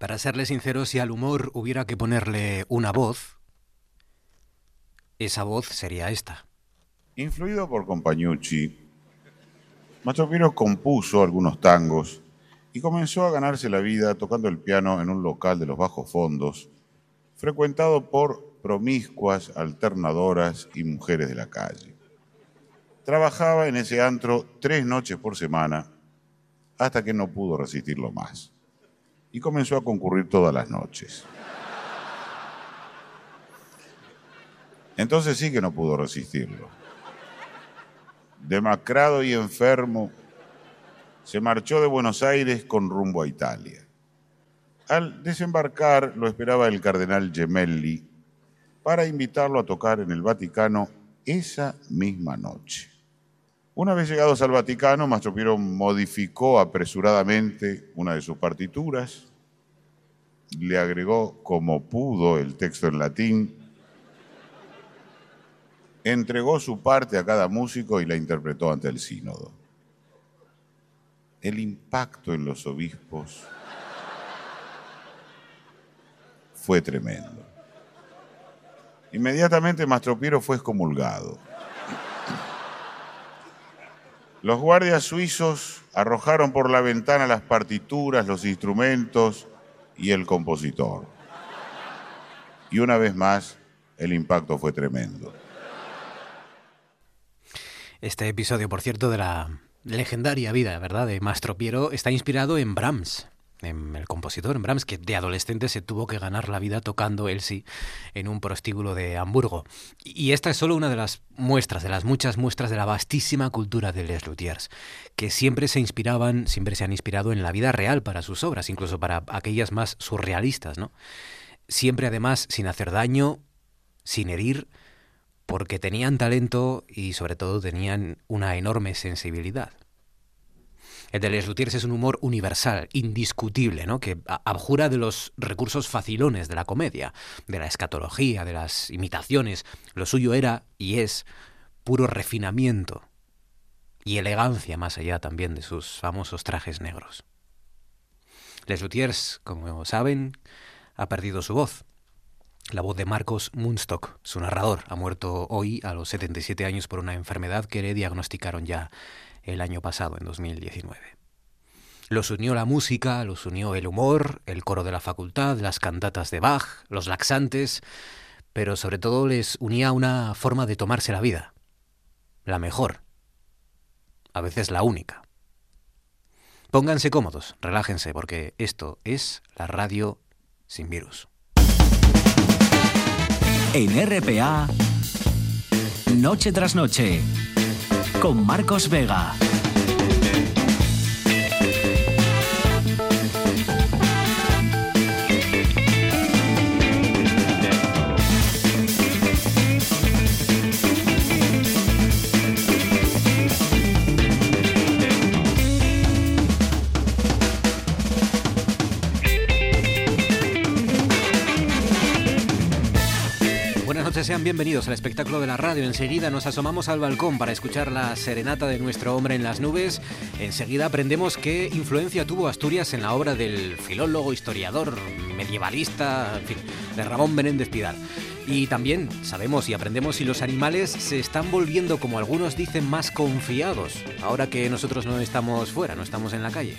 Para serle sincero, si al humor hubiera que ponerle una voz, esa voz sería esta. Influido por Compañucci, Mastro compuso algunos tangos y comenzó a ganarse la vida tocando el piano en un local de los bajos fondos, frecuentado por promiscuas, alternadoras y mujeres de la calle. Trabajaba en ese antro tres noches por semana hasta que no pudo resistirlo más y comenzó a concurrir todas las noches. Entonces sí que no pudo resistirlo. Demacrado y enfermo, se marchó de Buenos Aires con rumbo a Italia. Al desembarcar lo esperaba el cardenal Gemelli para invitarlo a tocar en el Vaticano esa misma noche. Una vez llegados al Vaticano, Mastro Piero modificó apresuradamente una de sus partituras, le agregó como pudo el texto en latín, entregó su parte a cada músico y la interpretó ante el sínodo. El impacto en los obispos fue tremendo. Inmediatamente Mastro Piero fue excomulgado. Los guardias suizos arrojaron por la ventana las partituras, los instrumentos y el compositor. Y una vez más, el impacto fue tremendo. Este episodio, por cierto, de la legendaria vida, ¿verdad?, de Mastro Piero, está inspirado en Brahms, el compositor Brahms, que de adolescente se tuvo que ganar la vida tocando él sí en un prostíbulo de Hamburgo. Y esta es solo una de las muestras, de las muchas muestras de la vastísima cultura de Les Luthiers, que siempre se inspiraban, siempre se han inspirado en la vida real para sus obras, incluso para aquellas más surrealistas, ¿no? Siempre además sin hacer daño, sin herir, porque tenían talento y sobre todo tenían una enorme sensibilidad. El de Les Luthiers es un humor universal, indiscutible, ¿no? que abjura de los recursos facilones de la comedia, de la escatología, de las imitaciones. Lo suyo era y es puro refinamiento y elegancia más allá también de sus famosos trajes negros. Les Luthiers, como saben, ha perdido su voz. La voz de Marcos Munstock, su narrador, ha muerto hoy a los 77 años por una enfermedad que le diagnosticaron ya el año pasado, en 2019. Los unió la música, los unió el humor, el coro de la facultad, las cantatas de Bach, los laxantes, pero sobre todo les unía una forma de tomarse la vida, la mejor, a veces la única. Pónganse cómodos, relájense, porque esto es la radio sin virus. En RPA, noche tras noche con Marcos Vega. Sean bienvenidos al espectáculo de la radio. Enseguida nos asomamos al balcón para escuchar la serenata de nuestro hombre en las nubes. Enseguida aprendemos qué influencia tuvo Asturias en la obra del filólogo, historiador, medievalista, en fin, de Ramón Menéndez Pidal. Y también sabemos y aprendemos si los animales se están volviendo, como algunos dicen, más confiados, ahora que nosotros no estamos fuera, no estamos en la calle.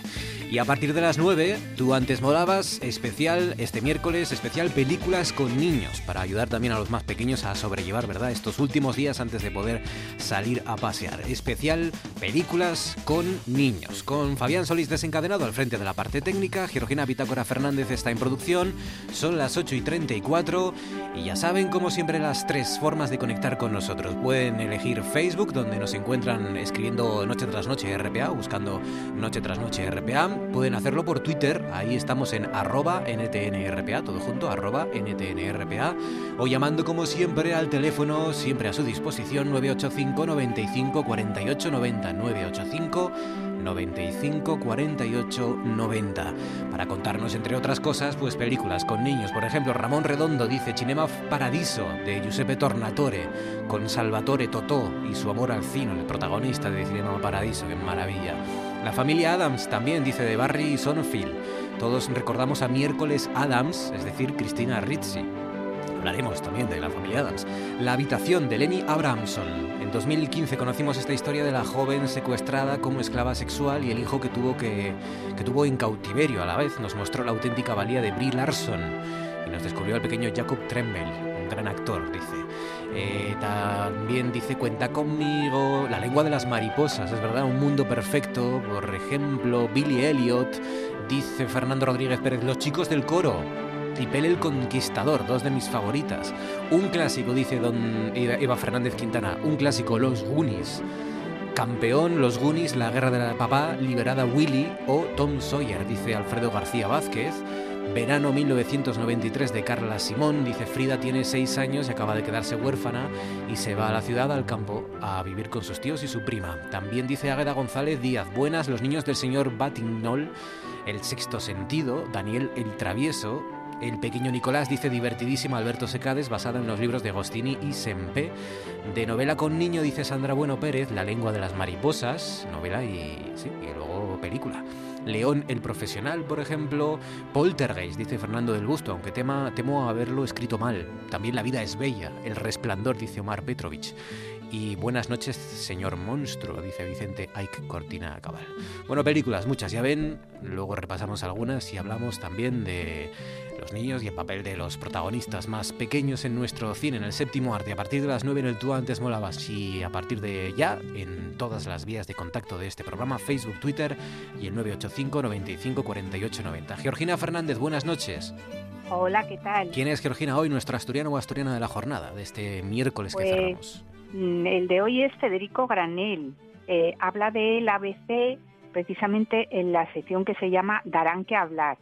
Y a partir de las 9, tú antes molabas, especial este miércoles, especial películas con niños, para ayudar también a los más pequeños a sobrellevar, ¿verdad?, estos últimos días antes de poder salir a pasear. Especial películas con niños, con Fabián Solís desencadenado al frente de la parte técnica, Georgina Bitácora Fernández está en producción, son las 8 y 34 y ya como siempre, las tres formas de conectar con nosotros. Pueden elegir Facebook, donde nos encuentran escribiendo Noche tras Noche RPA, buscando Noche tras Noche RPA pueden hacerlo por Twitter, ahí estamos en arroba ntnrpa, todo junto, arroba ntnrpa, o llamando como siempre al teléfono, siempre a su disposición, 985 95 48 90, 985 95 48 90 para contarnos entre otras cosas pues películas con niños por ejemplo Ramón Redondo dice Cinema Paradiso de Giuseppe Tornatore con Salvatore Totò y su amor al cine el protagonista de Cinema Paradiso qué maravilla la familia Adams también dice de Barry Sonfield Todos recordamos a Miércoles Adams, es decir, Cristina Ritchie. Hablaremos también de la familia Adams. La habitación de Lenny Abramson. En 2015 conocimos esta historia de la joven secuestrada como esclava sexual y el hijo que tuvo, que, tuvo en cautiverio. A la vez nos mostró la auténtica valía de Brie Larson y nos descubrió al pequeño Jacob Tremble, un gran actor, dice. Eh, también dice Cuenta conmigo, La lengua de las mariposas, es verdad, Un mundo perfecto, por ejemplo, Billy Elliot, dice Fernando Rodríguez Pérez, Los chicos del coro, Pele el Conquistador, dos de mis favoritas. Un clásico, dice don Eva Fernández Quintana, un clásico, Los Goonies. Campeón, Los Goonies, La Guerra de la Papá, Liberada Willy o Tom Sawyer, dice Alfredo García Vázquez. Verano 1993 de Carla Simón, dice Frida tiene seis años y acaba de quedarse huérfana y se va a la ciudad, al campo, a vivir con sus tíos y su prima. También dice Águeda González Díaz, buenas, los niños del señor Batignol, El sexto sentido, Daniel el Travieso, el pequeño Nicolás dice divertidísima Alberto Secades, basada en los libros de Agostini y Sempe. De novela con niño dice Sandra Bueno Pérez, La lengua de las mariposas, novela y, sí, y luego película. León el Profesional, por ejemplo, Poltergeist, dice Fernando del Busto, aunque tema, temo haberlo escrito mal. También La vida es bella, El resplandor, dice Omar Petrovich. Y buenas noches, señor monstruo, dice Vicente Ike Cortina Cabal. Bueno, películas, muchas, ya ven, luego repasamos algunas y hablamos también de los niños y el papel de los protagonistas más pequeños en nuestro cine, en el séptimo arte, a partir de las 9 en el Tú antes molabas y a partir de ya en todas las vías de contacto de este programa, Facebook, Twitter y el 985 95 48 90. Georgina Fernández, buenas noches. Hola, ¿qué tal? ¿Quién es Georgina hoy, nuestro asturiano o asturiana de la jornada, de este miércoles que cerramos? Mm, el de hoy es Federico Granel. Eh, habla del ABC precisamente en la sección que se llama Darán que hablar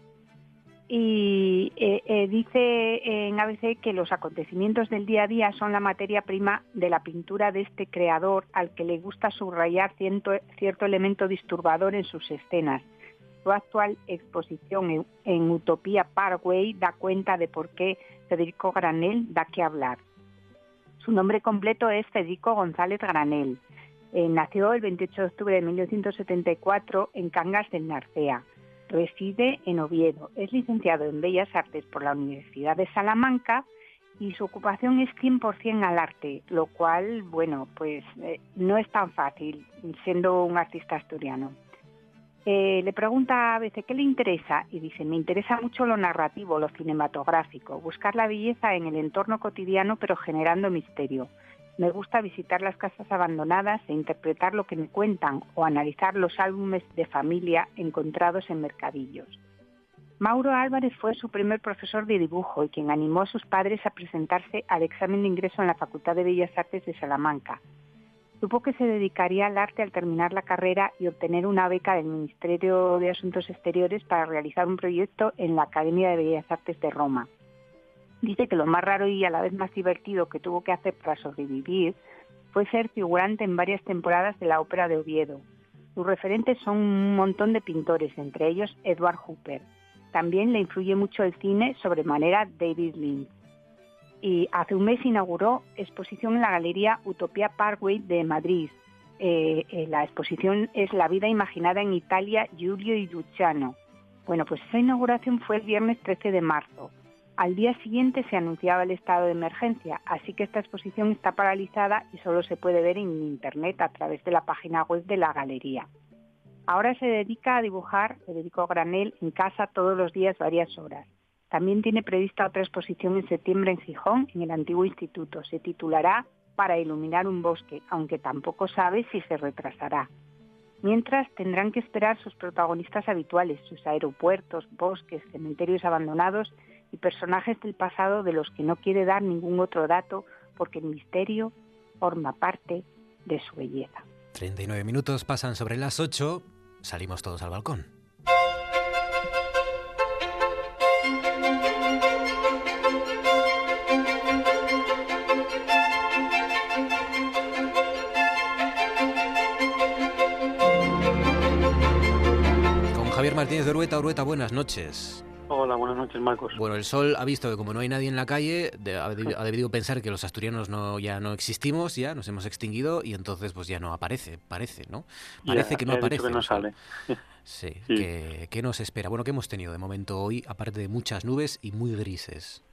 y eh, eh, dice en ABC que los acontecimientos del día a día son la materia prima de la pintura de este creador al que le gusta subrayar cierto, elemento disturbador en sus escenas. Su actual exposición en, en Utopía Parkway da cuenta de por qué Federico Granel da que hablar. Su nombre completo es Federico González Granel. Eh, nació el 28 de octubre de 1974 en Cangas del Narcea reside en Oviedo. Es licenciado en Bellas Artes por la Universidad de Salamanca y su ocupación es 100% al arte, lo cual, bueno, pues eh, no es tan fácil siendo un artista asturiano. Eh, le pregunta a veces qué le interesa y dice, me interesa mucho lo narrativo, lo cinematográfico, buscar la belleza en el entorno cotidiano pero generando misterio. Me gusta visitar las casas abandonadas e interpretar lo que me cuentan o analizar los álbumes de familia encontrados en mercadillos. Mauro Álvarez fue su primer profesor de dibujo y quien animó a sus padres a presentarse al examen de ingreso en la Facultad de Bellas Artes de Salamanca. Supo que se dedicaría al arte al terminar la carrera y obtener una beca del Ministerio de Asuntos Exteriores para realizar un proyecto en la Academia de Bellas Artes de Roma dice que lo más raro y a la vez más divertido que tuvo que hacer para sobrevivir fue ser figurante en varias temporadas de la ópera de Oviedo. Sus referentes son un montón de pintores, entre ellos Edward Hooper. También le influye mucho el cine, sobremanera David Lynch. Y hace un mes inauguró exposición en la Galería Utopía Parkway de Madrid. Eh, eh, la exposición es La vida imaginada en Italia, Giulio y Luciano. Bueno, pues esa inauguración fue el viernes 13 de marzo. Al día siguiente se anunciaba el estado de emergencia, así que esta exposición está paralizada y solo se puede ver en Internet a través de la página web de la galería. Ahora se dedica a dibujar, Federico Granel, en casa todos los días varias horas. También tiene prevista otra exposición en septiembre en Gijón, en el antiguo instituto. Se titulará Para iluminar un bosque, aunque tampoco sabe si se retrasará. Mientras tendrán que esperar sus protagonistas habituales, sus aeropuertos, bosques, cementerios abandonados y personajes del pasado de los que no quiere dar ningún otro dato porque el misterio forma parte de su belleza. 39 minutos pasan sobre las 8, salimos todos al balcón. Con Javier Martínez de Urueta. Urueta, buenas noches. Hola, buenas noches, Marcos. Bueno, el sol ha visto que como no hay nadie en la calle, ha, debido, pensar que los asturianos no, ya no existimos, ya nos hemos extinguido y entonces pues ya no aparece, parece, ¿no? Parece que no aparece. Que no sale. Sí, sí. ¿Qué, nos espera? Bueno, ¿qué hemos tenido de momento hoy, aparte de muchas nubes y muy grises?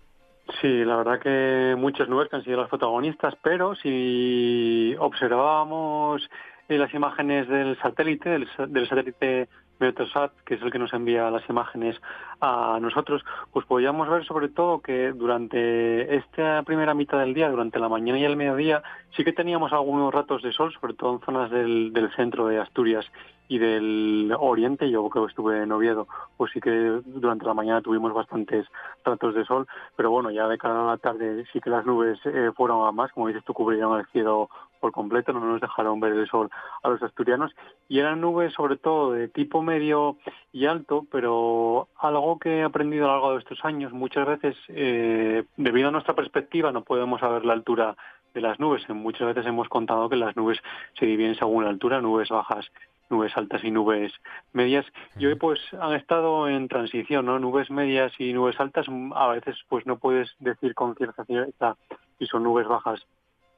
Sí, la verdad que muchas nubes que han sido las protagonistas, pero si observábamos las imágenes del satélite, del, del satélite Meteosat, que es el que nos envía las imágenes a nosotros, pues podíamos ver sobre todo que durante esta primera mitad del día, durante la mañana y el mediodía, sí que teníamos algunos ratos de sol, sobre todo en zonas del, del centro de Asturias y del oriente, yo creo que estuve en Oviedo, pues sí que durante la mañana tuvimos bastantes ratos de sol, pero bueno, ya de cara a la tarde sí que las nubes eh, fueron a más, como dices tú, cubrieron el cielo por completo, no nos dejaron ver el sol a los asturianos y eran nubes sobre todo de tipo medio y alto, pero algo que he aprendido a lo largo de estos años, muchas veces eh, debido a nuestra perspectiva no podemos saber la altura de las nubes. Muchas veces hemos contado que las nubes se dividen según la altura, nubes bajas nubes altas y nubes medias y hoy pues han estado en transición no nubes medias y nubes altas a veces pues no puedes decir con cierta cierta si son nubes bajas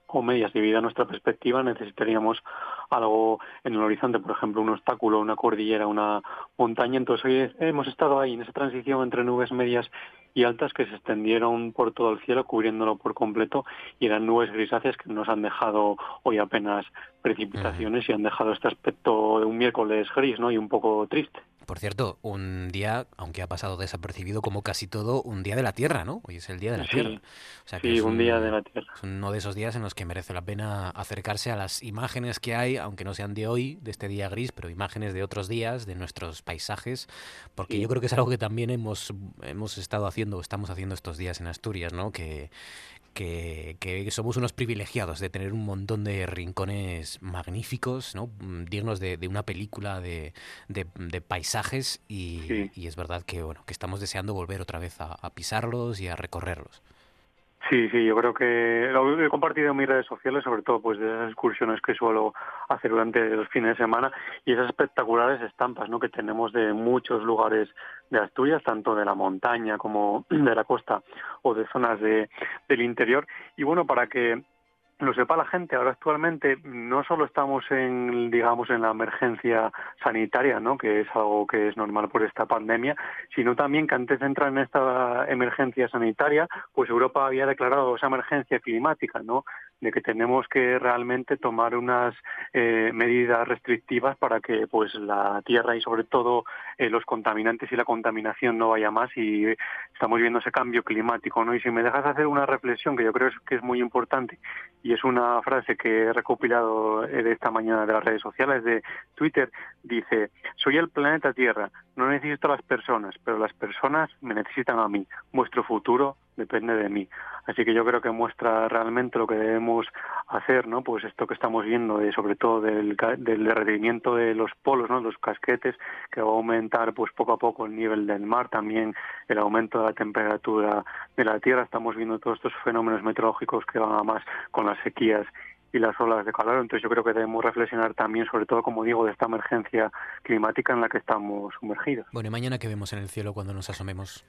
o medias debido a nuestra perspectiva necesitaríamos algo en el horizonte, por ejemplo, un obstáculo, una cordillera, una montaña. Entonces hoy hemos estado ahí en esa transición entre nubes medias y altas que se extendieron por todo el cielo, cubriéndolo por completo, y eran nubes grisáceas que nos han dejado hoy apenas precipitaciones y han dejado este aspecto de un miércoles gris, ¿no? Y un poco triste. Por cierto, un día, aunque ha pasado desapercibido como casi todo, un día de la Tierra, ¿no? Hoy es el Día de la Tierra. O sea que sí, un, día de la Tierra. Es uno de esos días en los que merece la pena acercarse a las imágenes que hay, aunque no sean de hoy, de este día gris, pero imágenes de otros días, de nuestros paisajes, porque yo creo que es algo que también hemos, hemos estado haciendo, estamos haciendo estos días en Asturias, ¿no? Que, que, somos unos privilegiados de tener un montón de rincones magníficos, ¿no? Mm, dignos de, una película de, paisajes y, es verdad que bueno que estamos deseando volver otra vez a pisarlos y a recorrerlos. Sí, sí, yo creo que lo he compartido en mis redes sociales, sobre todo pues de esas excursiones que suelo hacer durante los fines de semana y esas espectaculares estampas ¿no? que tenemos de muchos lugares de Asturias, tanto de la montaña como de la costa o de zonas de, del interior. Y bueno, para que lo sepa la gente, ahora actualmente no solo estamos en, digamos, en la emergencia sanitaria, ¿no? que es algo que es normal por esta pandemia, sino también que antes de entrar en esta emergencia sanitaria, pues Europa había declarado esa emergencia climática, ¿no? De que tenemos que realmente tomar unas eh, medidas restrictivas para que pues la tierra y sobre todo eh, los contaminantes y la contaminación no vaya más y estamos viendo ese cambio climático, ¿no? Y si me dejas hacer una reflexión que yo creo que es muy importante y es una frase que he recopilado eh, de esta mañana de las redes sociales de Twitter, dice, soy el planeta Tierra, no necesito a las personas, pero las personas me necesitan a mí, vuestro futuro depende de mí. Así que yo creo que muestra realmente lo que debemos hacer, ¿no? Pues esto que estamos viendo, de, sobre todo del, del derretimiento de los polos, ¿no? Los casquetes, que va a aumentar, pues poco a poco el nivel del mar, también el aumento de la temperatura de la tierra. Estamos viendo todos estos fenómenos meteorológicos que van a más con las sequías y las olas de calor. Entonces yo creo que debemos reflexionar también, sobre todo, como digo, de esta emergencia climática en la que estamos sumergidos. Bueno, ¿y mañana qué vemos en el cielo cuando nos asomemos?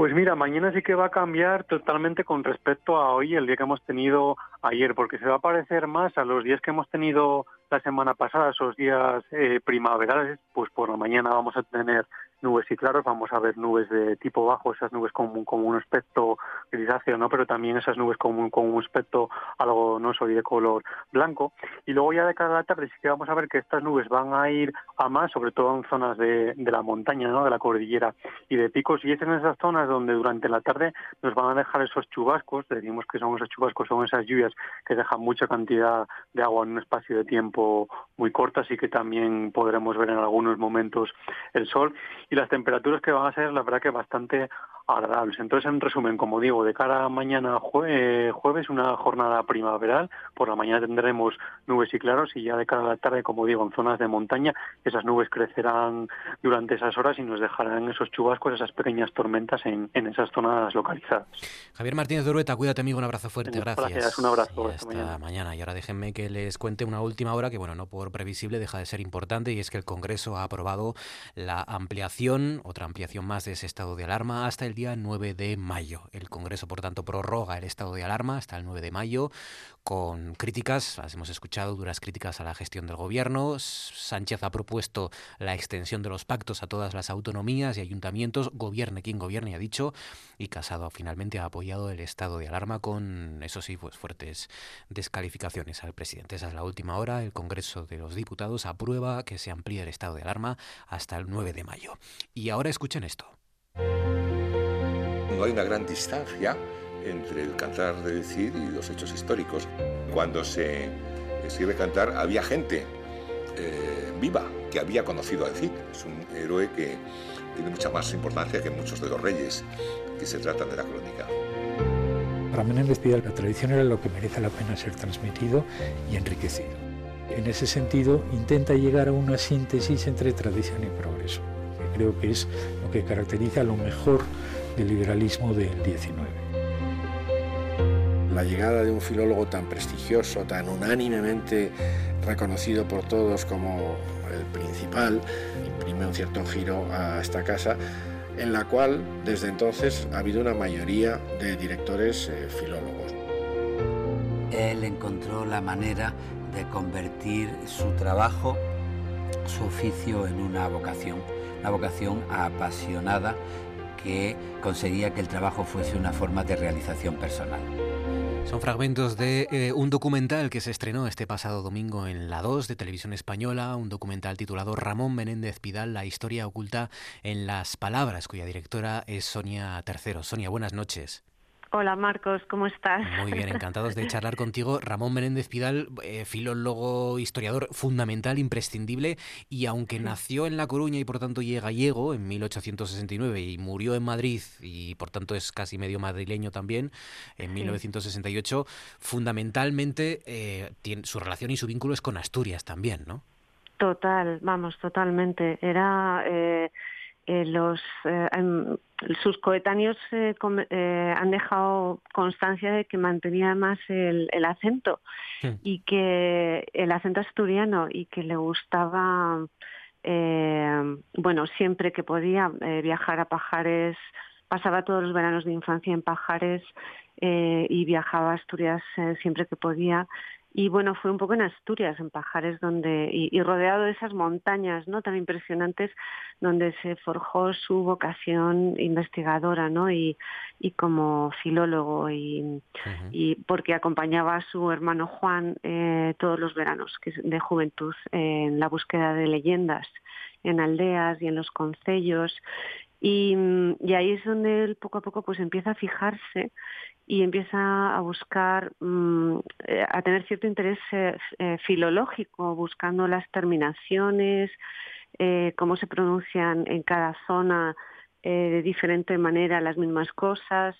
Pues mira, mañana sí que va a cambiar totalmente con respecto a hoy, el día que hemos tenido ayer, porque se va a parecer más a los días que hemos tenido la semana pasada, esos días eh, primaverales, pues por la mañana vamos a tener nubes y claros, vamos a ver nubes de tipo bajo, esas nubes con, un aspecto grisáceo, ¿no? pero también esas nubes con, un aspecto algo no soy de color blanco. Y luego ya de cara a la tarde sí que vamos a ver que estas nubes van a ir a más, sobre todo en zonas de, de la montaña, ¿no? de la cordillera y de picos, y es en esas zonas donde durante la tarde nos van a dejar esos chubascos, decimos que son esos chubascos, son esas lluvias que dejan mucha cantidad de agua en un espacio de tiempo muy corto, así que también podremos ver en algunos momentos el sol y las temperaturas que van a ser, la verdad que bastante agradables. Entonces, en resumen, como digo, de cara a mañana jueves, una jornada primaveral, por la mañana tendremos nubes y claros y ya de cara a la tarde, como digo, en zonas de montaña, esas nubes crecerán durante esas horas y nos dejarán esos chubascos, esas pequeñas tormentas en, esas zonas localizadas. Javier Martínez de Urueta, cuídate amigo, un abrazo fuerte, gracias. Gracias, un abrazo. hasta mañana. mañana. Y ahora déjenme que les cuente una última hora que, bueno, no por previsible deja de ser importante y es que el Congreso ha aprobado la ampliación, otra ampliación más de ese estado de alarma hasta el día 9 de mayo. El Congreso, por tanto, prorroga el estado de alarma hasta el 9 de mayo con críticas, las hemos escuchado, duras críticas a la gestión del gobierno. Sánchez ha propuesto la extensión de los pactos a todas las autonomías y ayuntamientos, gobierne quien gobierne, ha dicho, y Casado finalmente ha apoyado el estado de alarma con, eso sí, pues fuertes descalificaciones al presidente. Esa es la última hora. El Congreso de los Diputados aprueba que se amplíe el estado de alarma hasta el 9 de mayo. Y ahora escuchen esto. No hay una gran distancia entre el cantar de decir y los hechos históricos. Cuando se escribe cantar había gente eh, viva que había conocido a decir. Es un héroe que tiene mucha más importancia que muchos de los reyes que se tratan de la crónica. Para Menéndez Pidal la tradición era lo que merece la pena ser transmitido y enriquecido. En ese sentido, intenta llegar a una síntesis entre tradición y progreso, que creo que es lo que caracteriza lo mejor del liberalismo del XIX la llegada de un filólogo tan prestigioso, tan unánimemente reconocido por todos como el principal, imprime un cierto giro a esta casa, en la cual desde entonces ha habido una mayoría de directores eh, filólogos. Él encontró la manera de convertir su trabajo, su oficio en una vocación, una vocación apasionada que conseguía que el trabajo fuese una forma de realización personal. Son fragmentos de eh, un documental que se estrenó este pasado domingo en la 2 de Televisión Española, un documental titulado Ramón Menéndez Pidal, la historia oculta en las palabras, cuya directora es Sonia Tercero. Sonia, buenas noches. Hola Marcos, ¿cómo estás? Muy bien, encantados de charlar contigo. Ramón Menéndez Pidal, eh, filólogo, historiador fundamental, imprescindible, y aunque nació en La Coruña y por tanto llega gallego en 1869 y murió en Madrid y por tanto es casi medio madrileño también en 1968, fundamentalmente eh, tiene, su relación y su vínculo es con Asturias también, ¿no? Total, vamos, totalmente. Era... Eh, eh, los eh, sus coetáneos eh, han dejado constancia de que mantenía más el, acento y que el acento asturiano y que le gustaba bueno siempre que podía viajar a Pajares pasaba todos los veranos de infancia en Pajares y viajaba a Asturias siempre que podía y bueno, fue un poco en Asturias, en Pajares, donde, y, rodeado de esas montañas, ¿no? Tan impresionantes, donde se forjó su vocación investigadora, ¿no? Y, y como filólogo, y, y porque acompañaba a su hermano Juan eh, todos los veranos de juventud en la búsqueda de leyendas en aldeas y en los concellos y, y, ahí es donde él poco a poco pues empieza a fijarse y empieza a buscar, mm, eh, a tener cierto interés eh, eh, filológico, buscando las terminaciones, cómo se pronuncian en cada zona de diferente manera las mismas cosas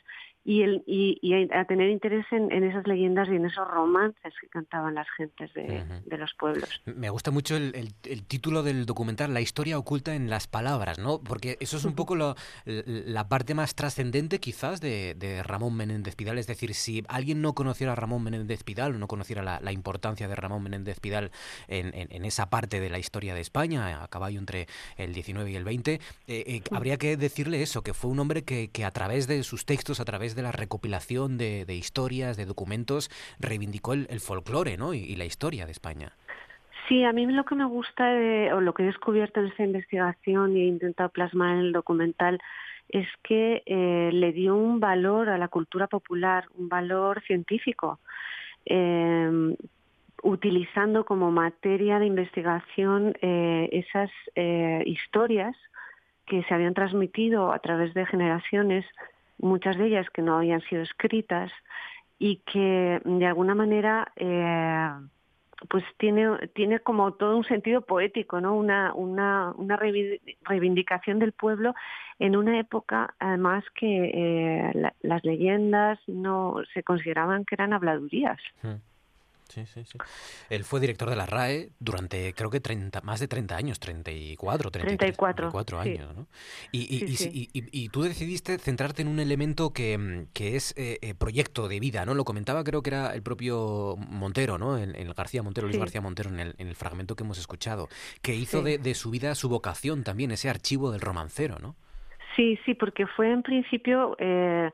y, el, y, a tener interés en, esas leyendas y en esos romances que cantaban las gentes de, los pueblos. Me gusta mucho el, título del documental, La historia oculta en las palabras, ¿no? Porque eso es un poco la parte más trascendente quizás de, Ramón Menéndez Pidal. Es decir, si alguien no conociera a Ramón Menéndez Pidal o no conociera la, importancia de Ramón Menéndez Pidal en, esa parte de la historia de España, a caballo entre el 19 y el 20, eh, eh, habría que decirle eso, que fue un hombre que, que a través de sus textos, a través de la recopilación de, historias, de documentos, reivindicó el, folclore ¿no? Y, la historia de España. Sí, a mí lo que me gusta o lo que he descubierto en esta investigación y he intentado plasmar en el documental es que eh, le dio un valor a la cultura popular, un valor científico, em, utilizando como materia de investigación eh, esas eh, historias que se habían transmitido a través de generaciones muchas de ellas que no habían sido escritas y que de alguna manera eh, pues tiene, tiene como todo un sentido poético, ¿no? Una, una, una reivindicación del pueblo en una época, además, que eh, las leyendas no se consideraban que eran habladurías. Hmm. Sí, sí, sí. Él fue director de la RAE durante, creo que 30, más de 30 años, 34, 34, 34 años. ¿no? Y, y, tú decidiste centrarte en un elemento que, que es eh, eh, proyecto de vida, ¿no? Lo comentaba, creo que era el propio Montero, ¿no? En, el García Montero, Luis García Montero, en el, en el, fragmento que hemos escuchado, que hizo de, de su vida su vocación también, ese archivo del romancero, ¿no? Sí, sí, porque fue en principio... Eh,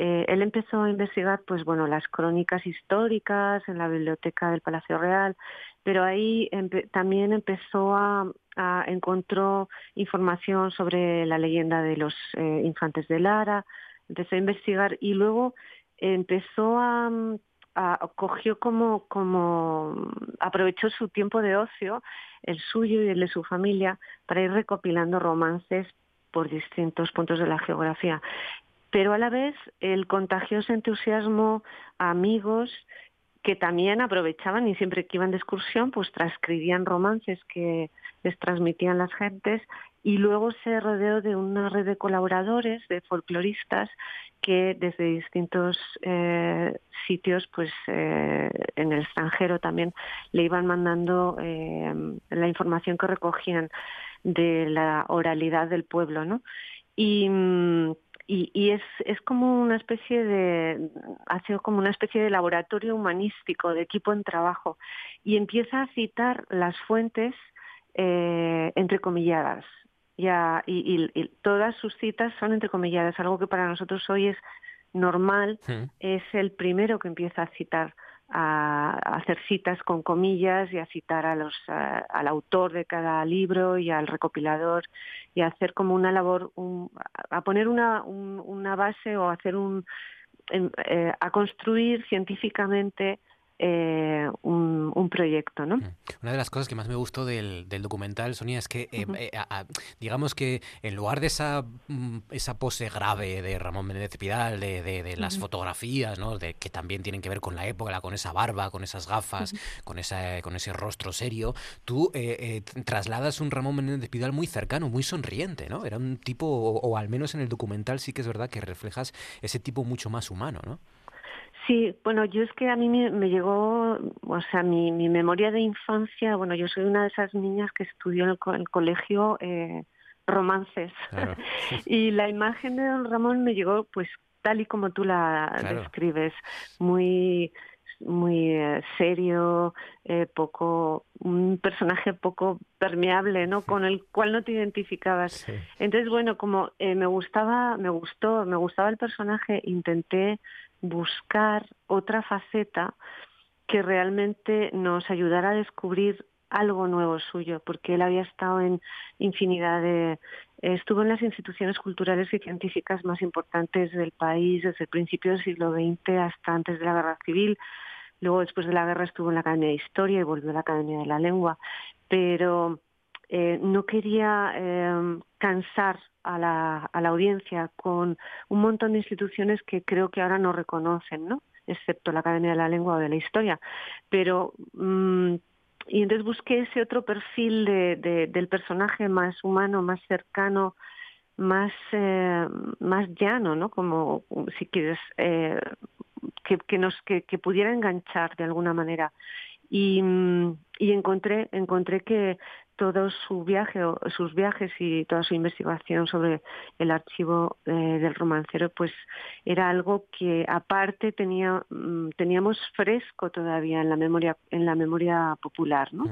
eh, él empezó a investigar, pues bueno, las crónicas históricas en la biblioteca del Palacio Real, pero ahí también empezó a, encontró información sobre la leyenda de los eh, infantes de Lara, empezó a investigar y luego empezó a, cogió como aprovechó su tiempo de ocio, el suyo y el de su familia, para ir recopilando romances por distintos puntos de la geografía pero a la vez el contagioso entusiasmo a amigos que también aprovechaban y siempre que iban de excursión pues transcribían romances que les transmitían las gentes y luego se rodeó de una red de colaboradores, de folcloristas que desde distintos eh, sitios pues eh, en el extranjero también le iban mandando eh, la información que recogían de la oralidad del pueblo, ¿no? Y mm, y, es, es como una especie de, ha sido como una especie de laboratorio humanístico, de equipo en trabajo, y empieza a citar las fuentes eh, entrecomilladas. Ya, y, y, todas sus citas son entrecomilladas, algo que para nosotros hoy es normal, es el primero que empieza a citar a, hacer citas con comillas y a citar a los, al autor de cada libro y al recopilador y a hacer como una labor, a poner una, una base o hacer un, eh, a construir científicamente eh, un, proyecto, ¿no? Mm. Una de las cosas que más me gustó del, documental, Sonia, es que, eh, eh, digamos que en lugar de esa, mm, esa pose grave de Ramón Menéndez Pidal, de, de, las fotografías, ¿no? De, que también tienen que ver con la época, con esa barba, con esas gafas, con, esa, con ese rostro serio, tú trasladas un Ramón Menéndez Pidal muy cercano, muy sonriente, ¿no? Era un tipo, o al menos en el documental sí que es verdad que reflejas ese tipo mucho más humano, ¿no? Sí, bueno, yo es que a mí me, llegó, o sea, mi, mi, memoria de infancia, bueno, yo soy una de esas niñas que estudió en el, colegio eh, romances. Y la imagen de don Ramón me llegó pues tal y como tú la describes, muy muy eh, serio, eh, poco un personaje poco permeable, ¿no? Con el cual no te identificabas. Entonces, bueno, como eh, me gustaba, me gustó, me gustaba el personaje, intenté buscar otra faceta que realmente nos ayudara a descubrir algo nuevo suyo, porque él había estado en infinidad de... Estuvo en las instituciones culturales y científicas más importantes del país desde el principio del siglo XX hasta antes de la Guerra Civil. Luego, después de la guerra, estuvo en la Academia de Historia y volvió a la Academia de la Lengua. Pero eh, no quería eh, cansar a la, audiencia con un montón de instituciones que creo que ahora no reconocen, ¿no? excepto la Academia de la Lengua o de la Historia. Pero mm, y entonces busqué ese otro perfil de, del personaje más humano, más cercano, más eh, más llano, ¿no? Como si quieres eh, que, nos que pudiera enganchar de alguna manera y, mm, y encontré encontré que todo su viaje, sus viajes y toda su investigación sobre el archivo eh, del romancero, pues era algo que aparte tenía, mm, teníamos fresco todavía en la memoria, en la memoria popular, ¿no?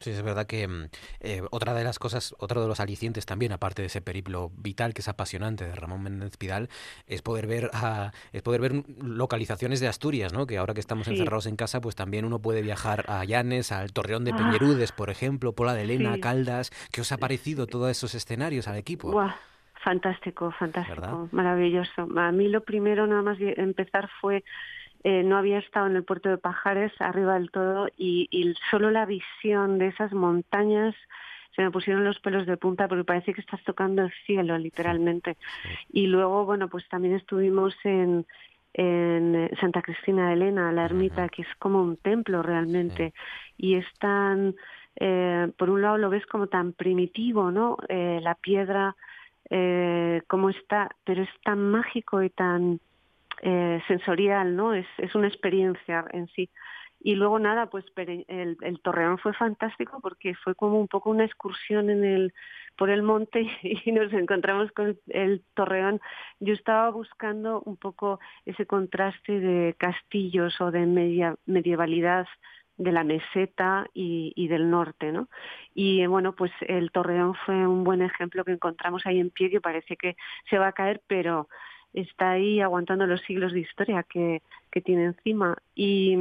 Sí, es verdad que mm, eh, otra de las cosas, otro de los alicientes también, aparte de ese periplo vital que es apasionante de Ramón Méndez Pidal, es poder ver a, es poder ver localizaciones de Asturias, ¿no? Que ahora que estamos encerrados en casa, pues también uno puede viajar a Llanes, al Torreón de ah. Peñerudes, por ejemplo, Pola de Lena, Caldas. ¿Qué os ha parecido todos esos escenarios al equipo? Fantástico, fantástico, maravilloso. A mí lo primero nada más empezar fue eh, no había estado en el puerto de Pajares, arriba del todo, y, solo la visión de esas montañas se me pusieron los pelos de punta porque parece que estás tocando el cielo, literalmente. Y luego, bueno, pues también estuvimos en, en Santa Cristina de Elena, la ermita, que es como un templo realmente, y es tan, eh, por un lado lo ves como tan primitivo, ¿no? Eh, la piedra, eh, como está, pero es tan mágico y tan eh, sensorial, ¿no? Es, es una experiencia en sí. Y luego nada, pues el, el, torreón fue fantástico porque fue como un poco una excursión en el por el monte y nos encontramos con el torreón. Yo estaba buscando un poco ese contraste de castillos o de media, medievalidad de la meseta y, y, del norte, ¿no? Y bueno, pues el Torreón fue un buen ejemplo que encontramos ahí en pie que parece que se va a caer, pero está ahí aguantando los siglos de historia que, que tiene encima. Y,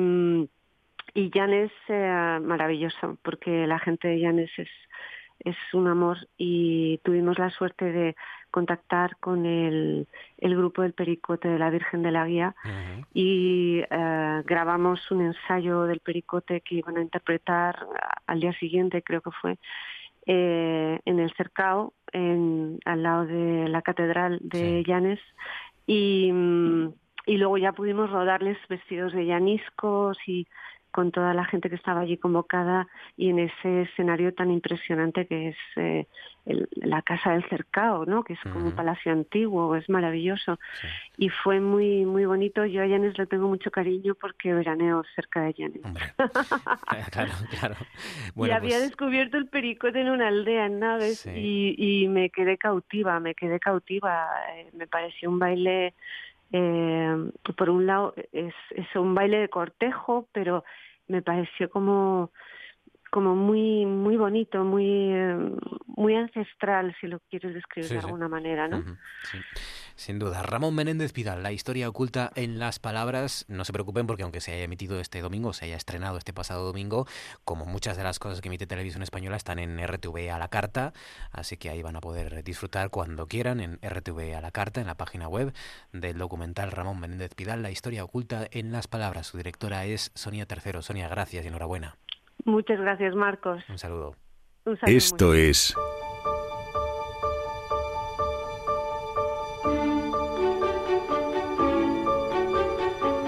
y Llanes eh, maravilloso, porque la gente de Llanes es, es un amor. Y tuvimos la suerte de contactar con el, el grupo del Pericote de la Virgen de la Guía. Y eh, grabamos un ensayo del Pericote que iban a interpretar al día siguiente, creo que fue, eh, en el Cercao, en, al lado de la Catedral de Llanes. Y, y luego ya pudimos rodarles vestidos de llaniscos y con toda la gente que estaba allí convocada y en ese escenario tan impresionante que es eh, la casa del cercado, ¿no? Que es como un palacio antiguo, es maravilloso. Y fue muy muy bonito. Yo a Llanes le tengo mucho cariño porque veraneo cerca de Llanes. claro, claro. y había pues descubierto el pericote en una aldea en Naves y, y me quedé cautiva, me quedé cautiva. Eh, me pareció un baile eh, por un lado es, es un baile de cortejo, pero me pareció como como muy muy bonito, muy muy ancestral, si lo quieres describir de alguna manera, ¿no? Sin duda. Ramón Menéndez Pidal, la historia oculta en las palabras. No se preocupen porque aunque se haya emitido este domingo, se haya estrenado este pasado domingo, como muchas de las cosas que emite Televisión Española están en RTV a la carta, así que ahí van a poder disfrutar cuando quieran en RTV a la carta, en la página web del documental Ramón Menéndez Pidal, la historia oculta en las palabras. Su directora es Sonia Tercero. Sonia, gracias y enhorabuena. Muchas gracias, Marcos. Un saludo. Un saludo Esto es...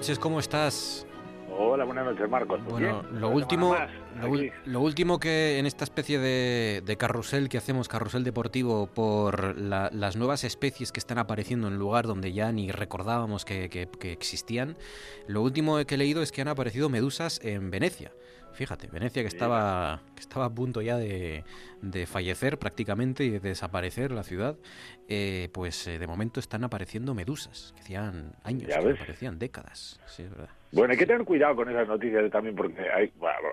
Noches, ¿cómo estás? Hola, buenas noches, Marcos. Bueno, lo último, lo, último que en esta especie de, carrusel que hacemos, carrusel deportivo, por las nuevas especies que están apareciendo en lugar donde ya ni recordábamos que, que existían, lo último que he leído es que han aparecido medusas en Venecia. Fíjate, Venecia que estaba, que estaba a punto ya de, de fallecer prácticamente y de desaparecer la ciudad, eh, pues eh, de momento están apareciendo medusas, que hacían años, que aparecían décadas. Sí, es verdad. Bueno, hay que tener cuidado con esas noticias también porque hay,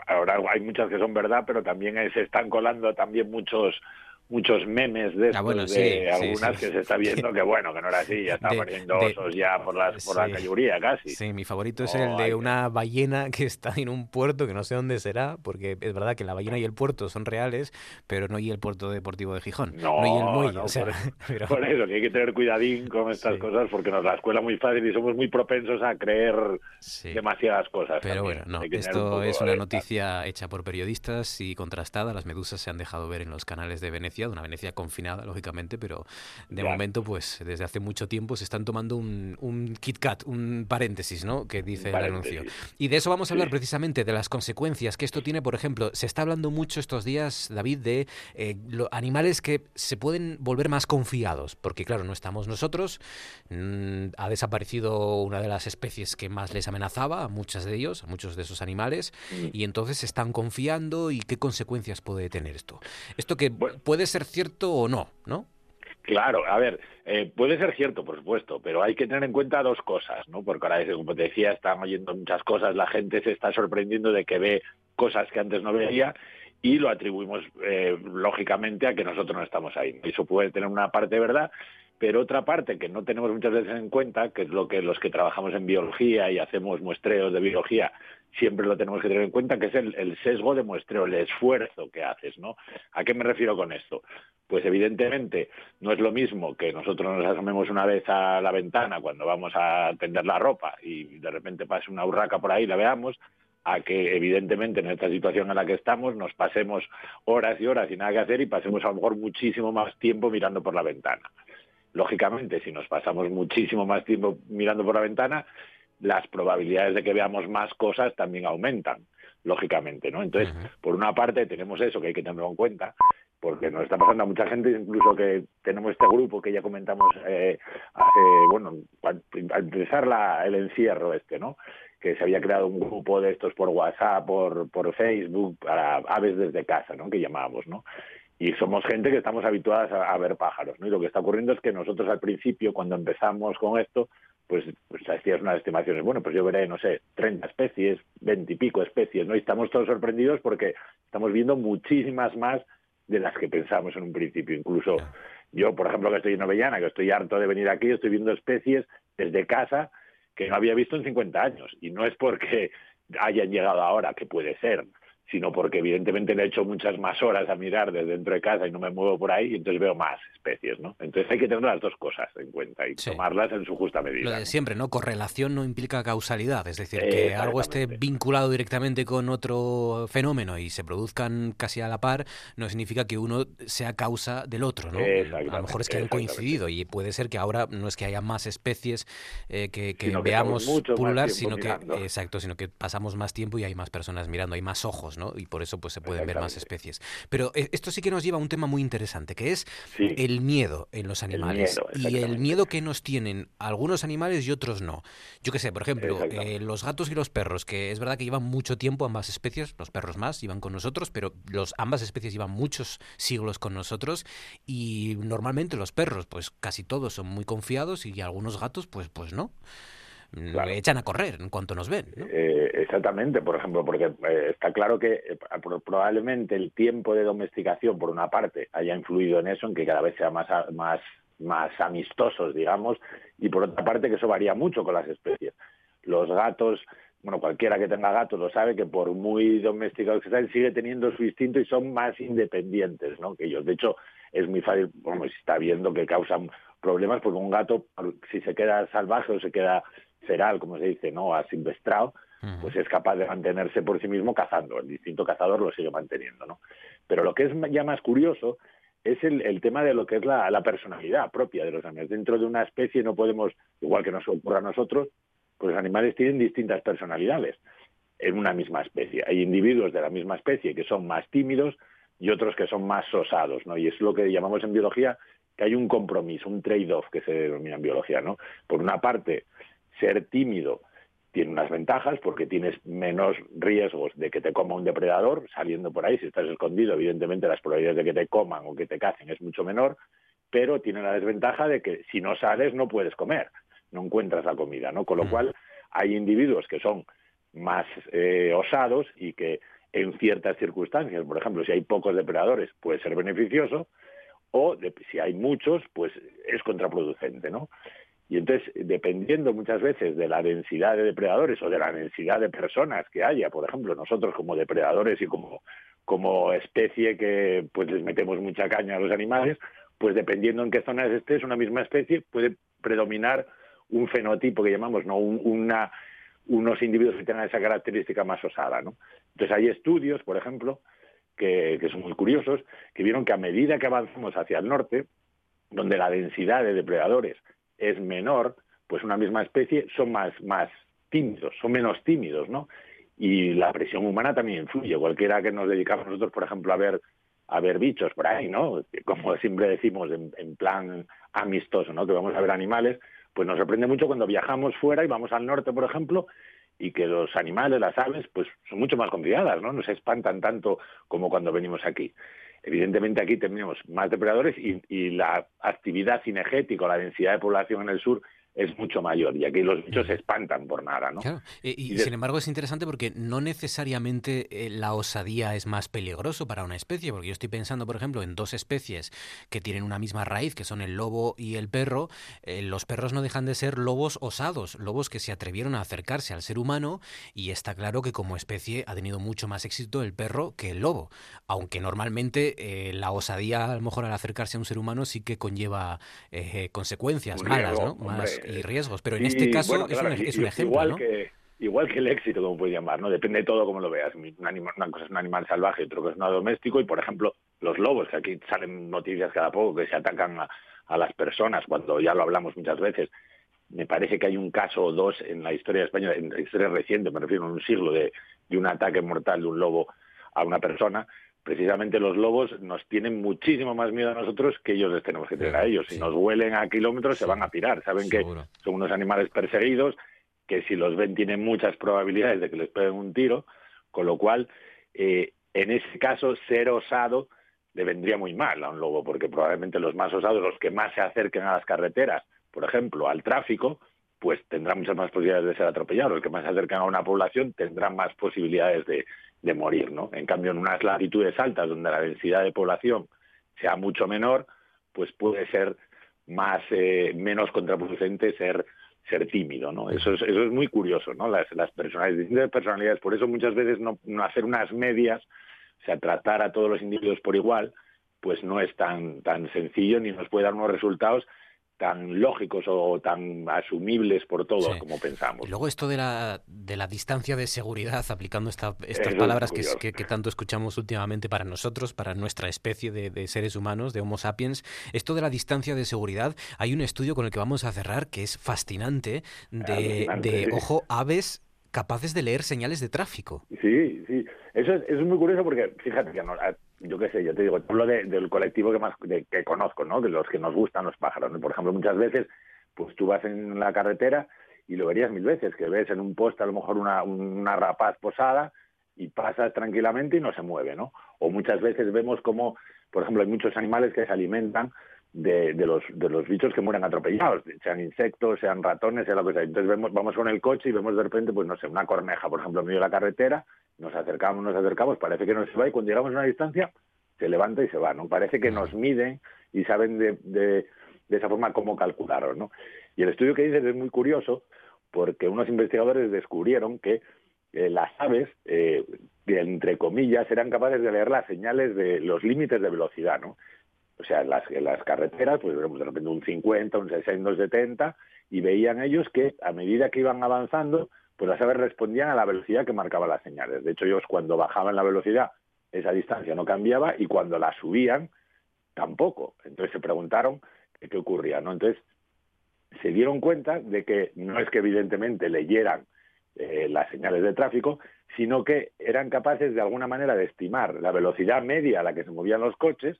ahora hay muchas que son verdad, pero también se están colando también muchos muchos memes de, ah, de algunas que se está viendo que bueno, que no era así, ya está apareciendo osos ya por, las, por la cayuría casi. Sí, mi favorito es el de una ballena que está en un puerto que no sé dónde será, porque es verdad que la ballena y el puerto son reales, pero no hay el puerto deportivo de Gijón, no, hay el muelle. o sea, por, eso que hay que tener cuidadín con estas cosas porque nos la escuela muy fácil y somos muy propensos a creer demasiadas cosas. Pero bueno, no, esto es una noticia hecha por periodistas y contrastada, las medusas se han dejado ver en los canales de Venecia de una Venecia confinada, lógicamente, pero de momento, pues desde hace mucho tiempo se están tomando un, un Kit Kat, un paréntesis, ¿no? Que dice el anuncio. Y de eso vamos a hablar precisamente, de las consecuencias que esto tiene, por ejemplo, se está hablando mucho estos días, David, de eh, animales que se pueden volver más confiados, porque claro, no estamos nosotros, mm, ha desaparecido una de las especies que más les amenazaba a muchos de ellos, a muchos de esos animales, mm. y entonces se están confiando y qué consecuencias puede tener esto. Esto que puede ser cierto o no, ¿no? Claro, a ver, eh, puede ser cierto, por supuesto, pero hay que tener en cuenta dos cosas, ¿no? Porque ahora, como te decía, están oyendo muchas cosas, la gente se está sorprendiendo de que ve cosas que antes no veía y lo atribuimos eh, lógicamente a que nosotros no estamos ahí. Eso puede tener una parte de verdad, pero otra parte que no tenemos muchas veces en cuenta, que es lo que los que trabajamos en biología y hacemos muestreos de biología siempre lo tenemos que tener en cuenta, que es el, sesgo de muestreo, el esfuerzo que haces, ¿no? ¿A qué me refiero con esto? Pues evidentemente no es lo mismo que nosotros nos asomemos una vez a la ventana cuando vamos a tender la ropa y de repente pase una urraca por ahí y la veamos, a que evidentemente en esta situación en la que estamos nos pasemos horas y horas sin nada que hacer y pasemos a lo mejor muchísimo más tiempo mirando por la ventana. Lógicamente, si nos pasamos muchísimo más tiempo mirando por la ventana, las probabilidades de que veamos más cosas también aumentan, lógicamente, ¿no? Entonces, por una parte tenemos eso que hay que tenerlo en cuenta, porque nos está pasando a mucha gente, incluso que tenemos este grupo que ya comentamos eh, hace, bueno, al empezar la, el encierro este, ¿no? que se había creado un grupo de estos por WhatsApp, por, por Facebook, para aves desde casa, ¿no? que llamábamos, ¿no? y somos gente que estamos habituadas a, ver pájaros, ¿no? Y lo que está ocurriendo es que nosotros al principio, cuando empezamos con esto, pues, pues hacías unas estimaciones, bueno, pues yo veré, no sé, 30 especies, 20 y pico especies, ¿no? Y estamos todos sorprendidos porque estamos viendo muchísimas más de las que pensamos en un principio. Incluso yo, por ejemplo, que estoy en Novellana, que estoy harto de venir aquí, estoy viendo especies desde casa que no había visto en 50 años. Y no es porque hayan llegado ahora, que puede ser, sino porque evidentemente le he hecho muchas más horas a mirar desde dentro de casa y no me muevo por ahí y entonces veo más especies, ¿no? Entonces hay que tener las dos cosas en cuenta y tomarlas en su justa medida. Lo de siempre, ¿no? Correlación no implica causalidad, es decir, que algo esté vinculado directamente con otro fenómeno y se produzcan casi a la par no significa que uno sea causa del otro, ¿no? A lo mejor es que han coincidido y puede ser que ahora no es que haya más especies eh, que, veamos pulular, sino que exacto, sino que pasamos más tiempo y hay más personas mirando, hay más ojos y por eso pues se pueden ver más especies. Pero eh, esto sí que nos lleva a un tema muy interesante, que es el miedo en los animales. y el miedo que nos tienen algunos animales y otros no. Yo qué sé, por ejemplo, eh, los gatos y los perros, que es verdad que llevan mucho tiempo ambas especies, los perros más, iban con nosotros, pero los, ambas especies llevan muchos siglos con nosotros y normalmente los perros, pues casi todos son muy confiados y algunos gatos, pues, pues no. Lo echan a correr en cuanto nos ven. Eh, exactamente, por ejemplo, porque eh, está claro que eh, probablemente el tiempo de domesticación, por una parte, haya influido en eso, en que cada vez sea más, más, más amistosos, digamos, y por otra parte que eso varía mucho con las especies. Los gatos, bueno, cualquiera que tenga gatos lo sabe que por muy domesticados que estén, sigue teniendo su instinto y son más independientes ¿no? que ellos. De hecho, es muy fácil, bueno, se está viendo que causan problemas porque un gato, si se queda salvaje o se queda feral, como se dice, no asilvestrado, pues es capaz de mantenerse por sí mismo cazando. El distinto cazador lo sigue manteniendo, ¿no? Pero lo que es ya más curioso es el, tema de lo que es la, personalidad propia de los animales. Dentro de una especie no podemos, igual que nos ocurra a nosotros, pues los animales tienen distintas personalidades en una misma especie. Hay individuos de la misma especie que son más tímidos y otros que son más osados, ¿no? Y es lo que llamamos en biología que hay un compromiso, un trade-off que se denomina en biología, ¿no? Por una parte, ser tímido tiene unas ventajas porque tienes menos riesgos de que te coma un depredador saliendo por ahí. Si estás escondido, evidentemente las probabilidades de que te coman o que te cacen es mucho menor, pero tiene la desventaja de que si no sales no puedes comer, no encuentras la comida, ¿no? Con lo mm. cual hay individuos que son más eh, osados y que en ciertas circunstancias, por ejemplo, si hay pocos depredadores puede ser beneficioso, o si hay muchos, pues es contraproducente, ¿no? Y entonces, dependiendo muchas veces de la densidad de depredadores o de la densidad de personas que haya, por ejemplo, nosotros como depredadores y como, como especie que pues les metemos mucha caña a los animales, pues dependiendo en qué zonas estés, una misma especie puede predominar un fenotipo que llamamos, ¿no? unos individuos que tengan esa característica más osada, ¿no? Entonces hay estudios, por ejemplo, que, que son muy curiosos, que vieron que a medida que avanzamos hacia el norte, donde la densidad de depredadores es menor, pues una misma especie son más, más tímidos, son menos tímidos, ¿no? Y la presión humana también influye. Cualquiera que nos dedicamos nosotros, por ejemplo, a ver a ver bichos por ahí, ¿no? Como siempre decimos en, plan amistoso, ¿no? Que vamos a ver animales, pues nos sorprende mucho cuando viajamos fuera y vamos al norte, por ejemplo, y que los animales, las aves, pues son mucho más confiadas, ¿no? No se espantan tanto como cuando venimos aquí. Evidentemente aquí tenemos más depredadores y, la actividad cinegética, la densidad de población en el sur es mucho mayor y aquí los bichos se espantan por nada, ¿no? Claro. Y, sin embargo es interesante porque no necesariamente eh, la osadía es más peligroso para una especie, porque yo estoy pensando, por ejemplo, en dos especies que tienen una misma raíz, que son el lobo y el perro. Eh, los perros no dejan de ser lobos osados, lobos que se atrevieron a acercarse al ser humano y está claro que como especie ha tenido mucho más éxito el perro que el lobo, aunque normalmente eh, la osadía a lo mejor al acercarse a un ser humano sí que conlleva consecuencias malas, ¿no? Más, y riesgos, pero en este caso es, un, es, un, ejemplo, igual ¿no? Que, igual que el éxito, como puedes llamar, ¿no? Depende de todo como lo veas. Un animal, una cosa es un animal salvaje, otro que es un doméstico, y por ejemplo, los lobos, que aquí salen noticias cada poco que se atacan a, a las personas, cuando ya lo hablamos muchas veces. Me parece que hay un caso o dos en la historia de España, en la historia reciente, me refiero en un siglo, de, de un ataque mortal de un lobo a una persona, precisamente los lobos nos tienen muchísimo más miedo a nosotros que ellos les tenemos que tener a ellos. Si nos huelen a kilómetros se van a tirar. Saben que son unos animales perseguidos, que si los ven tienen muchas probabilidades de que les peguen un tiro, con lo cual, eh, en ese caso, ser osado le vendría muy mal a un lobo, porque probablemente los más osados, los que más se acerquen a las carreteras, por ejemplo, al tráfico, pues tendrán muchas más posibilidades de ser atropellados. Los que más se acercan a una población tendrán más posibilidades de, de morir, ¿no? En cambio, en unas latitudes altas donde la densidad de población sea mucho menor, pues puede ser más eh, menos contraproducente ser ser tímido, ¿no? Eso es, eso es muy curioso, ¿no? Las, las personalidades, distintas personalidades, por eso muchas veces no, no hacer unas medias, o sea, tratar a todos los individuos por igual, pues no es tan, tan sencillo ni nos puede dar unos resultados tan lógicos o tan asumibles por todos como pensamos. Y luego esto de la, de la distancia de seguridad, aplicando esta, estas palabras que, que, tanto escuchamos últimamente para nosotros, para nuestra especie de, seres humanos, de Homo sapiens, esto de la distancia de seguridad, hay un estudio con el que vamos a cerrar que es fascinante, de, de ojo, aves capaces de leer señales de tráfico. Sí, sí. Eso es, es muy curioso porque, fíjate, que yo qué sé, yo te digo, hablo del colectivo que más que conozco, ¿no? De los que nos gustan los pájaros. Por ejemplo, muchas veces, pues tú vas en la carretera y lo verías mil veces, que ves en un poste a lo mejor una, una rapaz posada y pasas tranquilamente y no se mueve, ¿no? O muchas veces vemos como, por ejemplo, hay muchos animales que se alimentan de, de, los, de los bichos que mueren atropellados, sean insectos, sean ratones, sea lo que sea. Entonces vemos, vamos con el coche y vemos de repente, pues no sé, una corneja, por ejemplo, en medio de la carretera, nos acercamos, nos acercamos, parece que no se va y cuando llegamos a una distancia se levanta y se va, ¿no? Parece que nos miden y saben de, de, esa forma cómo calcularon, ¿no? Y el estudio que dices es muy curioso porque unos investigadores descubrieron que eh, las aves, eh, entre comillas, eran capaces de leer las señales de los límites de velocidad, ¿no? O sea, en las, en las carreteras, pues de repente un 50, un 60, un 70, y veían ellos que a medida que iban avanzando, pues las aves respondían a la velocidad que marcaban las señales. De hecho, ellos cuando bajaban la velocidad, esa distancia no cambiaba, y cuando la subían, tampoco. Entonces se preguntaron qué, ocurría, ¿no? Entonces se dieron cuenta de que no es que evidentemente leyeran eh, las señales de tráfico, sino que eran capaces de alguna manera de estimar la velocidad media a la que se movían los coches,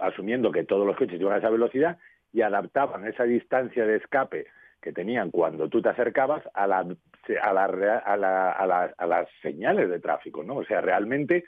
asumiendo que todos los coches iban a esa velocidad, y adaptaban esa distancia de escape que tenían cuando tú te acercabas a, la, a, la, a, la, a, las señales de tráfico, ¿no? O sea, realmente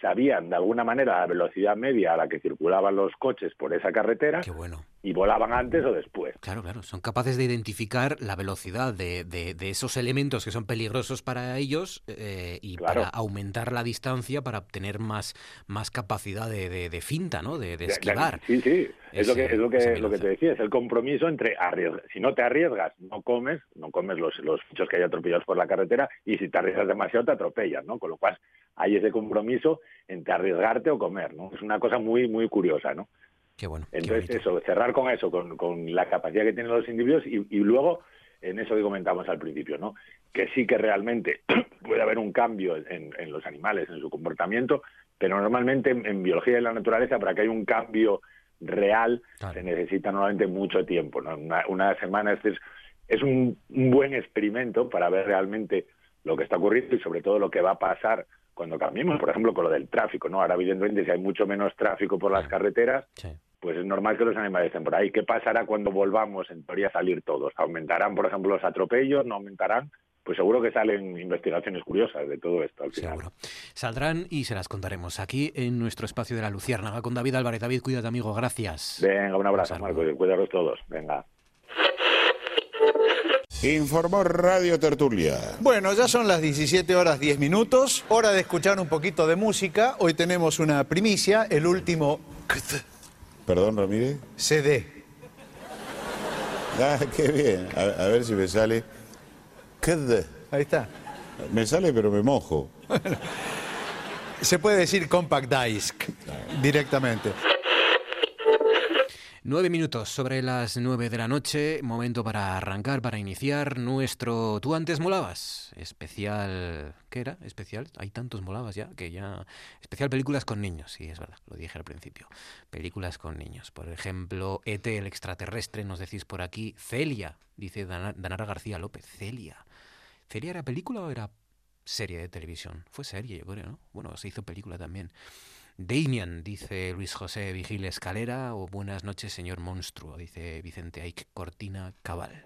sabían de alguna manera la velocidad media a la que circulaban los coches por esa carretera Qué bueno. Y volaban antes o después. Claro, claro, son capaces de identificar la velocidad de, de, de esos elementos que son peligrosos para ellos eh, y para aumentar la distancia para obtener más, más capacidad de, de finta, ¿no? De, esquivar. Sí, sí, es lo que, es lo que, lo que te decía, es el compromiso entre arriesgar. Si no te arriesgas, no comes, no comes los, los bichos que hay atropellados por la carretera y si te arriesgas demasiado te atropellan, ¿no? Con lo cual hay ese compromiso entre arriesgarte o comer, ¿no? Es una cosa muy, muy curiosa, ¿no? Qué bueno. Entonces, eso, cerrar con eso, con, con, la capacidad que tienen los individuos y, y, luego en eso que comentamos al principio, ¿no? Que sí que realmente puede haber un cambio en, en los animales, en su comportamiento, pero normalmente en, en, biología de la naturaleza, para que haya un cambio real, claro. se necesita normalmente mucho tiempo, ¿no? Una, una semana es, es un, un buen experimento para ver realmente lo que está ocurriendo y sobre todo lo que va a pasar cuando cambiemos, por ejemplo, con lo del tráfico, ¿no? Ahora, evidentemente, si hay mucho menos tráfico por las carreteras, sí. Pues es normal que los animales estén por ahí. ¿Qué pasará cuando volvamos, en teoría, a salir todos? ¿Aumentarán, por ejemplo, los atropellos? ¿No aumentarán? pues seguro que salen investigaciones curiosas de todo esto al final. Seguro. Saldrán y se las contaremos aquí en nuestro espacio de la Luciérnaga con David Álvarez. David, cuídate, amigo, gracias. Venga, un abrazo, Marcos, cuidaros todos. Venga. Informó Radio Tertulia. Bueno, ya son las 17 horas 10 minutos, hora de escuchar un poquito de música. Hoy tenemos una primicia, el último Perdón, Ramírez. CD. Ah, qué bien. A, a ver si me sale. Kd. Ahí está. Me sale, pero me mojo. Se puede decir compact disc directamente. Nueve minutos sobre las nueve de la noche, momento para arrancar, para iniciar nuestro Tú antes molabas, especial... ¿Qué era? Especial, hay tantos molabas ya, que ya... Especial películas con niños, sí, es verdad, lo dije al principio. Películas con niños, por ejemplo, ET el extraterrestre, nos decís por aquí, Celia, dice Dana- Danara García López, Celia. ¿Celia era película o era serie de televisión? Fue serie, yo creo, ¿no? Bueno, se hizo película también. Damian, dice Luis José Vigil Escalera, o buenas noches, señor monstruo, dice Vicente Aik Cortina Cabal.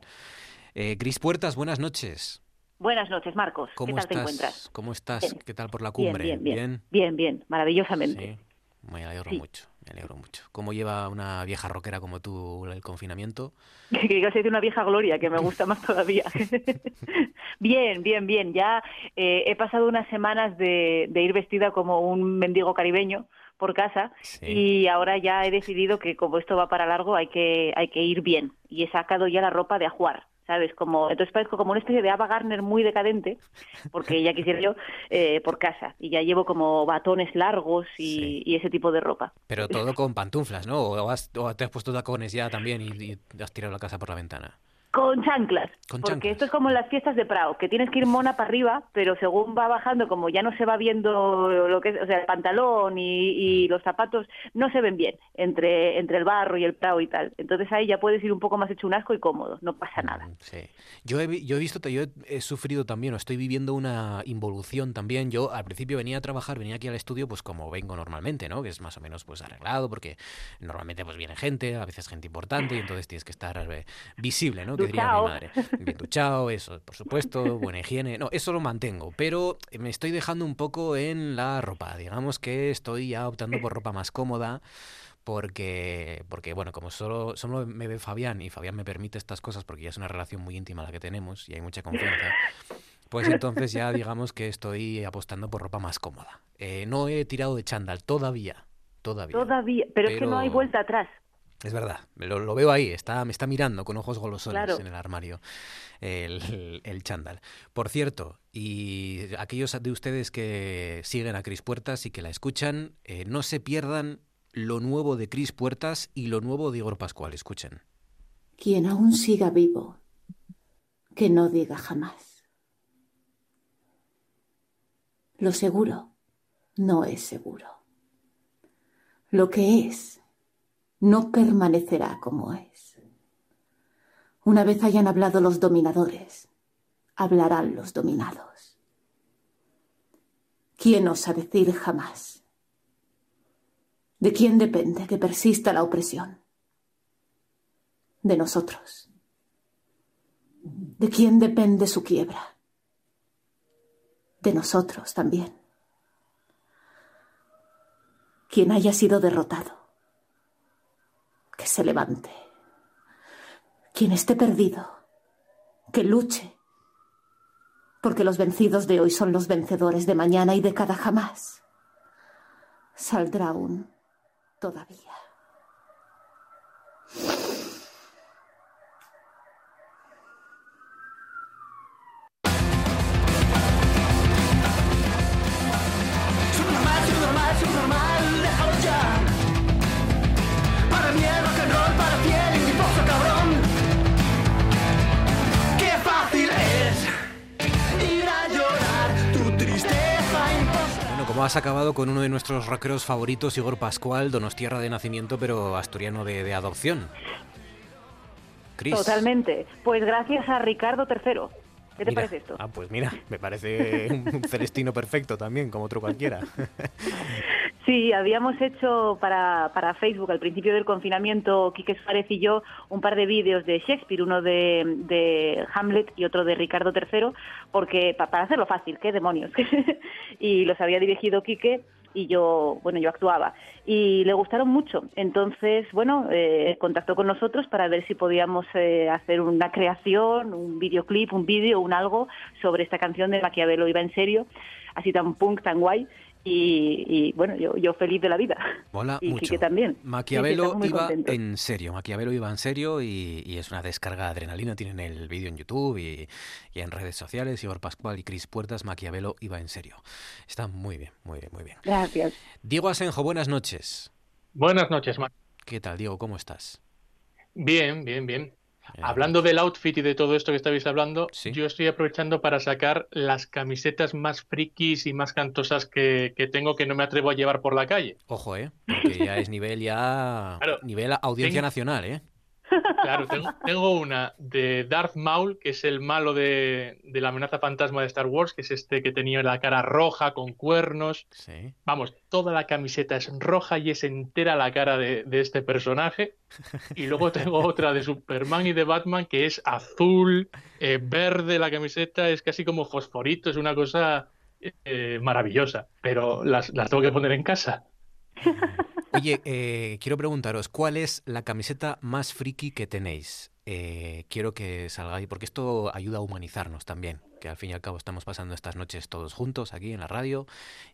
Eh, Gris Puertas, buenas noches. Buenas noches, Marcos. ¿Qué ¿Cómo tal te estás? encuentras? ¿Cómo estás? Bien. ¿Qué tal por la Bien, cumbre? bien, bien. Bien, bien, maravillosamente. Sí, me alegro Sí. mucho, me alegro mucho. ¿Cómo lleva una vieja rockera como tú el confinamiento? Que a ser de una vieja gloria, que me gusta más todavía. bien, bien, bien. Ya eh, he pasado unas semanas de, de ir vestida como un mendigo caribeño por casa y ahora ya he decidido que como esto va para largo hay que, hay que ir bien y he sacado ya la ropa de ajuar. ¿Sabes? Como, entonces parezco como una especie de Ava Gardner muy decadente, porque ya quisiera yo, eh, por casa. Y ya llevo como batones largos y, y ese tipo de ropa. Pero todo con pantuflas, ¿no? ¿O, has- o te has puesto tacones ya también y, y has tirado la casa por la ventana? Con chanclas, Con porque chanclas. esto es como en las fiestas de Prado, que tienes que ir mona para arriba, pero según va bajando, como ya no se va viendo lo que es, o sea, el pantalón y, y los zapatos no se ven bien entre, entre el barro y el Prado y tal. Entonces ahí ya puedes ir un poco más hecho un asco y cómodo, no pasa nada. Sí. Yo he, yo he visto, yo he, he sufrido también, o estoy viviendo una involución también. Yo al principio venía a trabajar, venía aquí al estudio, pues como vengo normalmente, ¿no? Que es más o menos pues arreglado, porque normalmente pues viene gente, a veces gente importante, y entonces tienes que estar eh, visible, ¿no? Diría mi Duchao. madre. Bien duchado, eso, por supuesto, buena higiene. No, eso lo mantengo, pero me estoy dejando un poco en la ropa. Digamos que estoy ya optando por ropa más cómoda porque, porque bueno, como solo, solo me ve Fabián y Fabián me permite estas cosas porque ya es una relación muy íntima la que tenemos y hay mucha confianza, pues entonces ya digamos que estoy apostando por ropa más cómoda. Eh, no he tirado de chándal todavía, todavía. Todavía, pero, es que no hay vuelta atrás. Es verdad, me lo, lo veo ahí, está, me está mirando con ojos golosones Claro. en el armario el, el chándal. Por cierto, y aquellos de ustedes que siguen a Cris Puertas y que la escuchan, eh, no se pierdan lo nuevo de Cris Puertas y lo nuevo de Igor Pascual, escuchen. Quien aún siga vivo, que no diga jamás. Lo seguro no es seguro. Lo que es no permanecerá como es. Una vez hayan hablado los dominadores, hablarán los dominados. ¿Quién osa decir jamás? ¿De quién depende que persista la opresión? De nosotros. ¿De quién depende su quiebra? De nosotros también. Quien haya sido derrotado, que se levante. Quien esté perdido, que luche. Porque los vencidos de hoy son los vencedores de mañana y de cada jamás. Saldrá aún todavía. Has acabado con uno de nuestros rockeros favoritos, Igor Pascual, donostierra de nacimiento, pero asturiano de, de adopción. Cris. Totalmente. Pues gracias a Ricardo III. ¿Qué te Mira, parece esto? Ah, pues mira, me parece un celestino perfecto también, como otro cualquiera. Sí, habíamos hecho para, para Facebook al principio del confinamiento, Quique Suárez y yo, un par de vídeos de Shakespeare, uno de, de Hamlet y otro de Ricardo III, porque pa- para hacerlo fácil, qué demonios. y los había dirigido Quique y yo, bueno, yo actuaba. Y le gustaron mucho. Entonces, bueno, eh, contactó con nosotros para ver si podíamos eh, hacer una creación, un videoclip, un vídeo, un algo sobre esta canción de Maquiavelo iba en serio, así tan punk, tan guay. Y, y, bueno, yo, yo feliz de la vida. Mola y mucho. Quique también. Sí, Maquiavelo iba contentos. en serio, Maquiavelo iba en serio y, y es una descarga de adrenalina. Tienen el vídeo en YouTube y, y en redes sociales. Igor Pascual y Cris Puertas, Maquiavelo iba en serio. Está muy bien, muy bien, muy bien. Gracias. Diego Asenjo, buenas noches. Buenas noches, Mar. ¿Qué tal, Diego? ¿Cómo estás? Bien, bien, bien. Hablando del outfit y de todo esto que estabais hablando, yo estoy aprovechando para sacar las camisetas más frikis y más cantosas que, que tengo que no me atrevo a llevar por la calle. Ojo, ¿eh? Porque ya es nivel ya... nivel audiencia Tengo- nacional, ¿eh? Claro, tengo, tengo una de Darth Maul, que es el malo de, de la amenaza fantasma de Star Wars, que es este que tenía la cara roja con cuernos. Sí. Vamos, toda la camiseta es roja y es entera la cara de, de este personaje. Y luego tengo otra de Superman y de Batman, que es azul, eh, verde la camiseta, es casi como fosforito, es una cosa eh, maravillosa. Pero las, las tengo que poner en casa. Oye, eh, quiero preguntaros, ¿cuál es la camiseta más friki que tenéis? Eh, quiero que salgáis, porque esto ayuda a humanizarnos también, que al fin y al cabo estamos pasando estas noches todos juntos aquí en la radio,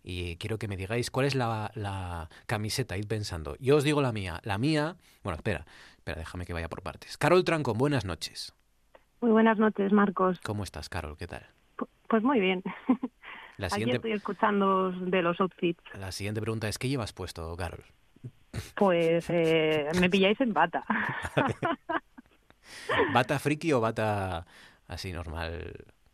y quiero que me digáis cuál es la, la camiseta, id pensando. Yo os digo la mía. La mía, bueno, espera, espera, déjame que vaya por partes. Carol Trancón, buenas noches. Muy buenas noches, Marcos. ¿Cómo estás, Carol? ¿Qué tal? Pues muy bien. La Aquí estoy escuchando de los outfits. la siguiente pregunta es, ¿qué llevas puesto, Carol? Pues eh, me pilláis en bata. ¿Bata friki o bata así normal?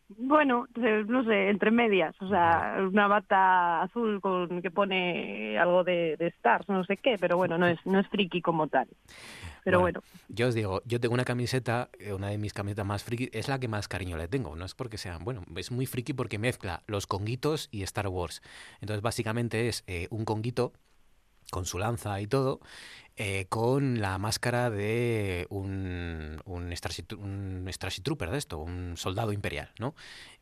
Bueno, no sé, entre medias, o sea, una bata azul con que pone algo de, de Stars, no sé qué, pero bueno, no es no es friki como tal. Pero bueno, Yo os digo, yo tengo una camiseta, eh, una de mis camisetas más friki, es la que más cariño le tengo. No es porque sea, bueno, es muy friki porque mezcla los conguitos y Star Wars. Entonces, básicamente es eh, un conguito con su lanza y todo, eh, con la máscara de un, un, Starship, un Starship Trooper de esto, un soldado imperial, ¿no?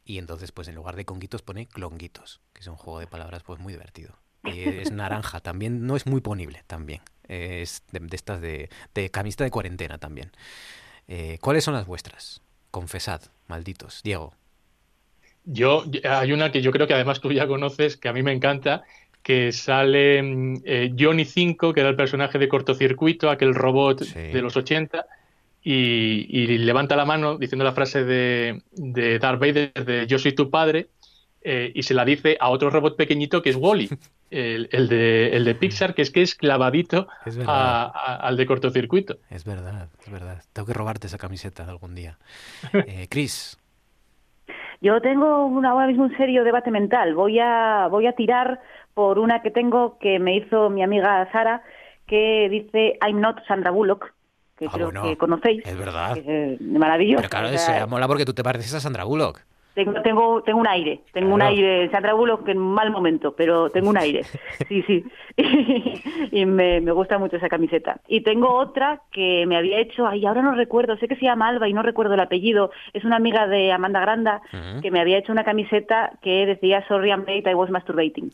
Y entonces, pues en lugar de conguitos pone clonguitos, que es un juego de palabras pues muy divertido. Y es naranja también, no es muy ponible también. Es de, de estas de, de camiseta de cuarentena también. Eh, ¿Cuáles son las vuestras? Confesad, malditos. Diego. Yo, hay una que yo creo que además tú ya conoces, que a mí me encanta, que sale eh, Johnny 5, que era el personaje de cortocircuito, aquel robot de los 80, y, y levanta la mano diciendo la frase de, de Darth Vader de Yo soy tu padre, eh, y se la dice a otro robot pequeñito que es Wally, el, el de, el de Pixar, que es que es clavadito Es a- verdad. a- al de cortocircuito. Es verdad, es verdad. Tengo que robarte esa camiseta algún día. Eh, Chris, Yo tengo una, ahora mismo un serio debate mental. Voy a, voy a tirar por una que tengo que me hizo mi amiga Sara, que dice I'm not Sandra Bullock, que creo bueno, que conocéis. es verdad. que es maravilloso. Pero claro, O sea, eso mola porque tú te pareces a Sandra Bullock. Tengo, tengo, tengo un aire, tengo un aire, Sandra Bullock en mal momento, pero tengo un aire, sí, sí, y me, me gusta mucho esa camiseta. Y tengo otra que me había hecho, ay, ahora no recuerdo, sé que se llama Alba y no recuerdo el apellido, es una amiga de Amanda Granda que me había hecho una camiseta que decía Sorry I'm late, I was masturbating.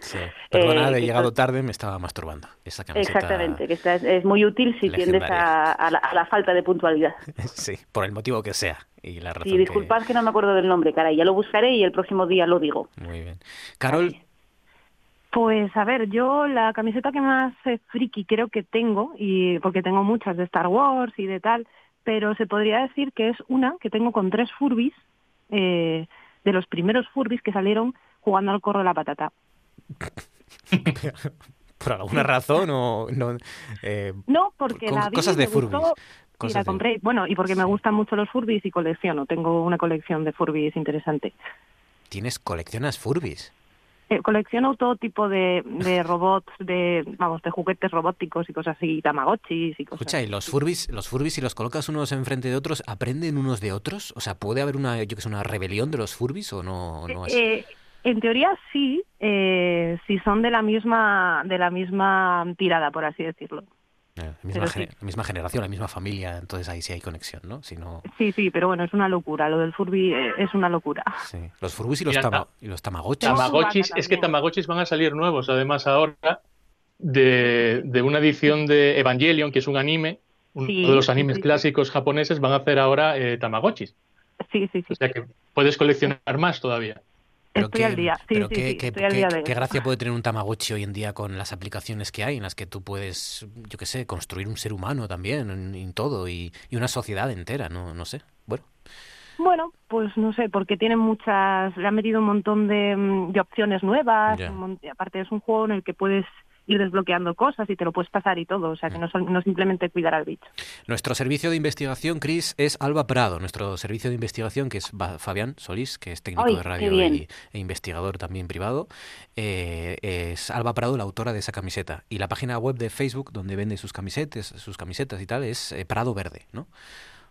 Perdona, Eh, que llegado está- tarde me estaba masturbando. Esa camiseta. Exactamente, que esta es, muy útil si tiendes a, a la, a la falta de puntualidad. Sí, por el motivo que sea. Y la razón Sí, disculpad que no me acuerdo del nombre, caray, ya lo buscaré y el próximo día lo digo. Muy bien. Carol, Pues a ver, yo la camiseta que más eh, friki creo que tengo, y porque tengo muchas de Star Wars y de tal, pero se podría decir que es una que tengo con tres Furbis, eh, de los primeros Furbis que salieron jugando al corro de la patata. por alguna razón o no. eh, No, porque la vi cosas de me gustó Furbis. y Cosas la de- compré. Bueno, y porque me gustan mucho los Furbis y colecciono. Tengo una colección de Furbis interesante. Tienes coleccionas Furbis. Eh, colecciono todo tipo de, de robots, de vamos, de juguetes robóticos y cosas así, tamagotchis y cosas. Escucha, ¿y los furbis, los furbis si los colocas unos enfrente de otros, aprenden unos de otros? O sea, ¿puede haber una, yo que sé, una rebelión de los furbis o no, no es? Eh, en teoría sí, eh, si son de la misma de la misma tirada, por así decirlo. Eh, la, misma la generación, la misma familia, entonces ahí sí hay conexión, ¿no? Si no, Sí, sí, pero bueno, es una locura. Lo del Furby eh, es una locura. sí. Los furbis y los, tama- ta- y los tamagotchis. Tamagotchis, es que Tamagotchis van a salir nuevos, además ahora, de, de una edición de Evangelion, que es un anime, uno Sí, de los animes sí, sí. clásicos japoneses, van a hacer ahora eh, Tamagotchis. Sí, sí, sí. O sea que puedes coleccionar más todavía. Estoy al día. Sí, Pero sí, qué, sí, qué- estoy al qué- día de qué eso. gracia puede tener un Tamagotchi hoy en día con las aplicaciones que hay, en las que tú puedes, yo qué sé, construir un ser humano también, en, en todo, y, y una sociedad entera, no, no sé. Bueno, Bueno, pues no sé, porque tiene muchas, le han metido un montón de, mm, de opciones nuevas, Ya. un aparte es un juego en el que puedes ir desbloqueando cosas y te lo puedes pasar y todo, o sea que no, son- no simplemente cuidar al bicho. nuestro servicio de investigación, Chris, es Alba Prado. Nuestro servicio de investigación, que es Fabián Solís, que es técnico Ay, de radio y, e investigador también privado. eh, es Alba Prado, la autora de esa camiseta. Y la página web de Facebook, donde vende sus camisetas, sus camisetas y tal, es eh, Prado Verde, ¿no?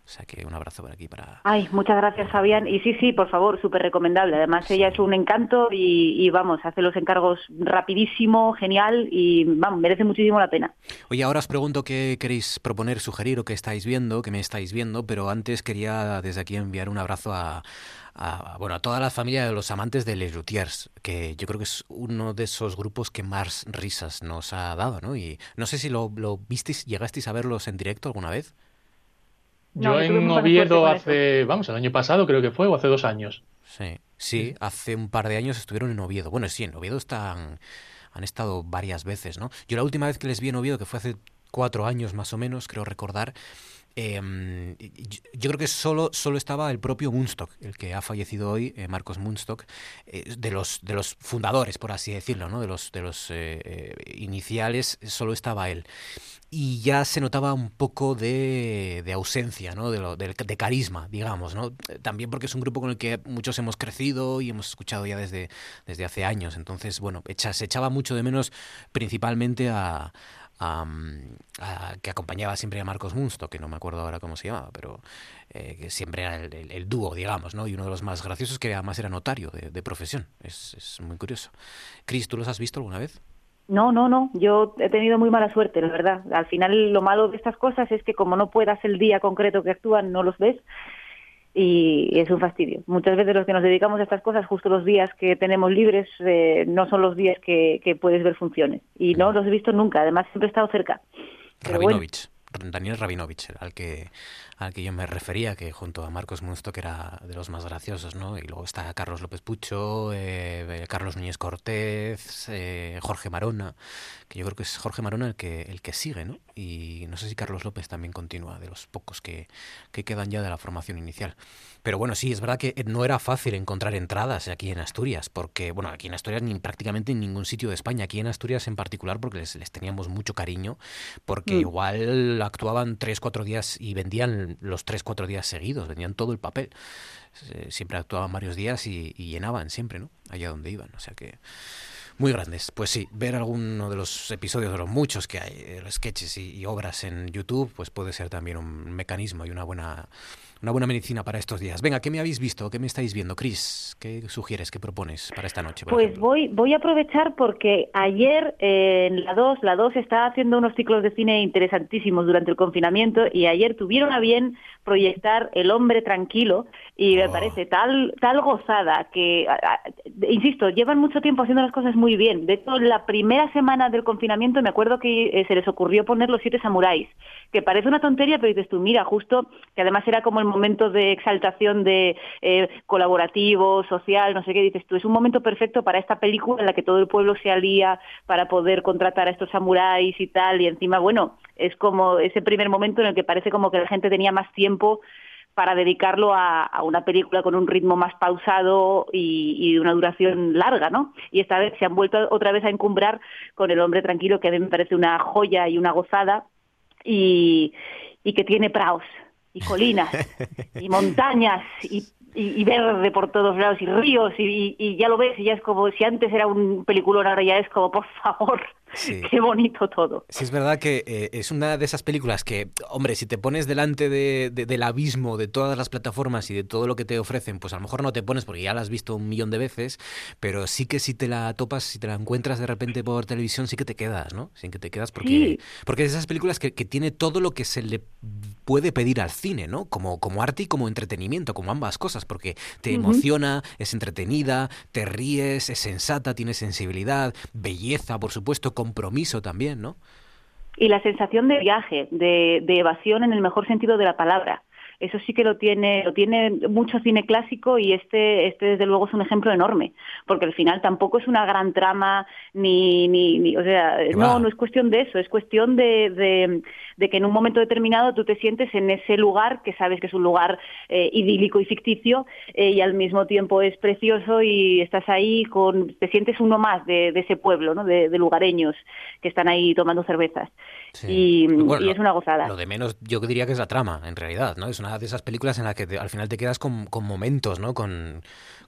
O sea que un abrazo por aquí para... Ay, muchas gracias, Fabián. Y sí, sí, por favor, súper recomendable. Además, ella es un encanto y, y, vamos, hace los encargos rapidísimo, genial y vamos, merece muchísimo la pena. Oye, ahora os pregunto qué queréis proponer, sugerir o qué estáis viendo, qué me estáis viendo, pero antes quería desde aquí enviar un abrazo a, a, bueno, a toda la familia de los amantes de Les Luthiers, que yo creo que es uno de esos grupos que más risas nos ha dado, ¿no? Y no sé si lo, lo visteis, llegasteis a verlos en directo alguna vez. Yo No, yo tuve en Oviedo hace, vamos, el año pasado creo que fue, o hace dos años. Sí, sí, hace un par de años estuvieron en Oviedo. Bueno, sí, en Oviedo están, han estado varias veces, ¿no? Yo la última vez que les vi en Oviedo, que fue hace cuatro años más o menos, creo recordar, eh, yo, creo que solo, solo estaba el propio Munstock, el que ha fallecido hoy, eh, Marcos Munstock, eh, de los de los fundadores, por así decirlo, ¿no? De los de los eh, eh, iniciales, solo estaba él y ya se notaba un poco de, de ausencia, ¿no? De, lo- del- de carisma, digamos, ¿no? También porque es un grupo con el que muchos hemos crecido y hemos escuchado ya desde, desde hace años. Entonces, bueno, echa- se echaba mucho de menos principalmente a, a- que acompañaba siempre a Marcos Munsto, que no me acuerdo ahora cómo se llamaba, pero eh, que siempre era el dúo, digamos, ¿no? Y uno de los más graciosos que además era notario de, de profesión. Es, es muy curioso. Cris, ¿tú los has visto alguna vez? No, no, no. Yo he tenido muy mala suerte, la verdad. Al final, lo malo de estas cosas es que como no puedas el día concreto que actúan, no los ves y es un fastidio. Muchas veces los que nos dedicamos a estas cosas, justo los días que tenemos libres, eh, no son los días que, que puedes ver funciones. Y no los he visto nunca. Además, siempre he estado cerca. Bueno. Rabinovich, Daniel Rabinovich, al que, al que yo me refería, que junto a Marcos Munsto, que era de los más graciosos, ¿no? Y luego está Carlos López Pucho, eh, Carlos Núñez Cortés, eh, Jorge Marona, que yo creo que es Jorge Marona el que, el que sigue, ¿no? Y no sé si Carlos López también continúa, de los pocos que, que quedan ya de la formación inicial. Pero bueno, sí, es verdad que no era fácil encontrar entradas aquí en Asturias, porque, bueno, aquí en Asturias ni prácticamente en ningún sitio de España, aquí en Asturias en particular, porque les, les teníamos mucho cariño, porque Mm. igual actuaban tres, cuatro días y vendían los tres, cuatro días seguidos, vendían todo el papel. Eh, Siempre actuaban varios días y, y llenaban siempre, ¿no? Allá donde iban, o sea que... Muy grandes. Pues sí, ver alguno de los episodios de los muchos que hay, eh, sketches y obras en YouTube, pues puede ser también un mecanismo y una buena, una buena medicina para estos días. Venga, ¿qué me habéis visto? ¿Qué me estáis viendo? Chris, ¿qué sugieres? ¿Qué propones para esta noche? Pues ejemplo? voy, voy a aprovechar porque ayer eh, en la 2, la 2 está haciendo unos ciclos de cine interesantísimos durante el confinamiento y ayer tuvieron a bien proyectar El hombre tranquilo y me parece tal tal gozada que, insisto, llevan mucho tiempo haciendo las cosas muy bien. De hecho, la primera semana del confinamiento me acuerdo que eh, se les ocurrió poner Los siete samuráis, que parece una tontería, pero dices tú, mira, justo que además era como el momento de exaltación de eh, colaborativo, social, no sé qué, dices tú, es un momento perfecto para esta película en la que todo el pueblo se alía para poder contratar a estos samuráis y tal, y encima, bueno, es como ese primer momento en el que parece como que la gente tenía más tiempo para dedicarlo a, a una película con un ritmo más pausado y, y de una duración larga, ¿no? Y esta vez se han vuelto otra vez a encumbrar con El hombre tranquilo, que a mí me parece una joya y una gozada, y, y que tiene praos y colinas y montañas y y, verde por todos lados y ríos y, y, ya lo ves y ya es como si antes era un peliculón ahora ya es como por favor Qué bonito todo. Sí, es verdad que eh, es una de esas películas que, hombre, si te pones delante de, del abismo de todas las plataformas y de todo lo que te ofrecen, pues a lo mejor no te pones porque ya la has visto un millón de veces, pero sí que si te la topas, si te la encuentras de repente por televisión, sí que te quedas, ¿no? Sí que te quedas porque, porque es esas películas que, que tiene todo lo que se le puede pedir al cine, ¿no? Como, como arte y como entretenimiento, como ambas cosas, porque te emociona, es entretenida, te ríes, es sensata, tiene sensibilidad, belleza, por supuesto, compromiso también, ¿no? Y la sensación de viaje, de, evasión en el mejor sentido de la palabra eso sí que lo tiene, lo tiene mucho cine clásico y este, este desde luego es un ejemplo enorme, porque al final tampoco es una gran trama ni, ni, o sea, no, no es cuestión de eso, es cuestión de, de, que en un momento determinado tú te sientes en ese lugar que sabes que es un lugar eh, idílico y ficticio eh, y al mismo tiempo es precioso y estás ahí con, te sientes uno más de, ese pueblo, ¿no? de, lugareños que están ahí tomando cervezas. Y, es una gozada. Lo de menos yo diría que es la trama, en realidad, ¿no? Es una de esas películas en las que al final te quedas con, con momentos, ¿no? Con,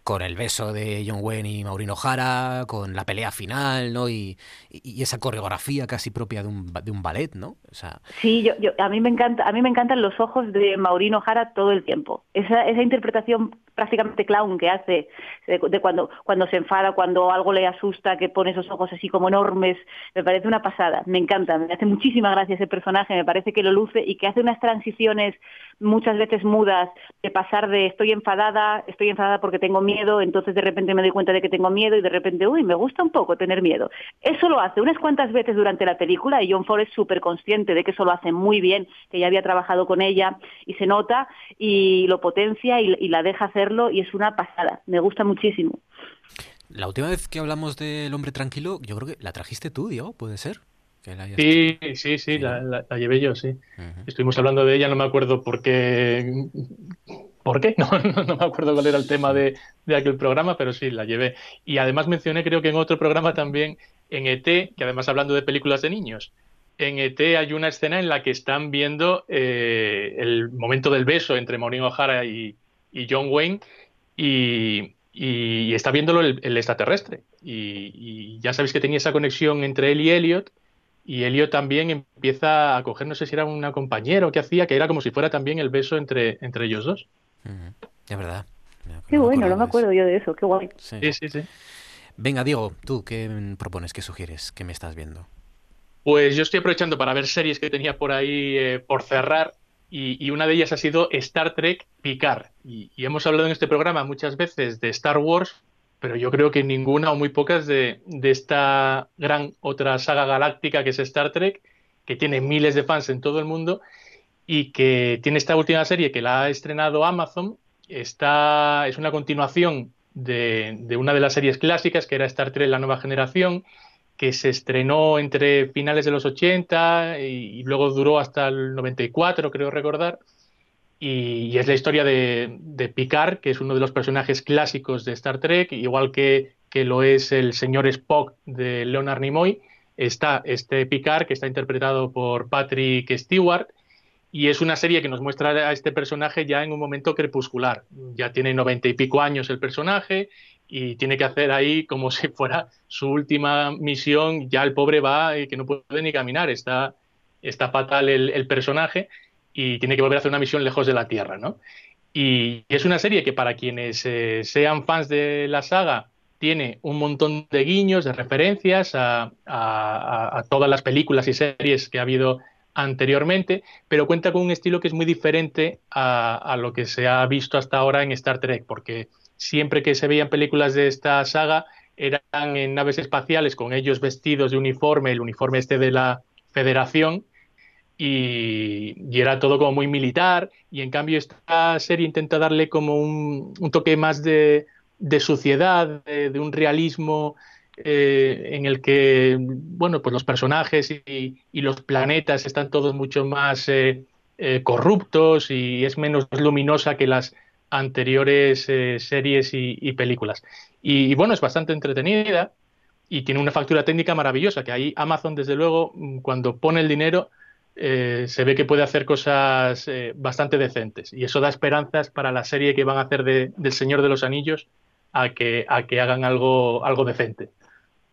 con el beso de John Wayne y Maurino Jara, con la pelea final, ¿no? Y, esa coreografía casi propia de un, de un ballet, ¿no? Sí, yo, yo, a mí me encanta, a mí me encantan los ojos de Maurino Jara todo el tiempo. Esa, esa interpretación prácticamente clown que hace de, cuando cuando se enfada, cuando algo le asusta, que pone esos ojos así como enormes, me parece una pasada. Me encanta, me hace muchísima gracia ese personaje, me parece que lo luce y que hace unas transiciones muchas veces mudas de pasar de estoy enfadada, estoy enfadada porque tengo miedo, entonces de repente me doy cuenta de que tengo miedo y de repente, uy, me gusta un poco tener miedo. Eso lo hace unas cuantas veces durante la película y John Ford es súper consciente de que eso lo hace muy bien, que ya había trabajado con ella y se nota y lo potencia y, la deja hacerlo y es una pasada, me gusta muchísimo. La última vez que hablamos del hombre tranquilo, yo creo que la trajiste tú, Diego, ¿puede ser? Sí, sí, sí, la, llevé yo, sí. Estuvimos hablando de ella, no me acuerdo por qué. ¿Por qué? No, no, me acuerdo cuál era el tema de, aquel programa, pero sí, la llevé. Y además mencioné, creo que en otro programa también, en ET, que además hablando de películas de niños, en ET hay una escena en la que están viendo eh, el momento del beso entre Maureen O'Hara y, John Wayne y, está viéndolo el, extraterrestre. Y, y, ya sabéis que tenía esa conexión entre él y Elliot y Elio también empieza a coger, no sé si era una compañera o qué hacía, que era como si fuera también el beso entre, entre ellos dos. Es verdad. Qué bueno, no me acuerdo yo de eso, qué guay. Sí. sí, sí, Venga, Diego, ¿tú qué propones, qué sugieres, qué me estás viendo? Pues yo estoy aprovechando para ver series que tenía por ahí eh, por cerrar y, una de ellas ha sido Star Trek Picard. y, hemos hablado en este programa muchas veces de Star Wars, pero yo creo que ninguna o muy pocas de, esta gran otra saga galáctica que es Star Trek, que tiene miles de fans en todo el mundo y que tiene esta última serie que la ha estrenado Amazon. Está, es una continuación de, una de las series clásicas que era Star Trek La Nueva Generación, que se estrenó entre finales de los 80 y, luego duró hasta el 94, creo recordar y, es la historia de, Picard, que es uno de los personajes clásicos de Star Trek, igual que, que lo es el señor Spock de Leonard Nimoy. Está este Picard, que está interpretado por Patrick Stewart, y es una serie que nos muestra a este personaje ya en un momento crepuscular. Ya tiene noventa y pico años el personaje y tiene que hacer ahí como si fuera su última misión. Ya el pobre va y que no puede ni caminar, está, está fatal el, el personaje y tiene que volver a hacer una misión lejos de la Tierra, ¿no? Y es una serie que para quienes eh, sean fans de la saga tiene un montón de guiños, de referencias a, todas las películas y series que ha habido anteriormente, pero cuenta con un estilo que es muy diferente a, lo que se ha visto hasta ahora en Star Trek, porque siempre que se veían películas de esta saga eran en naves espaciales con ellos vestidos de uniforme, el uniforme este de la Federación, y, era todo como muy militar y en cambio esta serie intenta darle como un, toque más de, suciedad, de, un realismo eh, en el que bueno pues los personajes y, los planetas están todos mucho más eh, eh, corruptos y es menos luminosa que las anteriores series y, películas. Y, bueno, es bastante entretenida y tiene una factura técnica maravillosa, que ahí Amazon, desde luego, cuando pone el dinero, eh, se ve que puede hacer cosas eh, bastante decentes. Y eso da esperanzas para la serie que van a hacer de, del Señor de los Anillos a que, a que hagan algo, algo decente.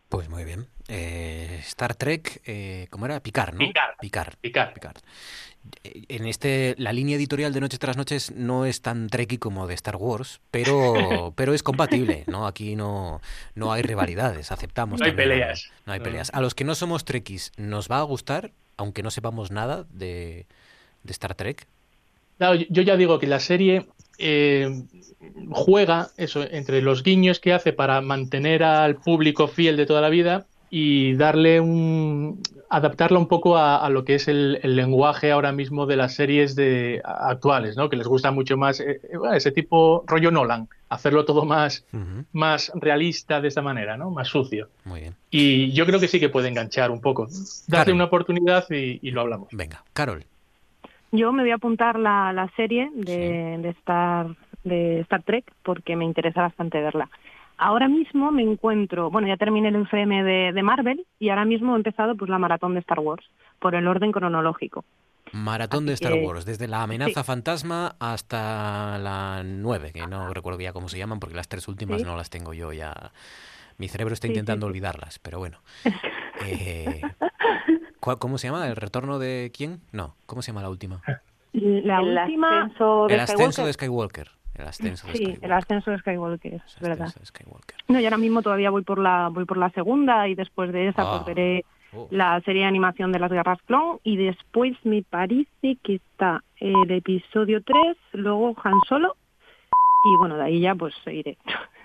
Pues muy bien. Eh, Star Trek, eh, ¿cómo era? Picar, ¿no? Picard. Picar. Picard. Picard. Eh, En este, la línea editorial de Noches tras Noches no es tan trekky como de Star Wars, pero, pero es compatible, ¿no? Aquí no, no hay rivalidades, aceptamos. No hay también, peleas. No hay peleas. A los que no somos trekkies, ¿nos va a gustar, aunque no sepamos nada de, de Star Trek? Claro, yo ya digo que la serie eh, juega eso entre los guiños que hace para mantener al público fiel de toda la vida y darle un adaptarla un poco a, a lo que es el, el lenguaje ahora mismo de las series de actuales, ¿no? Que les gusta mucho más eh, eh, ese tipo rollo Nolan, hacerlo todo más más realista de esta manera, ¿no? Más sucio. Muy bien. Y yo creo que sí que puede enganchar un poco. Darle Karen. una oportunidad y, y lo hablamos. Venga, Carol. Yo me voy a apuntar la, la serie de, de, Star, de Star Trek porque me interesa bastante verla. Ahora mismo me encuentro, bueno, ya terminé el UCM de, de Marvel y ahora mismo he empezado pues la maratón de Star Wars por el orden cronológico. Maratón de Star que- Wars, desde la amenaza sí. fantasma hasta la 9, que no recuerdo ya cómo se llaman porque las tres últimas Sí. no las tengo yo ya. Mi cerebro está intentando sí. olvidarlas, pero bueno. Eh, ¿cuál- ¿Cómo se llama? ¿El retorno de quién? No, ¿cómo se llama la última? La El última... ascenso de El ascenso Skywalker. de Skywalker. El ascenso de Sí, Skywalker. el ascenso de Skywalker, es verdad. ascenso de Skywalker. No, y ahora mismo todavía voy por la voy por la segunda y después de esa Ah. pues veré Oh. la serie de animación de las guerras clon y después me parece que está el episodio 3, luego Han Solo y bueno, de ahí ya pues seguiré.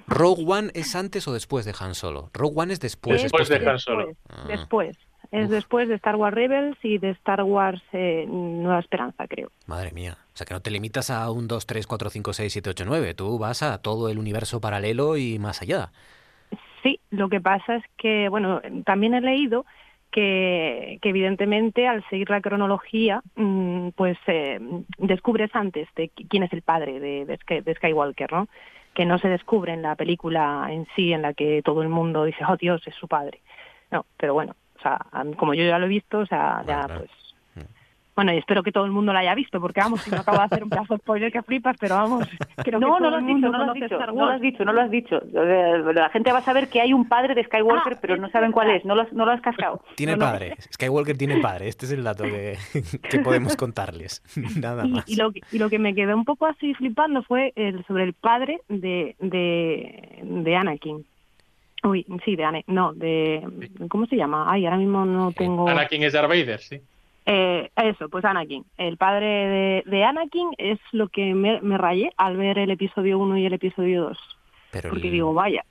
¿Rogue One es antes o después de Han Solo? Rogue One es después. es Después de. Han Solo. Ah. Después. Es después de Star Wars Rebels y de Star Wars eh, Nueva Esperanza, creo. Madre mía. O sea que no te limitas a un 2, 3, 4, 5, 6, 7, 8, 9. Tú vas a todo el universo paralelo y más allá. Sí, lo que pasa es que, bueno, también he leído que, que evidentemente al seguir la cronología, mm, pues eh, descubres antes de qui- quién es el padre de, de de Skywalker, ¿no? Que no se descubre en la película en sí, en la que todo el mundo dice, oh Dios, es su padre. No, pero bueno, sea, a mí- como yo ya lo he visto, o sea, ya pues... Bueno, y espero que todo el mundo la haya visto, porque vamos, si no acabo de hacer un pedazo de spoiler que flipas, pero vamos, creo No, no lo has dicho, no lo has dicho, Star no lo Wars. has dicho, no lo has dicho. La gente va a saber que hay un padre de Skywalker, Ah, pero no saben cuál es, no lo has, no lo has cascado. Tiene No, no. padre. Skywalker tiene padre. Este es el dato que, que podemos contarles. Nada Y, más. y lo, que- y lo que me quedó un poco así flipando fue el, sobre el padre de, de, de Anakin. Uy, sí, de Anakin, no, de... ¿Cómo se llama? Ay, ahora mismo no tengo... Anakin es Darth Vader, sí. Eh, eso, pues Anakin. El padre de, de Anakin es lo que me, me rayé al ver el episodio 1 y el episodio 2. Pero Porque el, digo, vaya,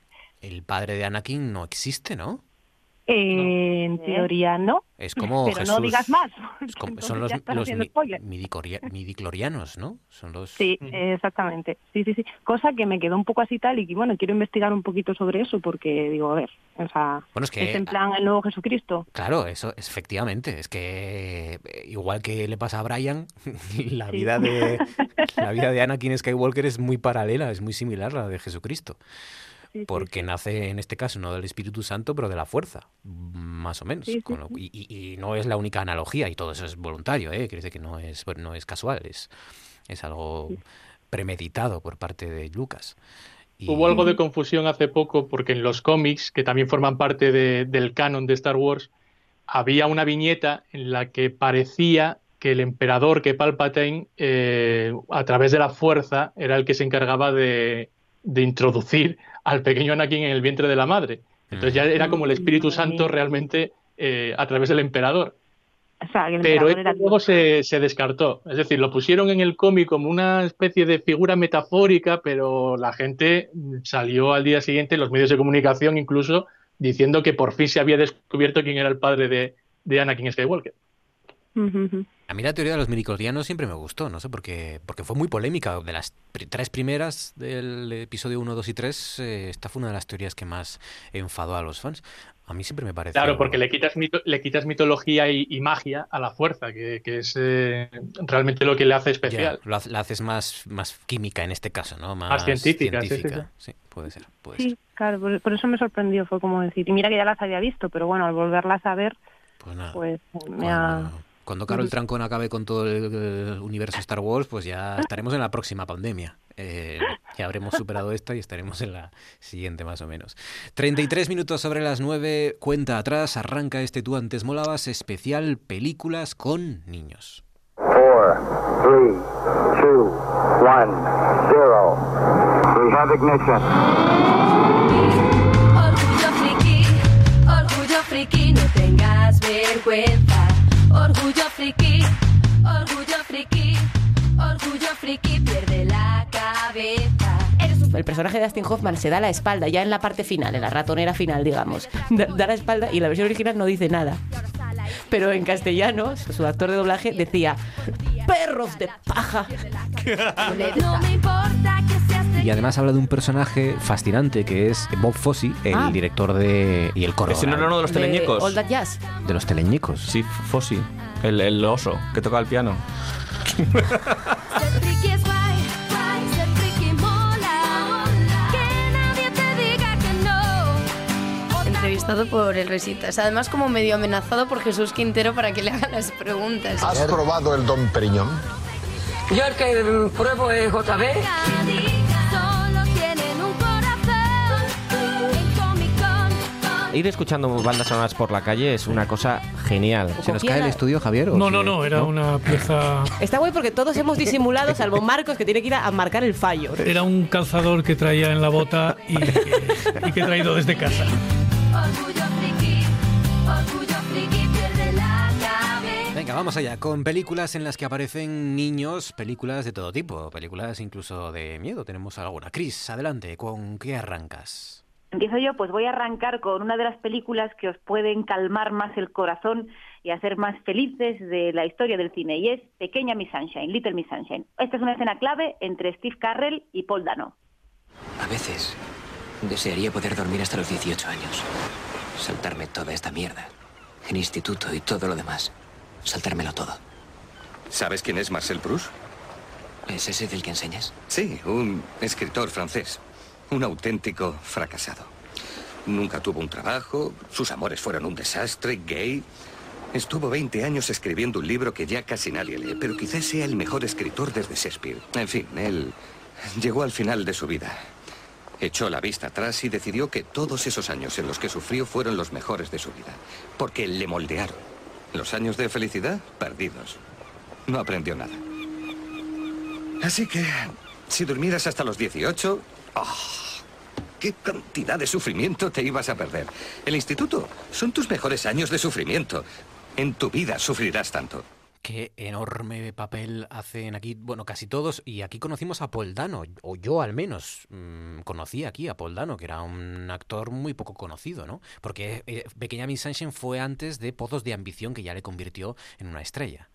el padre de Anakin no existe, ¿no? Eh, en teoría no. Es como Pero Jesús. no digas más. Como- son los, mi- midiclorianos, ¿no? Son los... Sí, exactamente. Sí, sí, sí. Cosa que me quedó un poco así tal y que, bueno, quiero investigar un poquito sobre eso porque digo, a ver, o sea, Bueno, es que- en plan el nuevo Jesucristo. Claro, eso es efectivamente. Es que eh, igual que le pasa a Brian, la Sí. vida de la vida de Anakin Skywalker es muy paralela, es muy similar a la de Jesucristo. Sí, sí, Porque nace en este caso no del Espíritu Santo, pero de la fuerza, más o menos. Sí, sí, con lo- y, y- y no es la única analogía, y todo eso es voluntario, ¿eh? Quiere decir que no es, no es casual, es, es algo premeditado por parte de Lucas. Y- Hubo algo de confusión hace poco porque en los cómics, que también forman parte de- del canon de Star Wars, había una viñeta en la que parecía que el emperador, que Palpatine, eh, a través de la fuerza, era el que se encargaba de, de introducir al pequeño Anakin en el vientre de la madre. Entonces ya era como el Espíritu Santo realmente eh, a través del emperador. O sea, el Pero emperador esto era luego se, se descartó. Es decir, lo pusieron en el cómic como una especie de figura metafórica, pero la gente salió al día siguiente, en los medios de comunicación incluso, diciendo que por fin se había descubierto quién era el padre de, de Anakin Skywalker. A mí la teoría de los midichlorianos siempre me gustó, no sé, porque, porque fue muy polémica. De las pri- tres primeras del episodio 1, 2 y 3, eh, esta fue una de las teorías que más enfadó a los fans. A mí siempre me pareció... Claro, porque le quitas, mito- le quitas mitología y, y magia a la fuerza, que, que es eh, realmente lo que le hace Ya, especial. lo la haces más, más química en este caso, ¿no? Más, Más científica, sí, sí, puede ser, puede Sí, claro, por, por eso me sorprendió, fue como decir, y mira que ya las había visto, pero bueno, al volverlas a ver, Pues nada. pues me ha... Cuando Carol Trancón acabe con todo el, universo Star Wars, pues ya estaremos en la próxima pandemia. Eh, ya habremos superado esta y estaremos en la siguiente más o menos. 33 minutos sobre las 9, cuenta atrás, arranca este Tú antes molabas especial películas con niños. 4, 3, 2, 1, 0. We have ignition. Orgullo friki, orgullo friki, no tengas vergüenza. Orgullo friki, orgullo friki, orgullo friki, pierde la cabeza. El personaje de Dustin Hoffman se da la espalda, ya en la parte final, en la ratonera final, digamos. Da, da la espalda y la versión original no dice nada. Pero en castellano, su actor de doblaje decía: ¡Perros de paja! No me importa que Y además habla de un personaje fascinante que es Bob Fosse, el Ah. director de y el coro. Ese no era uno de los De teleñecos. All That Jazz. De los teleñecos. Sí, Fossi. El, el oso que toca el piano. Entrevistado por el Resitas. Además, como medio amenazado por Jesús Quintero para que le haga las preguntas. ¿Has probado el Don Periñón? Yo el que pruebo es JB. Ir escuchando bandas sonoras por la calle es una cosa genial. ¿Se nos cae el estudio, Javier? o No, no, no, era una pieza. Está guay porque todos hemos disimulado, salvo Marcos, que tiene que ir a, marcar el fallo. Era un calzador que traía en la bota y que, y que he traído desde casa. Orgullo friki, orgullo friki, pierde la cabeza. Venga, vamos allá, con películas en las que aparecen niños, películas de todo tipo, películas incluso de miedo, tenemos alguna. Cris, adelante, ¿con qué arrancas? Empiezo yo, pues voy a arrancar con una de las películas que os pueden calmar más el corazón y hacer más felices de la historia del cine, y es Pequeña Miss Sunshine, Little Miss Sunshine. Esta es una escena clave entre Steve Carrell y Paul Dano. A veces desearía poder dormir hasta los 18 años. Saltarme toda esta mierda. El instituto y todo lo demás. Saltármelo todo. ¿Sabes quién es Marcel Proust? ¿Es ese del que enseñas? Sí, un escritor francés. Un auténtico fracasado. Nunca tuvo un trabajo, sus amores fueron un desastre, gay. Estuvo 20 años escribiendo un libro que ya casi nadie lee, pero quizás sea el mejor escritor desde Shakespeare. En fin, él llegó al final de su vida. Echó la vista atrás y decidió que todos esos años en los que sufrió fueron los mejores de su vida, porque le moldearon. Los años de felicidad, perdidos. No aprendió nada. Así que, si durmieras hasta los 18, ¡ah! ¿Qué cantidad de sufrimiento te ibas a perder? El instituto son tus mejores años de sufrimiento. En tu vida sufrirás tanto. Qué enorme papel hacen aquí, bueno, casi todos, y aquí conocimos a Paul Dano, o yo al menos mm, conocí aquí a Paul Dano, que era un actor muy poco conocido, ¿no? Porque eh, Pequeña Miss Sunshine fue antes de Pozos de Ambición, que ya le convirtió en una estrella.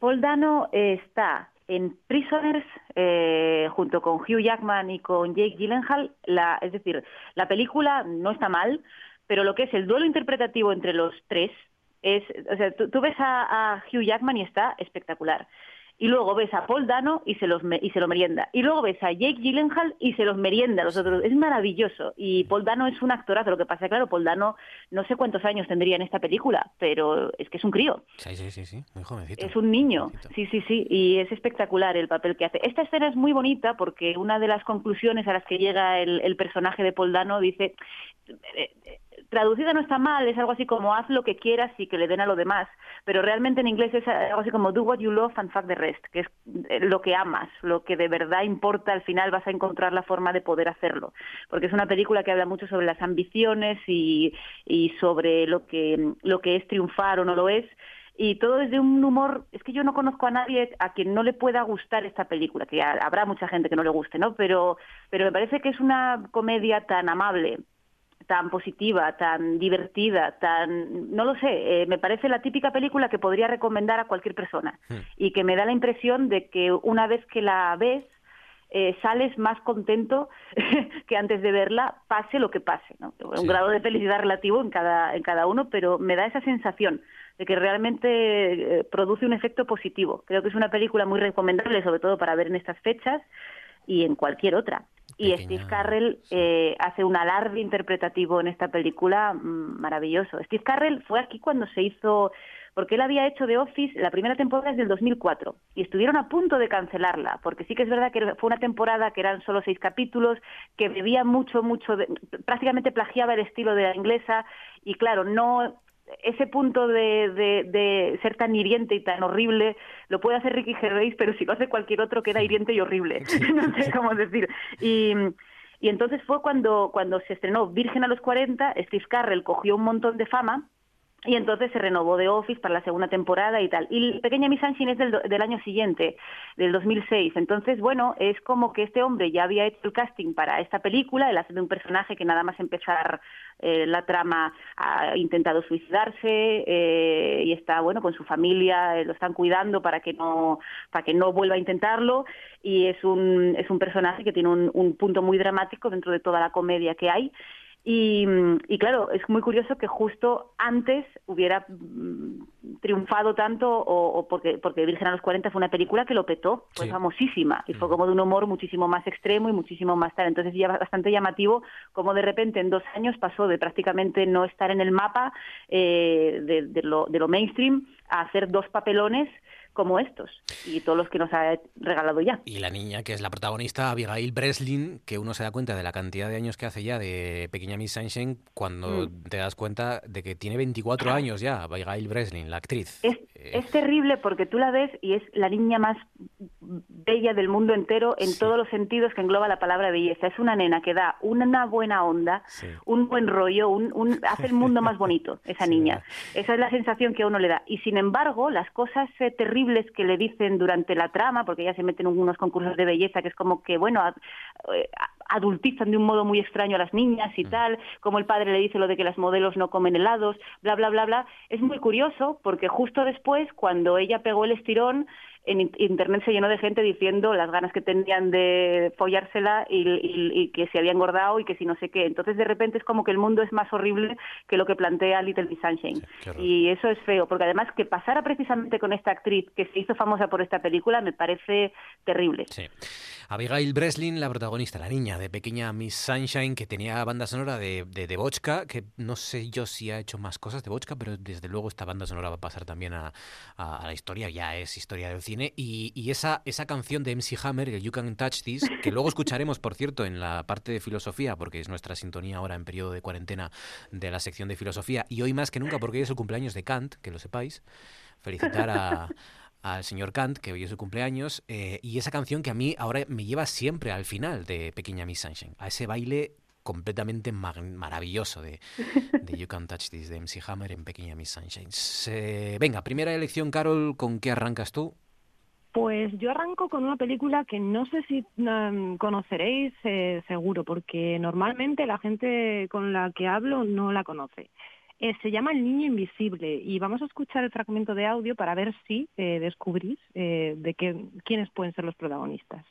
Paul Dano eh, está en Prisoners eh, junto con Hugh Jackman y con Jake Gyllenhaal. La, es decir, la película no está mal, pero lo que es el duelo interpretativo entre los tres es, o sea, tú, ves a Hugh Jackman y está espectacular. Y luego ves a Paul Dano y se, los me- y se lo merienda. Y luego ves a Jake Gyllenhaal y se los merienda a los otros. Es maravilloso. Y Paul Dano es un actorazo. Lo que pasa, claro, Paul Dano no sé cuántos años tendría en esta película, pero es que es un crío. Sí, sí, sí, sí, muy jovencito. Es un niño, sí, sí, sí, y es espectacular el papel que hace. Esta escena es muy bonita porque una de las conclusiones a las que llega el, el personaje de Paul Dano dice, eh, eh, traducida no está mal, es algo así como haz lo que quieras y que le den a lo demás, pero realmente en inglés es algo así como do what you love and fuck the rest, que es eh, lo que amas, lo que de verdad importa, al final vas a encontrar la forma de poder hacerlo, porque es una película que habla mucho sobre las ambiciones y, sobre lo que, lo que es triunfar o no lo es, y todo desde un humor, es que yo no conozco a nadie a quien no le pueda gustar esta película, que ha- habrá mucha gente que no le guste, ¿no? Pero, pero me parece que es una comedia tan amable, tan positiva, tan divertida, tan, no lo sé, eh, me parece la típica película que podría recomendar a cualquier persona y que me da la impresión de que una vez que la ves, eh, sales más contento que antes de verla, pase lo que pase, ¿no? Un grado de felicidad relativo en cada, en cada uno, pero me da esa sensación de que realmente eh, produce un efecto positivo. Creo que es una película muy recomendable, sobre todo para ver en estas fechas y en cualquier otra. Y Steve Carrell eh, hace un alarde interpretativo en esta película mm, maravilloso. Steve Carrell fue aquí cuando se hizo porque él había hecho The Office, la primera temporada es del 2004, y estuvieron a punto de cancelarla, porque sí que es verdad que fue una temporada que eran solo seis capítulos, que bebía mucho, mucho, de- prácticamente plagiaba el estilo de la inglesa, y claro, no ese punto de, de- de ser tan hiriente y tan horrible lo puede hacer Ricky Gervais, pero si lo hace cualquier otro queda hiriente y horrible. no sé cómo decir. Y, y entonces fue cuando, cuando se estrenó Virgen a los 40, Steve Carrell cogió un montón de fama y entonces se renovó The Office para la segunda temporada y tal. Y Pequeña Miss Sunshine es del, del año siguiente, del 2006. Entonces, bueno, es como que este hombre ya había hecho el casting para esta película, él hace de un personaje que nada más empezar eh, la trama ha intentado suicidarse eh, y está, bueno, con su familia, eh, lo están cuidando para que no para que no vuelva a intentarlo y es un, es un personaje que tiene un, un punto muy dramático dentro de toda la comedia que hay. Y, y claro, es muy curioso que justo antes hubiera mm, triunfado tanto, o, o porque, porque Virgen a los 40 fue una película que lo petó, fue Sí. famosísima, y fue como de un humor muchísimo más extremo y muchísimo más tal. Entonces ya bastante llamativo como de repente en dos años pasó de prácticamente no estar en el mapa eh, de, de lo, de lo mainstream a hacer dos papelones como estos y todos los que nos ha regalado ya. Y la niña, que es la protagonista, Abigail Breslin, que uno se da cuenta de la cantidad de años que hace ya de Pequeña Miss Sunshine cuando Mm. te das cuenta de que tiene 24 años ya, Abigail Breslin, la actriz. Es, es terrible porque tú la ves y es la niña más bella del mundo entero en todos los sentidos que engloba la palabra belleza. Es una nena que da una buena onda, un buen rollo, un, un- hace el mundo más bonito, esa niña. Esa es la sensación que a uno le da. Y sin embargo, las cosas eh, terribles que le dicen durante la trama, porque ella se mete en unos concursos de belleza que es como que, bueno, eh, adultizan de un modo muy extraño a las niñas y tal, como el padre le dice lo de que las modelos no comen helados, bla, bla, bla, bla. Es muy curioso porque justo después, cuando ella pegó el estirón, en in- internet se llenó de gente diciendo las ganas que tenían de follársela y, y- y que se había engordado y que si no sé qué. Entonces de repente es como que el mundo es más horrible que lo que plantea Little Miss Sunshine. y eso es feo, porque además que pasara precisamente con esta actriz que se hizo famosa por esta película me parece terrible. Sí. Abigail Breslin, la protagonista, la niña de Pequeña Miss Sunshine, que tenía banda sonora de, de, de Bochka, que no sé yo si ha hecho más cosas de Bochka, pero desde luego esta banda sonora va a pasar también a, a- a la historia, ya es historia del cine. Y, esa, esa canción de MC Hammer, el You Can Touch This, que luego escucharemos, por cierto, en la parte de filosofía, porque es nuestra sintonía ahora en periodo de cuarentena de la sección de filosofía, y hoy más que nunca porque hoy es el cumpleaños de Kant, que lo sepáis. Felicitar a, al señor Kant, que hoy es su cumpleaños, eh, y esa canción que a mí ahora me lleva siempre al final de Pequeña Miss Sunshine, a ese baile completamente maravilloso de, You Can Touch This, de MC Hammer en Pequeña Miss Sunshine. Venga, primera elección, Carol, ¿con qué arrancas tú? Pues yo arranco con una película que no sé si mm, conoceréis eh, seguro, porque normalmente la gente con la que hablo no la conoce. Eh, se llama El Niño Invisible y vamos a escuchar el fragmento de audio para ver si eh, descubrís eh, de qué, quiénes pueden ser los protagonistas.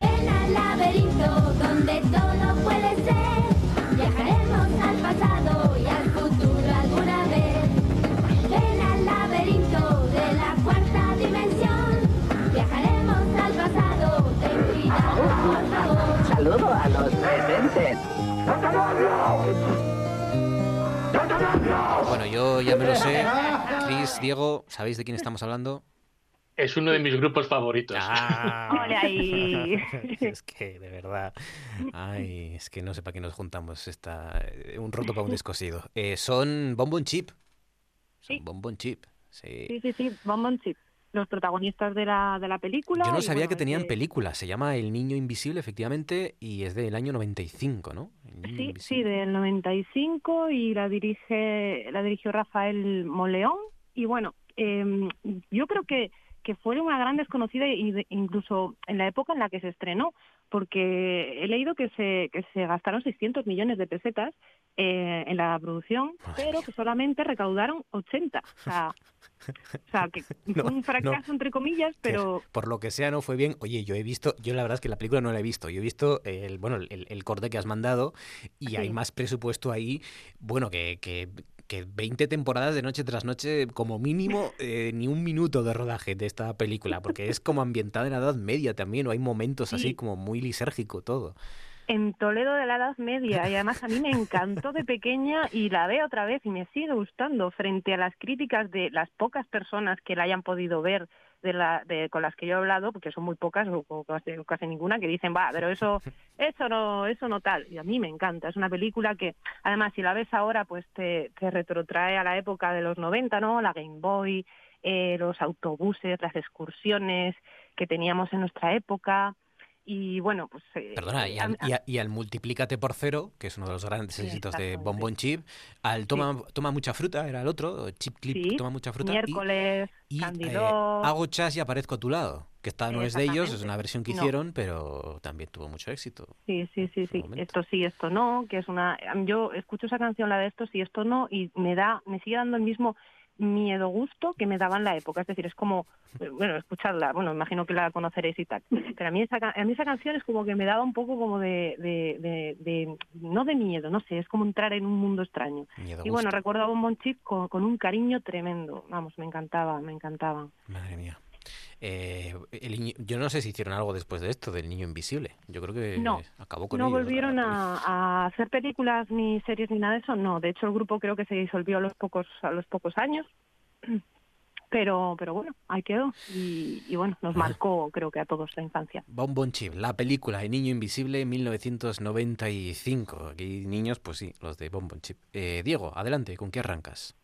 al laberinto donde todo puede ser. Viajaremos al pasado y al Saludo a los presentes. Bueno, yo ya me lo sé. Chris, Diego, ¿sabéis de quién estamos hablando? Es uno de mis grupos favoritos. Ahí. es que, de verdad. Ay, es que no sé para qué nos juntamos. Está un roto para un descosido. Eh, son Bonbon Chip. Son Bonbon Chip. Sí. Sí, sí, sí, Bonbon Chip, los protagonistas de la, de la película. Yo no sabía bueno, que tenían este- película. Se llama El Niño Invisible, efectivamente, y es del año 95, ¿no? Sí, Invisible. sí, del 95 y la dirige la dirigió Rafael Moleón y bueno, eh, yo creo que que fue una gran desconocida incluso en la época en la que se estrenó, porque he leído que se que se gastaron 600 millones de pesetas eh, en la producción, pero que solamente recaudaron 80. O sea, o sea que No, fue un fracaso no. entre comillas, pero por lo que sea no fue bien. Oye, yo he visto, yo la verdad es que la película no la he visto. Yo he visto el, bueno, el, el corte que has mandado y hay Sí. más presupuesto ahí, bueno, que, que, que 20 temporadas de noche tras noche, como mínimo, eh, ni un minuto de rodaje de esta película, porque es como ambientada en la Edad Media también, o hay momentos así Sí. como muy lisérgico todo. En Toledo de la Edad Media y además a mí me encantó de pequeña y la veo otra vez y me sigue gustando frente a las críticas de las pocas personas que la hayan podido ver de la, de, con las que yo he hablado, porque son muy pocas o, casi ninguna, que dicen, va, pero eso, eso no, eso no tal. Y a mí me encanta. Es una película que, además, si la ves ahora, pues te, te retrotrae a la época de los 90, ¿no? La Game Boy, eh, los autobuses, las excursiones que teníamos en nuestra época. Y bueno, pues... eh, Perdona, y a- al, y a- y al Multiplícate por cero, que es uno de los grandes Sí, éxitos de. Bonbon Chip, al Toma, toma mucha fruta, era el otro, Chip Clip Sí, Toma mucha fruta. miércoles, y, eh, hago chas y aparezco a tu lado, que esta no es de ellos, es una versión que No. hicieron, pero también tuvo mucho éxito. Sí, sí, sí, sí. Esto sí, esto no, que es una... Yo escucho esa canción, la de esto sí, esto no, y me da, me sigue dando el mismo miedo gusto que me daba en la época. Es decir, es como, eh, bueno, escuchadla, bueno, imagino que la conoceréis y tal. Pero a mí esa, a mí esa canción es como que me daba un poco como de, de, de, de- no de miedo, no sé, es como entrar en un mundo extraño. Miedo y bueno, gusto. recuerdo a Bonbon Chip con, con un cariño tremendo. Vamos, me encantaba, me encantaba. Madre mía. Eh, el yo no sé si hicieron algo después de esto, del niño invisible. Yo creo que No, acabó con no ellos, volvieron a, a hacer películas ni series ni nada de eso, no. De hecho, el grupo creo que se disolvió a los pocos a los pocos años. Pero, pero bueno, ahí quedó. Y, y bueno, nos marcó, creo que a todos la infancia. Bonbon Chip, la película El Niño Invisible 1995. Aquí niños, pues sí, los de Bonbon Chip. Eh, Diego, adelante, ¿con qué arrancas?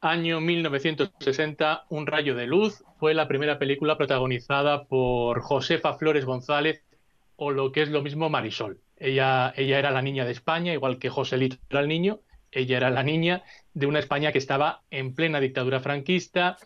Año 1960, Un rayo de luz fue la primera película protagonizada por Josefa Flores González o lo que es lo mismo Marisol. Ella, ella era la niña de España, igual que Joselito era el niño. Ella era la niña de una España que estaba en plena dictadura franquista,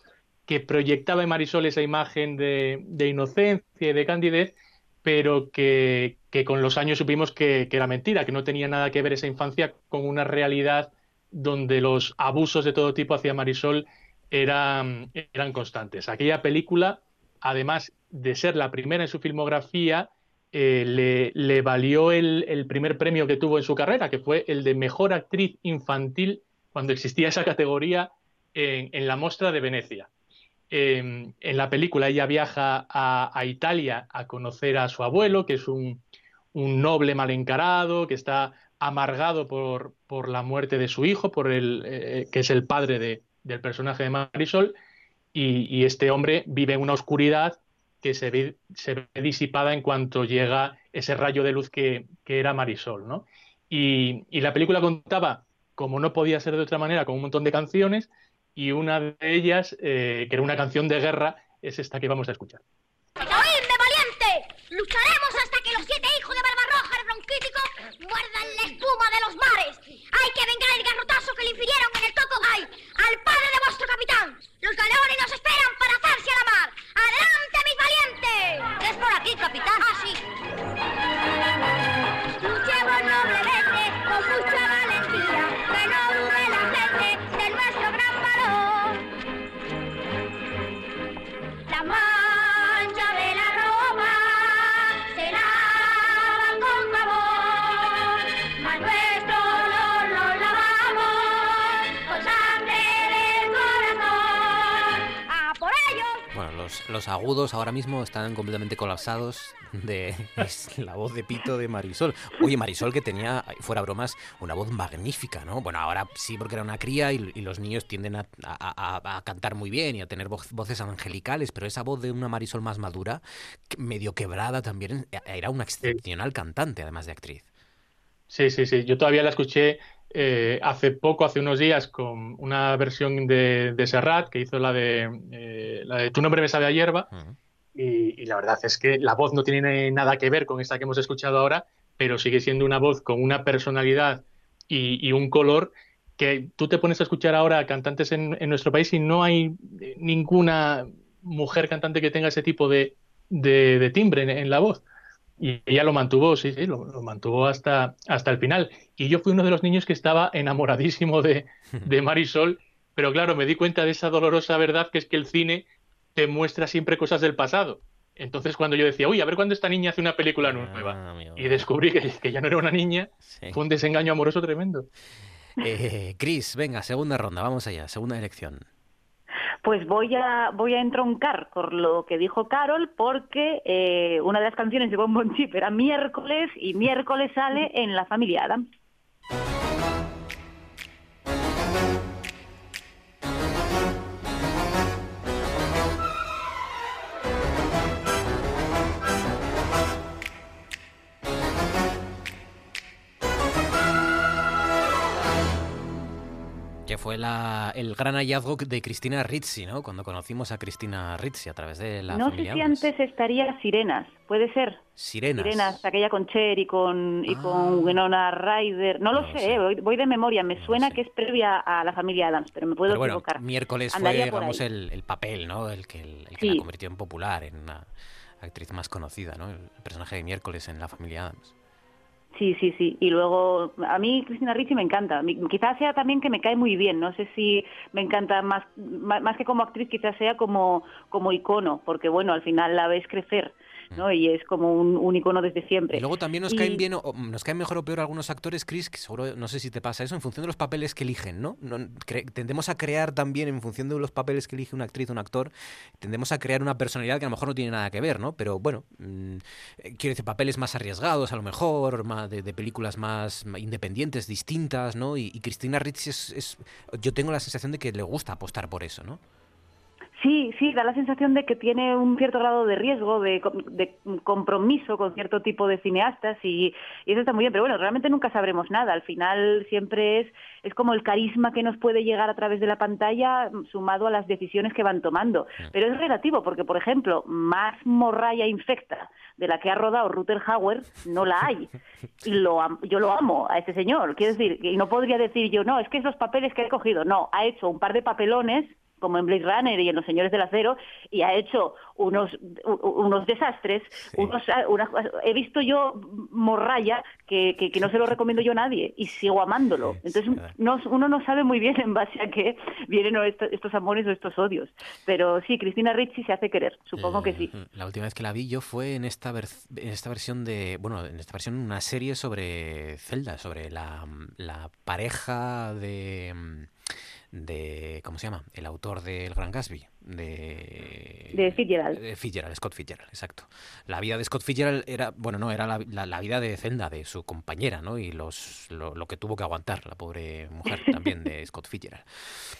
que proyectaba en Marisol esa imagen de, inocencia y de candidez, pero que, con los años supimos que era mentira, que no tenía nada que ver esa infancia con una realidad donde los abusos de todo tipo hacia Marisol eran, constantes. Aquella película, además de ser la primera en su filmografía, eh, le, valió el, primer premio que tuvo en su carrera, que fue el de mejor actriz infantil cuando existía esa categoría en, la Mostra de Venecia. Eh, en la película ella viaja a, a Italia a conocer a su abuelo, que es un, un noble mal encarado, que está amargado por, por la muerte de su hijo, por el, eh, que es el padre de- del personaje de Marisol, y, este hombre vive una oscuridad que se ve, se disipada en cuanto llega ese rayo de luz que, que era Marisol, ¿no? Y, y la película contaba, como no podía ser de otra manera, con un montón de canciones, y una de ellas, eh, que era una canción de guerra, es esta que vamos a escuchar. ¡Oídme, valiente! Lucharemos hasta que los siete hijos de Barbarroja el muerdan la espuma de los mares. Hay que vengar el garrotazo que le infirieron en el Toco Hay al padre de vuestro capitán. Los galeones nos esperan para hacerse a la mar. ¡Adelante, mis valientes! Es por aquí, capitán. Ah, sí. Los, agudos ahora mismo están completamente colapsados de es la voz de pito de Marisol. Oye, Marisol que tenía, fuera bromas, una voz magnífica, ¿no? Bueno, ahora sí porque era una cría y, y los niños tienden a, a- cantar muy bien y a tener voces angelicales, pero esa voz de una Marisol más madura, medio quebrada también, era una excepcional cantante, además de actriz. Sí, sí, sí. Yo todavía la escuché eh, hace poco, hace unos días, con una versión de, de Serrat que hizo la de, eh, la de Tu nombre me sabe a hierba. Y, y la verdad es que la voz no tiene nada que ver con esta que hemos escuchado ahora, pero sigue siendo una voz con una personalidad y, y un color que tú te pones a escuchar ahora cantantes en, en nuestro país y no hay eh, ninguna mujer cantante que tenga ese tipo de, de- de timbre en, en la voz. Y ella lo mantuvo, sí, sí, lo, lo mantuvo hasta, hasta el final. Y yo fui uno de los niños que estaba enamoradísimo de, de Marisol, pero claro, me di cuenta de esa dolorosa verdad que es que el cine te muestra siempre cosas del pasado. Entonces cuando yo decía, uy, a ver cuándo esta niña hace una película nueva, y descubrí que, que ya no era una niña, fue un desengaño amoroso tremendo. Eh, Chris, venga, segunda ronda, vamos allá, segunda elección. Pues voy a voy a entroncar con lo que dijo Carol porque eh, una de las canciones de Bon Bon Chip era miércoles y miércoles sale en La Familia Adams. Fue la, el gran hallazgo de Cristina Rizzi, ¿no? Cuando conocimos a Cristina Rizzi a través de la no sé si antes estaría Sirenas, puede ser. Sirenas. Sirenas, aquella con Cher y con, y Ah. con Winona Ryder. No lo sé, eh, voy, voy de memoria. Me suena que es previa a la familia Adams, pero me puedo Pero bueno, equivocar. miércoles Andaría fue, digamos, el, el papel, ¿no? El que, el, el que Sí. la convirtió en popular, en una actriz más conocida, ¿no? El personaje de miércoles en la familia Adams. Sí, sí, sí. Y luego, a mí Cristina Ricci me encanta. Quizás sea también que me cae muy bien. No sé si me encanta más, más que como actriz, quizás sea como, como icono, porque bueno, al final la ves crecer, ¿no? Y es como un, un icono desde siempre. Y luego también nos Y- caen bien, o- nos caen mejor o peor algunos actores, Chris, que seguro, no sé si te pasa eso, en función de los papeles que eligen, ¿no? No- tendemos a crear también, en función de los papeles que elige una actriz o un actor, tendemos a crear una personalidad que a lo mejor no tiene nada que ver, ¿no? Pero bueno, mm, eh, quiero decir, papeles más arriesgados a lo mejor, más de, de películas más independientes, distintas, ¿no? Y, y Cristina Ricci es, es- yo tengo la sensación de que le gusta apostar por eso, ¿no? Sí, sí, da la sensación de que tiene un cierto grado de riesgo, de, de compromiso con cierto tipo de cineastas y, y eso está muy bien, pero bueno, realmente nunca sabremos nada. Al final siempre es, es como el carisma que nos puede llegar a través de la pantalla mm, sumado a las decisiones que van tomando. Pero es relativo porque, por ejemplo, más morralla infecta de la que ha rodado Ruther Hauer no la hay. Y lo yo lo amo a ese señor. Quiero decir, y no podría decir yo, no, es que esos papeles que he cogido. No, ha hecho un par de papelones como en Blade Runner y en Los Señores del Acero, y ha hecho unos, unos desastres. Unos, ah, unas- he visto yo morralla que, que, que no se lo recomiendo yo a nadie y sigo amándolo. Entonces no- uno no sabe muy bien en base a qué vienen estos amores o estos odios. Pero sí, Cristina Ricci se hace querer, supongo que sí. La última vez que la vi yo fue en esta, ver- en esta versión de, bueno, en esta versión una serie sobre Zelda, sobre la, la pareja de, de, ¿cómo se llama? El autor del Gran Gatsby, de... De Fitzgerald. de Fitzgerald, Scott Fitzgerald, exacto. La vida de Scott Fitzgerald era, bueno, no, era la, la- la vida de Zelda, de su compañera, ¿no? Y los, lo, lo que tuvo que aguantar la pobre mujer también de Scott Fitzgerald.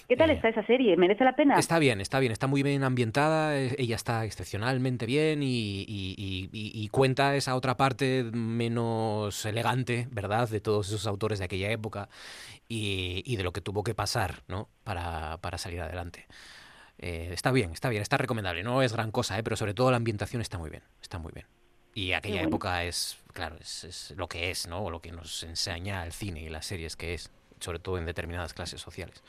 ¿Qué tal está esa serie? ¿Merece la pena? Está bien, está bien, está muy bien ambientada, eh, ella está excepcionalmente bien y, y- y- y- y cuenta esa otra parte menos elegante, ¿verdad?, de todos esos autores de aquella época y, y de lo que tuvo que pasar, ¿no?, para, para salir adelante. Eh, está bien, está bien, está recomendable, no es gran cosa, ¿eh? pero sobre todo la ambientación está muy bien, está muy bien. Y aquella bueno. época es, claro, es, es lo que es, ¿no?, o lo que nos enseña el cine y las series que es sobre todo en determinadas clases sociales.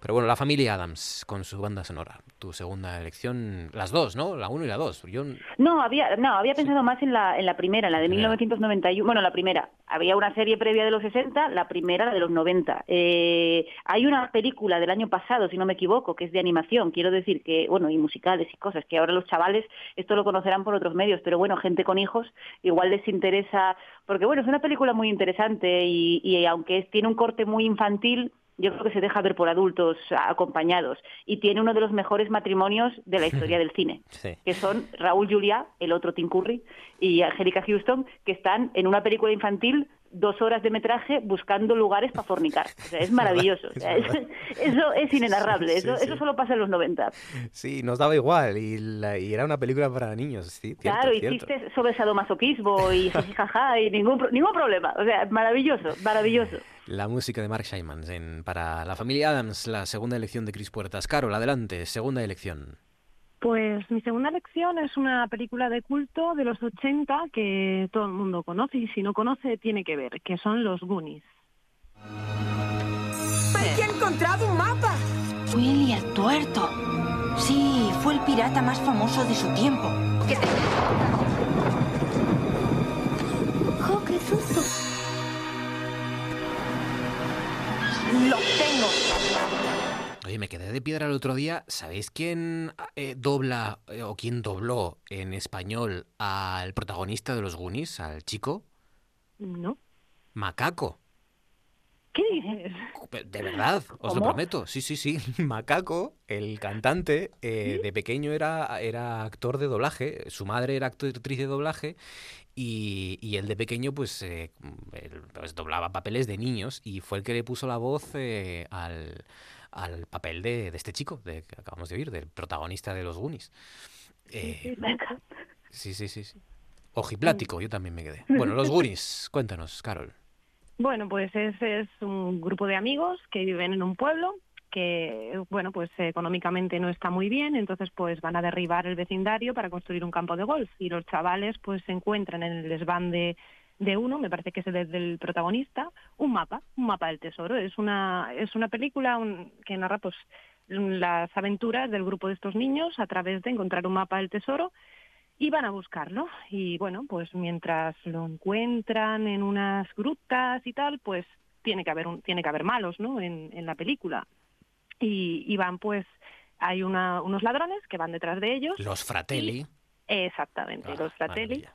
Pero bueno, la familia Adams con su banda sonora. Tu segunda elección, las dos, ¿no? La uno y la dos. Yo No, había, no, había pensado más en la, en la primera, en la de Primera. 1991. Bueno, la primera. Había una serie previa de los 60, la primera, la de los 90. Eh, hay una película del año pasado, si no me equivoco, que es de animación. Quiero decir que, bueno, y musicales y cosas, que ahora los chavales esto lo conocerán por otros medios, pero bueno, gente con hijos igual les interesa, porque bueno, es una película muy interesante y, y aunque tiene un corte muy infantil, yo creo que se deja ver por adultos acompañados y tiene uno de los mejores matrimonios de la historia del cine Sí. que son Raúl Juliá, el otro Tim Curry, y Angélica Houston, que están en una película infantil dos horas de metraje buscando lugares para fornicar. O sea, es maravilloso. O sea, es- eso es inenarrable. Sí, Eso, sí. eso solo pasa en los 90. Sí, nos daba igual y, la- y era una película para niños, sí, cierto, claro, chistes sobre sadomasoquismo y jajaja y ningún, ningún problema. O sea, maravilloso, maravilloso. La música de Mark Shaiman en, para la familia Adams, la segunda elección de Chris Puertas. Carol, adelante, segunda elección. Pues mi segunda elección es una película de culto de los 80 que todo el mundo conoce y si no conoce tiene que ver, que son los Goonies. ¡Hay que encontrado un mapa! Willy el tuerto. Sí, fue el pirata más famoso de su tiempo. ¿Qué te... ¡Jo, qué susto! ¡Lo tengo! Oye, me quedé de piedra el otro día. ¿Sabéis quién eh, dobla eh, o quién dobló en español al protagonista de los Goonies, al chico? No. Macaco. ¿Qué dices? De verdad, os lo prometo. Sí, sí, sí. Macaco, el cantante, eh, de pequeño era, era actor de doblaje. Su madre era actriz de doblaje. Y, y él de pequeño, pues, eh, él, pues, doblaba papeles de niños. Y fue el que le puso la voz eh, al, al papel de, de este chico, de, que acabamos de oír, del protagonista de los Goonies. Eh, sí, sí, sí. sí. Ojiplático, yo también me quedé. Bueno, los Goonies, cuéntanos, Carol. Bueno, pues es, es un grupo de amigos que viven en un pueblo que, bueno, pues económicamente no está muy bien, entonces pues van a derribar el vecindario para construir un campo de golf y los chavales pues se encuentran en el desván de, de uno, me parece que es el del protagonista, un mapa, un mapa del tesoro. Es una, es una película un- que narra pues las aventuras del grupo de estos niños a través de encontrar un mapa del tesoro y van a buscarlo. Y bueno, pues mientras lo encuentran en unas grutas y tal, pues tiene que haber un, tiene que haber malos, ¿no? En, en la película. Y, y van pues hay una, unos ladrones que van detrás de ellos. Los Fratelli. Exactamente, Ah, los Fratelli. maravilla.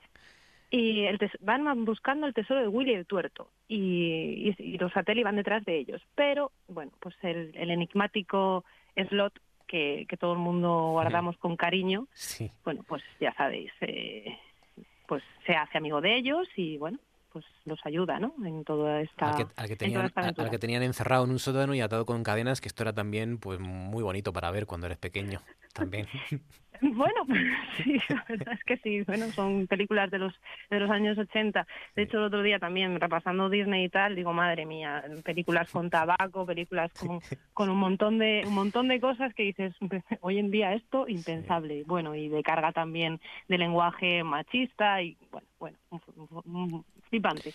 Y el tes- van buscando el tesoro de Willy el Tuerto y, y- y los Fratelli van detrás de ellos. Pero, bueno, pues el, el enigmático slot que, que todo el mundo guardamos con cariño, Sí. bueno, pues ya sabéis, eh, pues se hace amigo de ellos y, bueno, pues los ayuda, ¿no? En toda esta, Al que, al que en toda tenían, esta al- al aventura. que tenían encerrado en un sótano y atado con cadenas, que esto era también pues muy bonito para ver cuando eres pequeño. También. Bueno, pues sí, la verdad es que sí. Bueno, son películas de los de los años 80. De hecho, el otro día también, repasando Disney y tal, digo, madre mía, películas con tabaco, películas con, con un montón de un montón de cosas que dices, hoy en día esto, impensable. Bueno, y de carga también de lenguaje machista y, bueno, bueno, un- un- un- flipante.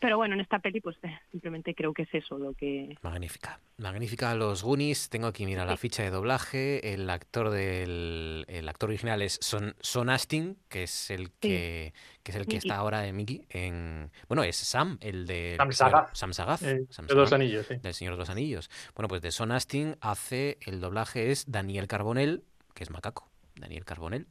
Pero bueno, en esta peli, pues eh, simplemente creo que es eso lo que... Magnífica. Magnífica los Goonies. Tengo aquí, mira, la ficha de doblaje. El actor del el actor original es Son, Son Astin, que es el que, que es el que Mickey. está ahora en Mickey. En, bueno, es Sam, el de Sam Sagaz. Sam Sagaz. Eh, Sam de los Sagaz, Anillos, sí. Del Señor de los Anillos. Bueno, pues de Son Astin hace el doblaje es Daniel Carbonell, que es Macaco. Daniel Carbonell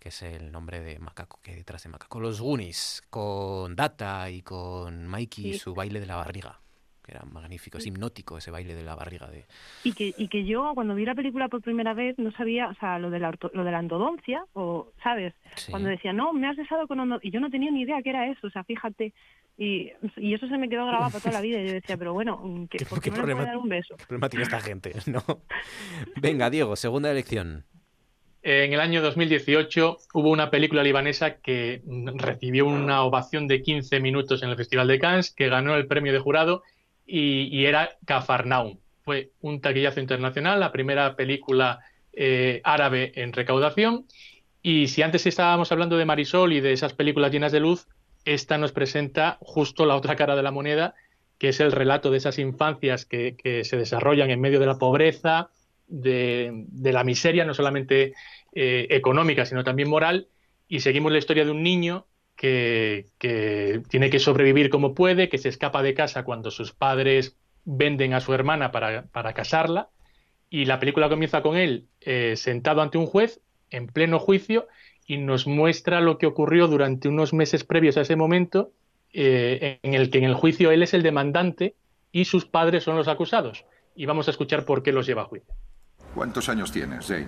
que es el nombre de Macaco que hay detrás de Macaco. Los Goonies, con Data y con Mikey y su baile de la barriga, que era magnífico, es hipnótico ese baile de la barriga de... Y que, y que yo cuando vi la película por primera vez no sabía, o sea, lo de la, orto- lo de la endodoncia, o, ¿sabes? Sí. Cuando decía, no, me has besado con ondo-", y yo no tenía ni idea qué era eso, o sea, fíjate. Y, y eso se me quedó grabado para toda la vida. Y yo decía, pero bueno, ¿qué, ¿Qué- ¿por qué qué no le puede problema- dar un beso? ¿Qué problema tiene esta gente? ¿no? Venga, Diego, segunda elección. En el año 2018 hubo una película libanesa que recibió una ovación de 15 minutos en el Festival de Cannes, que ganó el premio de jurado y, era Cafarnaum. Fue un taquillazo internacional, la primera película eh, árabe en recaudación. Y si antes estábamos hablando de Marisol y de esas películas llenas de luz, esta nos presenta justo la otra cara de la moneda, que es el relato de esas infancias que se desarrollan en medio de la pobreza, de, la miseria, no solamente eh, económica, sino también moral, y seguimos la historia de un niño que, que tiene que sobrevivir como puede, que se escapa de casa cuando sus padres venden a su hermana para, para casarla, y la película comienza con él eh, sentado ante un juez en pleno juicio y nos muestra lo que ocurrió durante unos meses previos a ese momento, eh, en el que en el juicio él es el demandante y sus padres son los acusados. Y vamos a escuchar por qué los lleva a juicio. ¿Cuántos años tienes, Jane?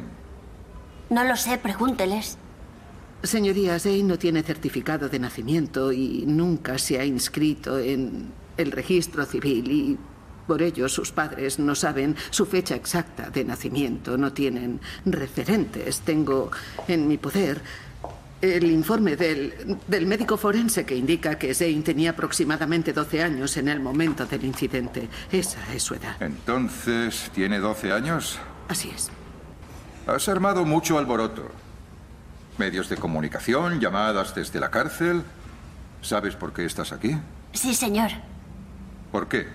No lo sé, pregúnteles. Señoría, Zane no tiene certificado de nacimiento y nunca se ha inscrito en el registro civil y por ello sus padres no saben su fecha exacta de nacimiento, no tienen referentes. Tengo en mi poder el informe del, del médico forense que indica que Zane tenía aproximadamente 12 años en el momento del incidente. Esa es su edad. Entonces, ¿tiene 12 años? Así es. Has armado mucho alboroto. Medios de comunicación, llamadas desde la cárcel. ¿Sabes por qué estás aquí? Sí, señor. ¿Por qué?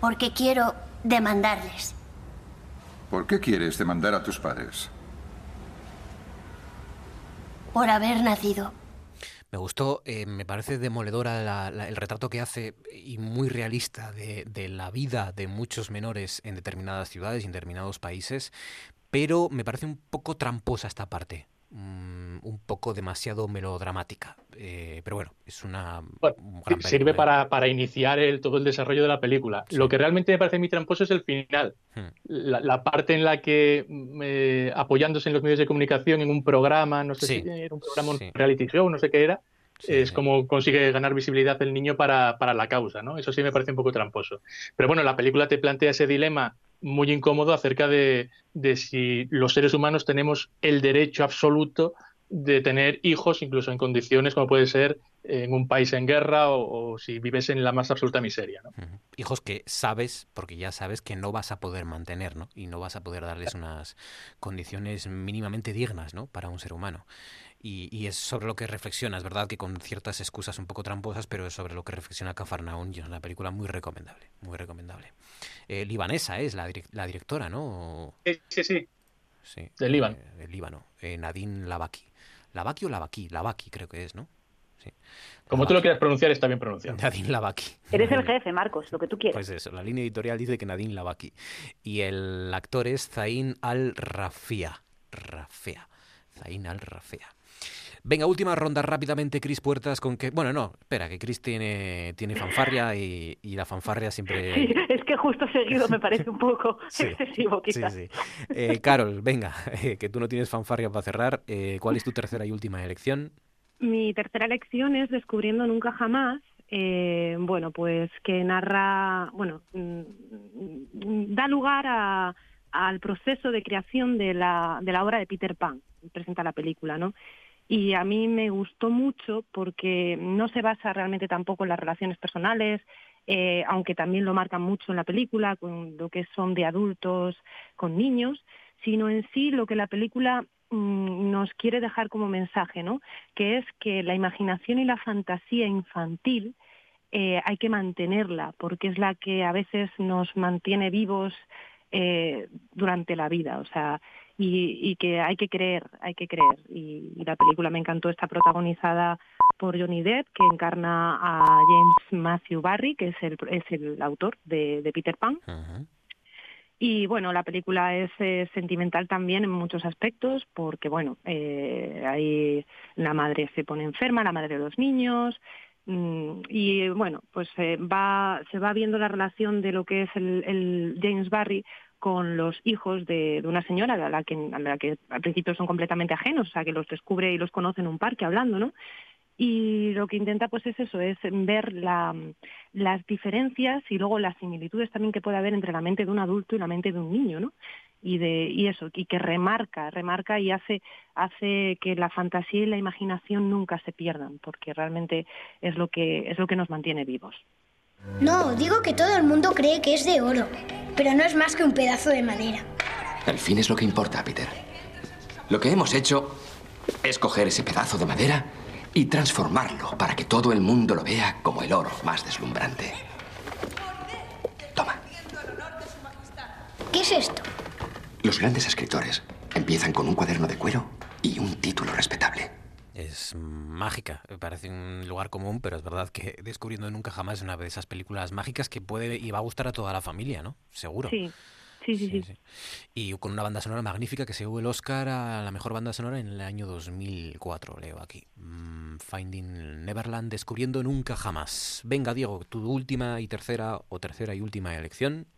Porque quiero demandarles. ¿Por qué quieres demandar a tus padres? Por haber nacido. Me gustó, eh, me parece demoledora la- el retrato que hace y muy realista de, de la vida de muchos menores en determinadas ciudades y en determinados países, pero me parece un poco tramposa esta parte. Mm, un poco demasiado melodramática. Eh, pero bueno, es una Bueno, un gran sirve para, para iniciar el, todo el desarrollo de la película. Lo que realmente me parece muy tramposo es el final. Hmm. La, la parte en la que, mm, eh, apoyándose en los medios de comunicación, en un programa, no sé Sí. si era un programa, un reality show, no sé qué era, es como consigue ganar visibilidad el niño para, para la causa, ¿no? Eso sí me parece un poco tramposo. Pero bueno, la película te plantea ese dilema muy incómodo acerca de, de si los seres humanos tenemos el derecho absoluto de tener hijos, incluso en condiciones como puede ser en un país en guerra o, o si vives en la más absoluta miseria, ¿no? Hijos que sabes, porque ya sabes que no vas a poder mantener, ¿no? Y no vas a poder darles unas condiciones mínimamente dignas, ¿no? Para un ser humano. Y, y es sobre lo que reflexiona, es verdad que con ciertas excusas un poco tramposas, pero es sobre lo que reflexiona Cafarnaún y es una película muy recomendable, muy recomendable. Eh, libanesa es la, direc- la directora, ¿no? Sí, sí, sí. Sí. Del Líbano. Eh, del Líbano. Eh, Nadine Lavaki. Lavaki o Lavaki? Lavaki creo que es, ¿no? Sí. Como tú lo quieras pronunciar, está bien pronunciado. Nadine Lavaki. Eres el jefe, Marcos, lo que tú quieras. Pues eso, la línea editorial dice que Nadine Lavaki. Y el actor es Zain al-Rafia. Rafea. Zain al-Rafea. Venga, última ronda rápidamente, Cris Puertas, con que... Bueno, no, espera, que Cris tiene, tiene fanfarria y, y la fanfarria siempre... Sí, es que justo seguido me parece un poco Sí, excesivo, Sí, quizás. sí. Eh, Carol, venga, eh, que tú no tienes fanfarria para cerrar. Eh, ¿Cuál es tu tercera y última elección? Mi tercera lección es Descubriendo Nunca Jamás. eh, bueno, pues que narra, bueno, mm, da lugar a- al proceso de creación de la, de la obra de Peter Pan, presenta la película, ¿no? Y a mí me gustó mucho porque no se basa realmente tampoco en las relaciones personales, eh, aunque también lo marcan mucho en la película, con lo que son de adultos con niños, sino en sí lo que la película mm, nos quiere dejar como mensaje, ¿no? Que es que la imaginación y la fantasía infantil eh, hay que mantenerla, porque es la que a veces nos mantiene vivos eh, durante la vida, o sea, y, y que hay que creer, hay que creer. Y, y la película me encantó, está protagonizada por Johnny Depp, que encarna a James Matthew Barry, que es el, es el autor de, de Peter Pan. Y bueno, la película es eh, sentimental también en muchos aspectos, porque bueno, eh, ahí la madre se pone enferma, la madre de los niños, mm, y bueno, pues eh, va, se va viendo la relación de lo que es el, el James Barry con los hijos de, una señora a la, que, a la que al principio son completamente ajenos, o sea, que los descubre y los conoce en un parque hablando, ¿no? y lo que intenta pues es eso, es ver la, las diferencias y luego las similitudes también que puede haber entre la mente de un adulto y la mente de un niño, ¿no? Y de y eso, y que remarca, remarca y hace hace que la fantasía y la imaginación nunca se pierdan, porque realmente es lo que es lo que nos mantiene vivos. No, digo que todo el mundo cree que es de oro, pero no es más que un pedazo de madera. El fin es lo que importa, Peter. Lo que hemos hecho es coger ese pedazo de madera y transformarlo para que todo el mundo lo vea como el oro más deslumbrante. ¿Qué es esto? Los grandes escritores empiezan con un cuaderno de cuero y un título respetable. Es mágica, parece un lugar común, pero es verdad que Descubriendo Nunca Jamás es una de esas películas mágicas que puede y va a gustar a toda la familia, ¿no? Seguro. Sí, sí, sí, sí. Y con una banda sonora magnífica que se llevó el Oscar a la mejor banda sonora en el año 2004, leo aquí. Mm, Finding Neverland, Descubriendo Nunca Jamás. Venga, Diego, tu última y tercera o tercera y última elección.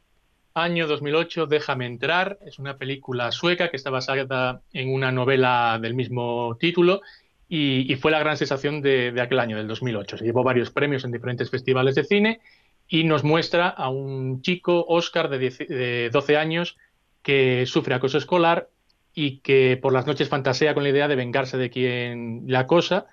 Año 2008, Déjame entrar. Es una película sueca que está basada en una novela del mismo título y, fue la gran sensación de, aquel año, del 2008. Se llevó varios premios en diferentes festivales de cine y nos muestra a un chico, Oscar, de, 10, de 12 años, que sufre acoso escolar y que por las noches fantasea con la idea de vengarse de quien le acosa.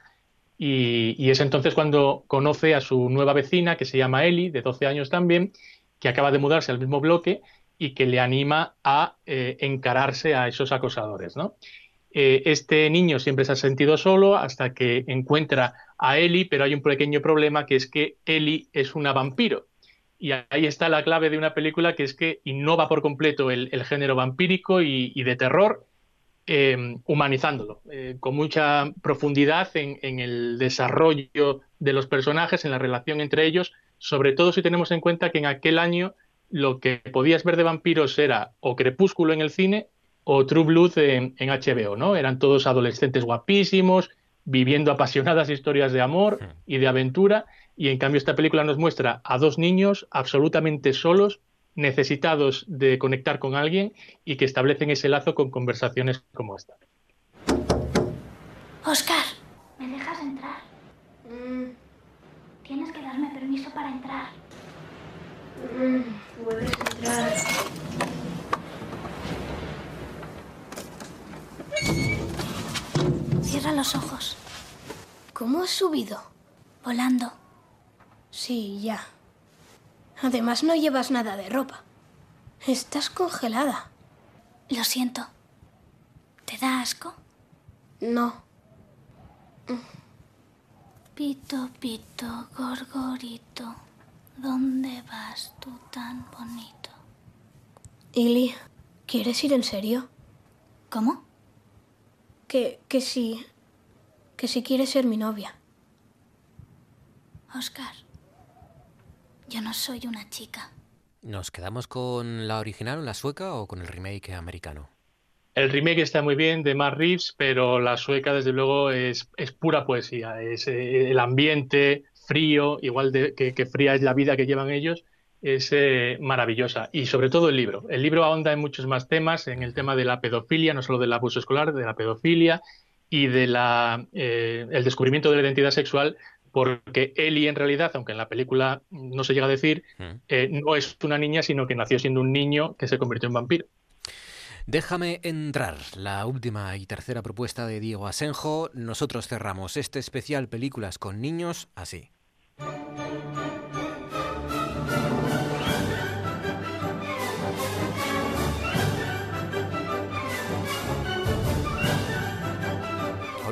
Y, es entonces cuando conoce a su nueva vecina, que se llama Ellie, de 12 años también, que acaba de mudarse al mismo bloque y que le anima a eh, encararse a esos acosadores. ¿no? Eh, este niño siempre se ha sentido solo hasta que encuentra a Ellie, pero hay un pequeño problema que es que Ellie es una vampiro. Y ahí está la clave de una película que es que innova por completo el, género vampírico y, de terror, eh, humanizándolo, eh, con mucha profundidad en, en, el desarrollo de los personajes, en la relación entre ellos, sobre todo si tenemos en cuenta que en aquel año lo que podías ver de vampiros era o Crepúsculo en el cine o True Blood en, en HBO, ¿no? Eran todos adolescentes guapísimos, viviendo apasionadas historias de amor y de aventura, y en cambio esta película nos muestra a dos niños absolutamente solos, necesitados de conectar con alguien y que establecen ese lazo con conversaciones como esta. Oscar, ¿me dejas entrar? Mm, Tienes que darme permiso para entrar. Mm, Puedes entrar. Cierra los ojos. ¿Cómo has subido? Volando. Sí, ya. Además no llevas nada de ropa. Estás congelada. Lo siento. ¿Te da asco? No. Pito, pito, gorgorito, ¿dónde vas tú tan bonito? Ili, ¿quieres ir en serio? ¿Cómo? Que, que sí. Que si quieres ser mi novia. Oscar, yo no soy una chica. ¿Nos quedamos con la original, la sueca, o con el remake americano? El remake está muy bien de Matt Reeves, pero la sueca, desde luego, es, es pura poesía. Es eh, el ambiente frío, igual de, que, que fría es la vida que llevan ellos, es eh, maravillosa. Y sobre todo el libro. El libro ahonda en muchos más temas, en el tema de la pedofilia, no solo del abuso escolar, de la pedofilia y de la, eh, el descubrimiento de la identidad sexual, porque Ellie en realidad, aunque en la película no se llega a decir, eh, no es una niña, sino que nació siendo un niño que se convirtió en vampiro. Déjame entrar, la última y tercera propuesta de Diego Asenjo. Nosotros cerramos este especial Películas con Niños así.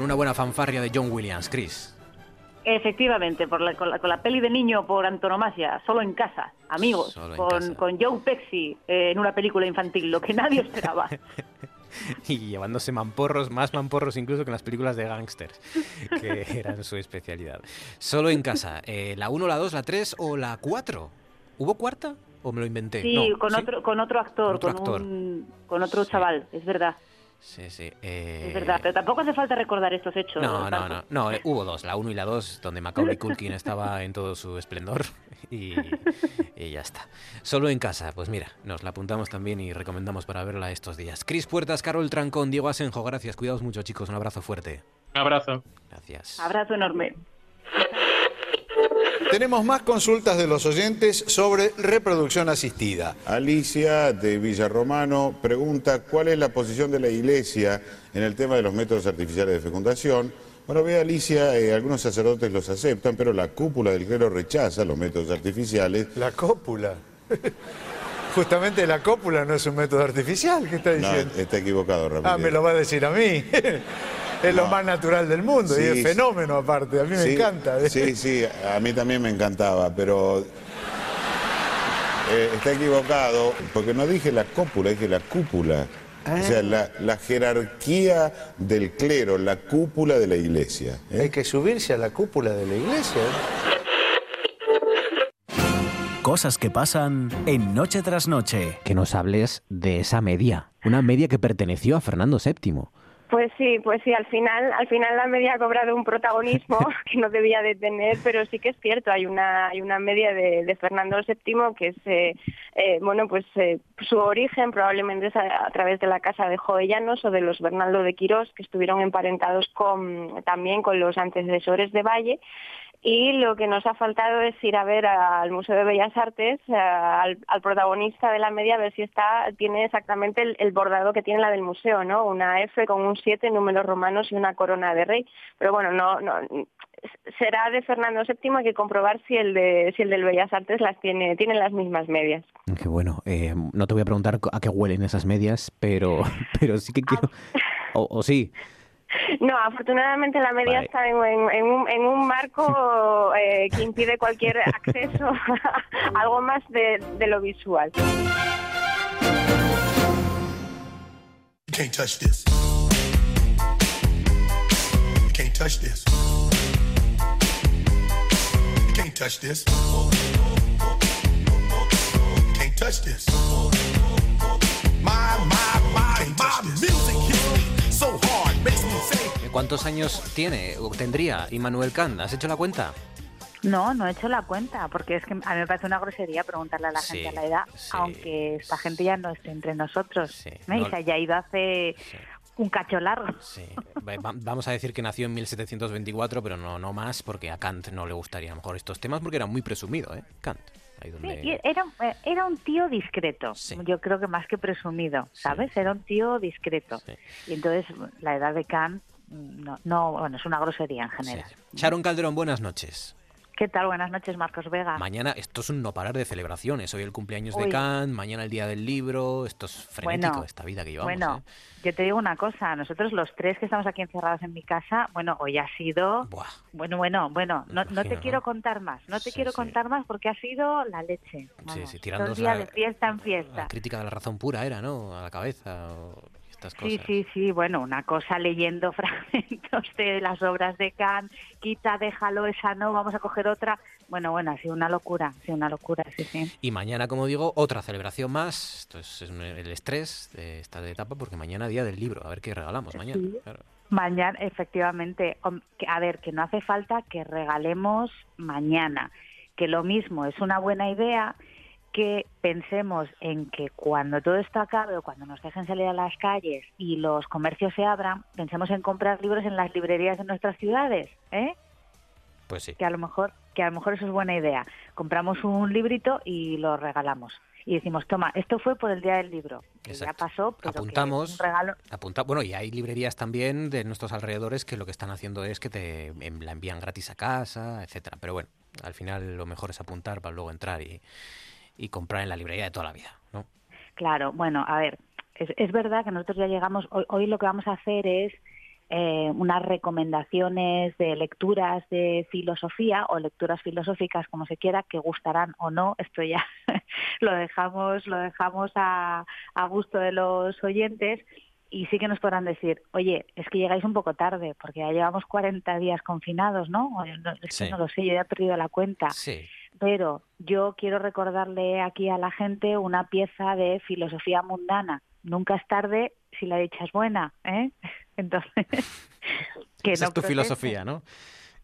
Una buena fanfarria de John Williams, Chris. Efectivamente, por la- con, la, con la peli de niño por antonomasia, solo en casa, amigos, en con, casa. con Joe Pesci eh, en una película infantil, lo que nadie esperaba. Y llevándose mamporros, más mamporros incluso que en las películas de gángsters, que eran su especialidad. Solo en casa. Eh, ¿La 1, la 2, la 3 o la 4? ¿Hubo cuarta o me lo inventé? Sí, No, con, ¿sí? Otro, con otro actor, Otro con, actor. Un, con otro chaval, es verdad, Sí, sí. eh, es verdad. Pero tampoco hace falta recordar estos hechos. No, no, no, no, eh, hubo dos, la 1 y la 2, donde Macaulay Culkin estaba en todo su esplendor y, y ya está. Solo en casa, pues mira, nos la apuntamos también y recomendamos para verla estos días. Cris Puertas, Carol Trancón, Diego Asenjo, gracias, cuidaos mucho chicos, un abrazo fuerte. Un abrazo. Gracias. Abrazo enorme. Tenemos más consultas de los oyentes sobre reproducción asistida. Alicia de Villarromano pregunta cuál es la posición de la Iglesia en el tema de los métodos artificiales de fecundación. Bueno, ve Alicia, eh, algunos sacerdotes los aceptan, pero la cúpula del clero rechaza los métodos artificiales. La cópula. Justamente la cópula no es un método artificial, ¿qué está No, diciendo? está equivocado, Ramírez. ah, me lo va a decir a mí. es lo más natural del mundo y es fenómeno aparte, a mí me encanta. ¿eh? Sí, sí, a mí también me encantaba, pero eh, está equivocado, porque no dije la cópula, dije la cúpula. O sea, la, la jerarquía del clero, la cúpula de la iglesia. ¿eh? Hay que subirse a la cúpula de la iglesia. Cosas que pasan en Noche tras Noche. Que nos hables de esa media, una media que perteneció a Fernando VII. Pues sí, pues sí, al final, al final la media ha cobrado un protagonismo que no debía de tener, pero sí que es cierto, hay una, hay una media de, de Fernando VII que es, eh, eh, bueno, pues eh, su origen probablemente es a, a través de la casa de Jovellanos o de los Bernaldo de Quirós, que estuvieron emparentados con, también con los antecesores de Valle, y lo que nos ha faltado es ir a ver al Museo de Bellas Artes, eh, al, al protagonista de la media, a ver si está, tiene exactamente el, el bordado que tiene la del museo, ¿no? Una F con un 7, números romanos y una corona de rey. Pero bueno, no, no será de Fernando VII, hay que comprobar si el de si el del Bellas Artes las tiene, tiene las mismas medias. Qué bueno, eh, no te voy a preguntar a qué huelen esas medias, pero, pero sí que quiero... O, o sí, No, afortunadamente la media Vale. está en, en- en un, en un marco eh, que impide cualquier acceso a algo más de, de lo visual. You can't touch this. You can't touch this. You can't touch this. ¿Cuántos años tiene o tendría Immanuel Kant? ¿Has hecho la cuenta? No, no he hecho la cuenta, porque es que a mí me parece una grosería preguntarle a la Sí, gente a la edad, sí, aunque esta gente ya no esté entre nosotros. ¿eh? no- Y se haya ido hace un cacho largo. Sí. Va- va- Vamos a decir que nació en 1724, pero no, no más, porque a Kant no le gustaría a lo mejor estos temas, porque era muy presumido, ¿eh? Kant. Ahí Sí, donde... y era, eh, era un tío discreto, yo creo que más que presumido, ¿sabes? Era un tío discreto. Y entonces la edad de Kant, no, no, bueno, es una grosería en general. Sharon Calderón, buenas noches. ¿Qué tal? Buenas noches, Marcos Vega. Mañana, esto es un no parar de celebraciones. Hoy el cumpleaños de. Kant, mañana el día del libro. Esto es frenético, Bueno, esta vida que llevamos. Bueno, ¿eh? yo te digo una cosa, nosotros los tres que estamos aquí encerrados en mi casa, bueno, hoy ha sido... Bueno, bueno, bueno, no, no te quiero contar más, no te Sí, quiero sí. contar más porque ha sido la leche. Sí, Vamos, sí, todo tirando el día la, de fiesta en la fiesta. crítica de la razón pura era, ¿no? A la cabeza o estas cosas. Sí, sí, sí, bueno, una cosa leyendo fragmentos de las obras de Kant, quita, déjalo, esa no, vamos a coger otra. Bueno, bueno, ha sido una locura, ha sido una locura, sí, sí. Y mañana, como digo, otra celebración más. Esto es, el estrés de esta etapa, porque mañana día del libro. A ver qué regalamos mañana. Sí. claro. Mañana, efectivamente. A ver, que no hace falta que regalemos mañana, que lo mismo es una buena idea que pensemos en que cuando todo esto acabe o cuando nos dejen salir a las calles y los comercios se abran, pensemos en comprar libros en las librerías de nuestras ciudades, ¿eh? Pues sí. Que a lo mejor, que a lo mejor eso es buena idea. Compramos un librito y lo regalamos. Y decimos, toma, esto fue por el día del libro. Que ya pasó, pero que Apuntamos. es un regalo. Apunta, bueno, y hay librerías también de nuestros alrededores que lo que están haciendo es que te la envían gratis a casa, etcétera. Pero bueno, al final lo mejor es apuntar para luego entrar y, y comprar en la librería de toda la vida, ¿no? Claro, bueno, a ver, es, es verdad que nosotros ya llegamos, hoy, hoy lo que vamos a hacer es eh, unas recomendaciones de lecturas de filosofía o lecturas filosóficas, como se quiera, que gustarán o no, esto ya lo dejamos, lo dejamos a, a gusto de los oyentes. Y sí que nos podrán decir, oye, es que llegáis un poco tarde, porque ya llevamos 40 días confinados, ¿no? No- Sí. no lo sé, yo ya he perdido la cuenta Sí. Pero yo quiero recordarle aquí a la gente una pieza de filosofía mundana. Nunca es tarde si la dicha es buena, ¿eh? Entonces, que Esa no es tu filosofía, ¿no?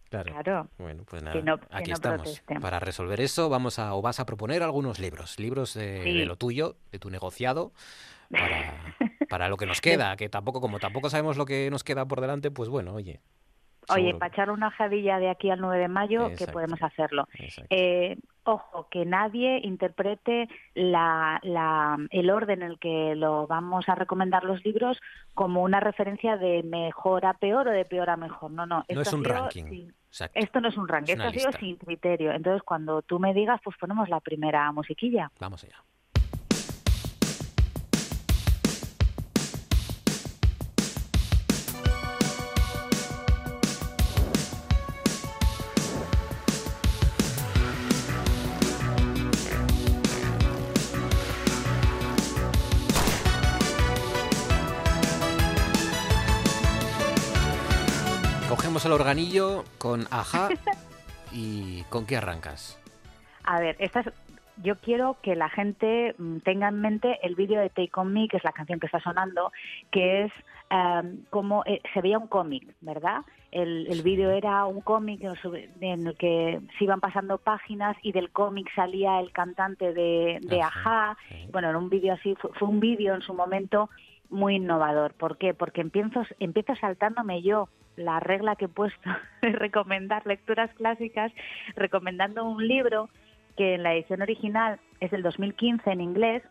Claro. Claro. Bueno, pues nada, no- aquí no estamos. Para resolver eso, vamos a, o vas a proponer algunos libros, libros de, Sí. de lo tuyo, de tu negociado, para, para lo que nos queda, que tampoco, como tampoco sabemos lo que nos queda por delante, pues bueno, oye. Oye, para echar una jadilla de aquí al 9 de mayo, que Exacto. podemos hacerlo. Eh, ojo, que nadie interprete la, la- el orden en el que lo vamos a recomendar los libros como una referencia de mejor a peor o de peor a mejor. No, no. No esto es un sido ranking. Esto no es un ranking, Es esto ha sido sin criterio. Entonces, cuando tú me digas, pues ponemos la primera musiquilla. Vamos allá. El organillo con Aja y ¿con qué arrancas? A ver, esta es- yo quiero que la gente mm, tenga en mente el vídeo de Take On Me, que es la canción que está sonando, que es em, como eh, se veía un cómic, ¿verdad? El, el vídeo era un cómic en el que se iban pasando páginas y del cómic salía el cantante de, de Ajá. Bueno, era un vídeo así, fue, fue un vídeo en su momento muy innovador. ¿Por qué? Porque empiezo, empiezo saltándome yo la regla que he puesto de recomendar lecturas clásicas, recomendando un libro que en la edición original es del 2015 en inglés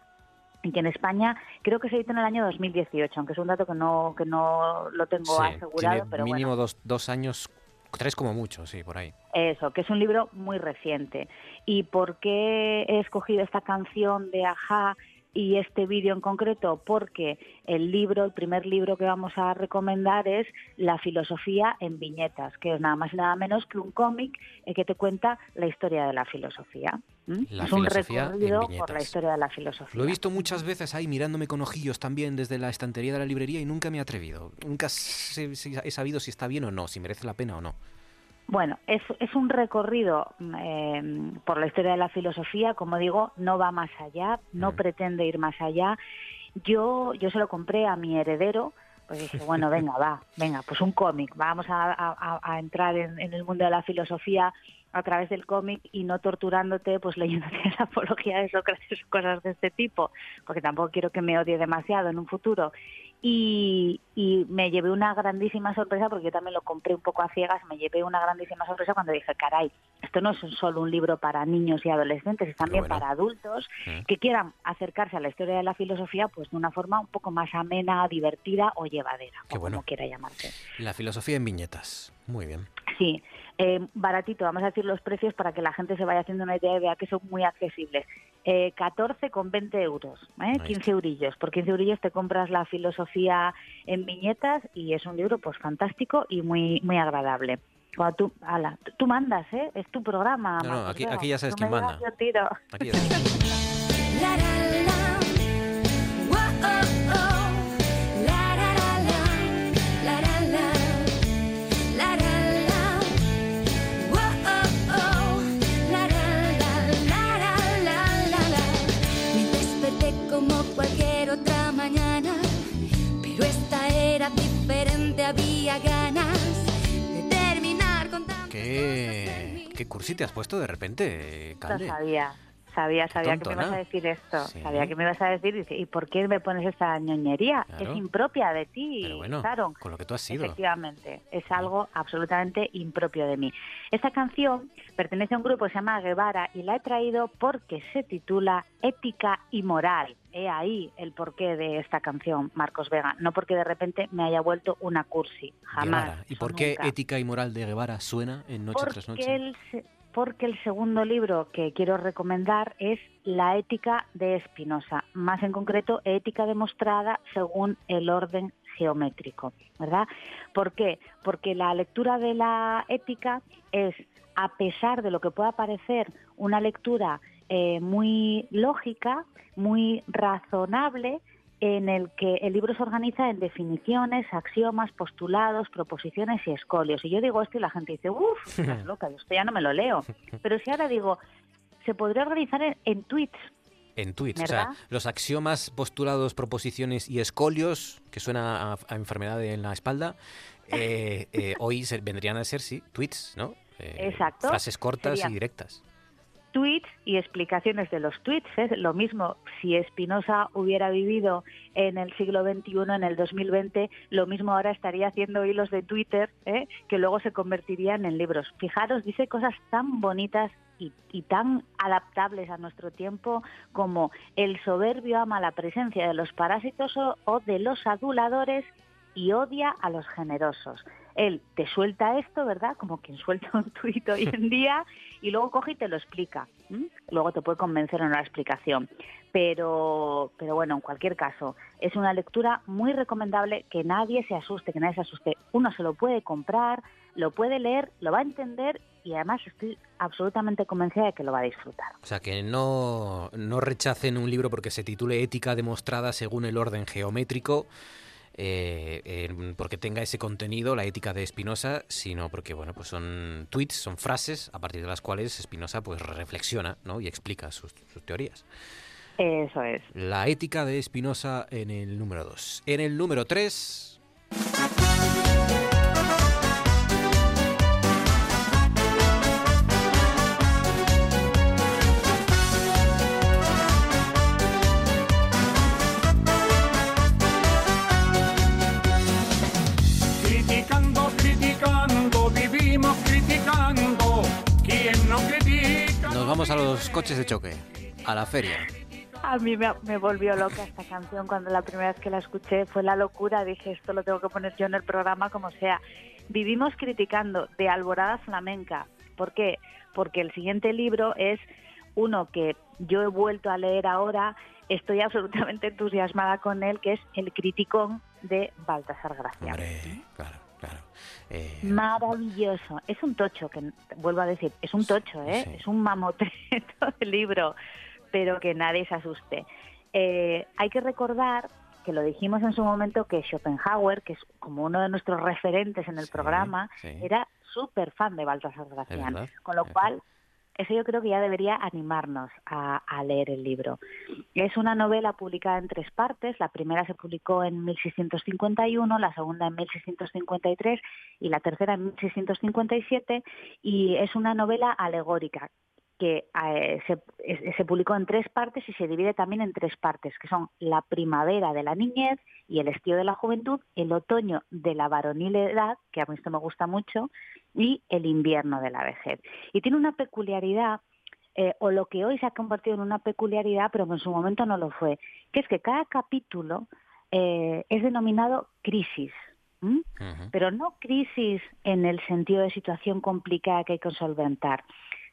y que en España creo que se editó en el año 2018, aunque es un dato que no que no lo tengo Sí, asegurado, tiene pero mínimo bueno, dos, dos años, tres como mucho, sí, por ahí. eso, que es un libro muy reciente. ¿Y por qué he escogido esta canción de Aja y este vídeo en concreto? Porque el libro, el primer libro que vamos a recomendar es La filosofía en viñetas, que es nada más y nada menos que un cómic eh, que te cuenta la historia de la filosofía. es un recorrido por la historia de la filosofía. Lo he visto muchas veces ahí mirándome con ojillos también desde la estantería de la librería y nunca me he atrevido. Nunca he sabido si está bien o no, si merece la pena o no. Bueno, es, es un recorrido eh, por la historia de la filosofía, como digo, no va más allá, no pretende ir más allá. Yo, yo se lo compré a mi heredero Pues dije, bueno, venga, va, venga, pues un cómic. Vamos a, a- a entrar en, en el mundo de la filosofía a través del cómic y no torturándote, pues leyéndote la apología de Sócrates o cosas de este tipo, porque tampoco quiero que me odie demasiado en un futuro. Y, y me llevé una grandísima sorpresa, porque yo también lo compré un poco a ciegas, me llevé una grandísima sorpresa cuando dije, caray, esto no es solo un libro para niños y adolescentes, es también bueno. para adultos Mm. que quieran acercarse a la historia de la filosofía pues de una forma un poco más amena, divertida o llevadera, Qué o bueno. como quiera llamarse. La filosofía en viñetas. Muy bien. Sí, eh, baratito, vamos a decir los precios para que la gente se vaya haciendo una idea y vea que son muy accesibles. Eh, 14 con 20 euros, ¿eh? 15 eurillos. Por 15 eurillos te compras la filosofía en viñetas y es un libro pues fantástico y muy muy agradable. Cuando tú, ala, tú- tú mandas, ¿eh? Es tu programa. No, aquí- ya sabes No quién manda. Aquí ya. había ganas de terminar con tanto. ¿Qué, qué cursi te has puesto de repente, Calde? sabía, sabía, sabía que me tontona. ibas a decir esto. Sí. Sabía que me ibas a decir, dice, ¿y por qué me pones esta ñoñería? Claro. Es impropia de ti, Pero bueno, Sharon. con lo que tú has sido. Efectivamente, es algo absolutamente impropio de mí. Esta canción pertenece a un grupo que se llama Guevara y la he traído porque se titula Ética y Moral. He ahí el porqué de esta canción, Marcos Vega. No porque de repente me haya vuelto una cursi, jamás. Guevara. ¿Y por qué nunca. ética y moral de Guevara suena en Noche tras Noche? Porque el, se- porque el segundo libro que quiero recomendar es La ética de Spinoza, más en concreto ética demostrada según el orden geométrico, ¿verdad? ¿Por qué? Porque la lectura de la ética es, a pesar de lo que pueda parecer una lectura eh, muy lógica, muy razonable, en el que el libro se organiza en definiciones, axiomas, postulados, proposiciones y escolios. Y yo digo esto y la gente dice, uff, estás loca, yo esto ya no me lo leo. Pero si ahora digo, se podría organizar en, en tweets. En tweets, o sea, los axiomas, postulados, proposiciones y escolios, que suena a, a enfermedad en la espalda, eh, eh, hoy se- vendrían a ser, sí, tweets, ¿no? Eh, Exacto. Frases cortas Sería- y directas. Tweets y explicaciones de los tweets. ¿eh? Lo mismo, si Spinoza hubiera vivido en el siglo XXI, en el 2020, lo mismo ahora estaría haciendo hilos de Twitter ¿eh? que luego se convertirían en libros. Fijaros, dice cosas tan bonitas y, y tan adaptables a nuestro tiempo como el soberbio ama la presencia de los parásitos o, o de los aduladores y odia a los generosos. Él te suelta esto, ¿verdad? Como quien suelta un tuit hoy en día y luego coge y te lo explica. ¿m? Luego te puede convencer en la explicación. Pero, pero bueno, en cualquier caso, es una lectura muy recomendable que nadie se asuste, que nadie se asuste. Uno se lo puede comprar, lo puede leer, lo va a entender y además estoy absolutamente convencida de que lo va a disfrutar. O sea, que no, no rechacen un libro porque se titule Ética demostrada según el orden geométrico, eh, eh, porque tenga ese contenido, la ética de Spinoza, sino porque, bueno, pues son tweets, son frases a partir de las cuales Spinoza pues reflexiona ¿no? y explica sus, sus teorías. Eso es. La ética de Spinoza en el número 2. En el número 3... vamos a los coches de choque, a la feria. A mí me, me volvió loca esta canción cuando la primera vez que la escuché fue la locura. Dije, esto lo tengo que poner yo en el programa como sea. Vivimos criticando de Alborada Flamenca. ¿Por qué? Porque el siguiente libro es uno que yo he vuelto a leer ahora. Estoy absolutamente entusiasmada con él, que es El Criticón de Baltasar Gracia. claro, claro. Eh, Maravilloso. Es un tocho, que vuelvo a decir, es un tocho, ¿eh? Es un mamotreto de libro, pero que nadie se asuste. Eh, hay que recordar que lo dijimos en su momento que Schopenhauer, que es como uno de nuestros referentes en el programa, sí. era súper fan de Baltasar Gracián. Con lo cual, eso yo creo que ya debería animarnos a, leer el libro. Es una novela publicada en tres partes. La primera se publicó en 1651, la segunda en 1653 y la tercera en 1657. Y es una novela alegórica que eh, se, es- se publicó en tres partes y se divide también en tres partes, que son la primavera de la niñez y el estío de la juventud, el otoño de la varonil edad, que a mí esto me gusta mucho, y el invierno de la vejez. Y tiene una peculiaridad, eh, o lo que hoy se ha convertido en una peculiaridad, pero que en su momento no lo fue, que es que cada capítulo eh, es denominado crisis. pero no crisis en el sentido de situación complicada que hay que solventar,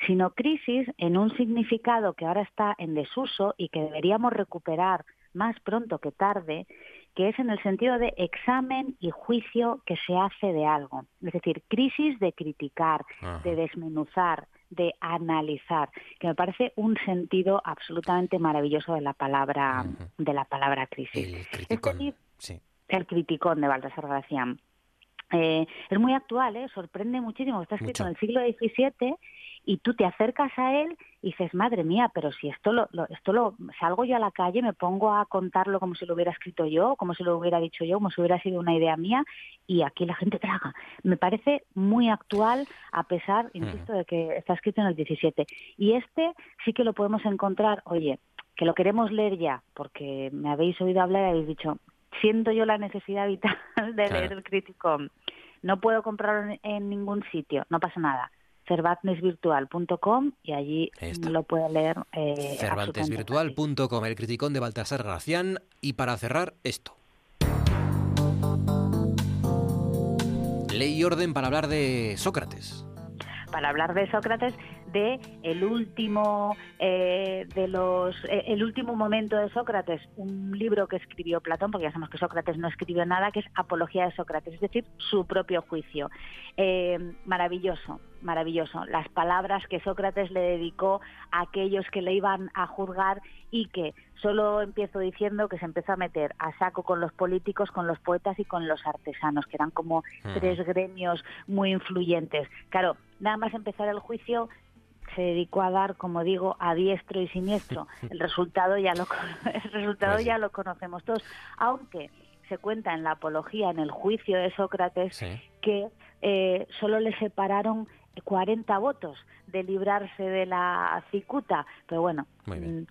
sino crisis en un significado que ahora está en desuso y que deberíamos recuperar más pronto que tarde, que es en el sentido de examen y juicio que se hace de algo. Es decir, crisis de criticar, Ajá. de desmenuzar, de analizar, que me parece un sentido absolutamente maravilloso de la palabra, de la palabra crisis. Este sí. el criticón de Baltasar Gracián. Eh, es muy actual, ¿eh? sorprende muchísimo. Está escrito en el siglo XVII y tú te acercas a él y dices, madre mía, pero si esto lo, lo- esto lo salgo yo a la calle, me pongo a contarlo como si lo hubiera escrito yo, como si lo hubiera dicho yo, como si hubiera sido una idea mía y aquí la gente traga. Me parece muy actual a pesar, insisto, de que está escrito en el 17. Y este sí que lo podemos encontrar, oye, que lo queremos leer ya, porque me habéis oído hablar y habéis dicho, siento yo la necesidad vital de leer el crítico. No puedo comprarlo en, en ningún sitio, no pasa nada. cervantesvirtual.com y allí lo puede leer. Eh, Cervantesvirtual.com, el criticón de Baltasar Gracián. Y para cerrar, esto. Ley y orden para hablar de Sócrates. para hablar de Sócrates de el último eh, de los eh, el último momento de Sócrates un libro que escribió Platón porque ya sabemos que Sócrates no escribió nada que es Apología de Sócrates es decir su propio juicio. Eh, maravilloso maravilloso. Las palabras que Sócrates le dedicó a aquellos que le iban a juzgar y que solo empiezo diciendo que se empezó a meter a saco con los políticos, con los poetas y con los artesanos, que eran como tres gremios muy influyentes. Claro, nada más empezar el juicio se dedicó a dar, como digo, a diestro y siniestro. El resultado ya lo el resultado Pues ya lo conocemos todos, aunque se cuenta en la apología, en el juicio de Sócrates, que eh, solo le separaron 40 votos de librarse de la cicuta, pero bueno, mm,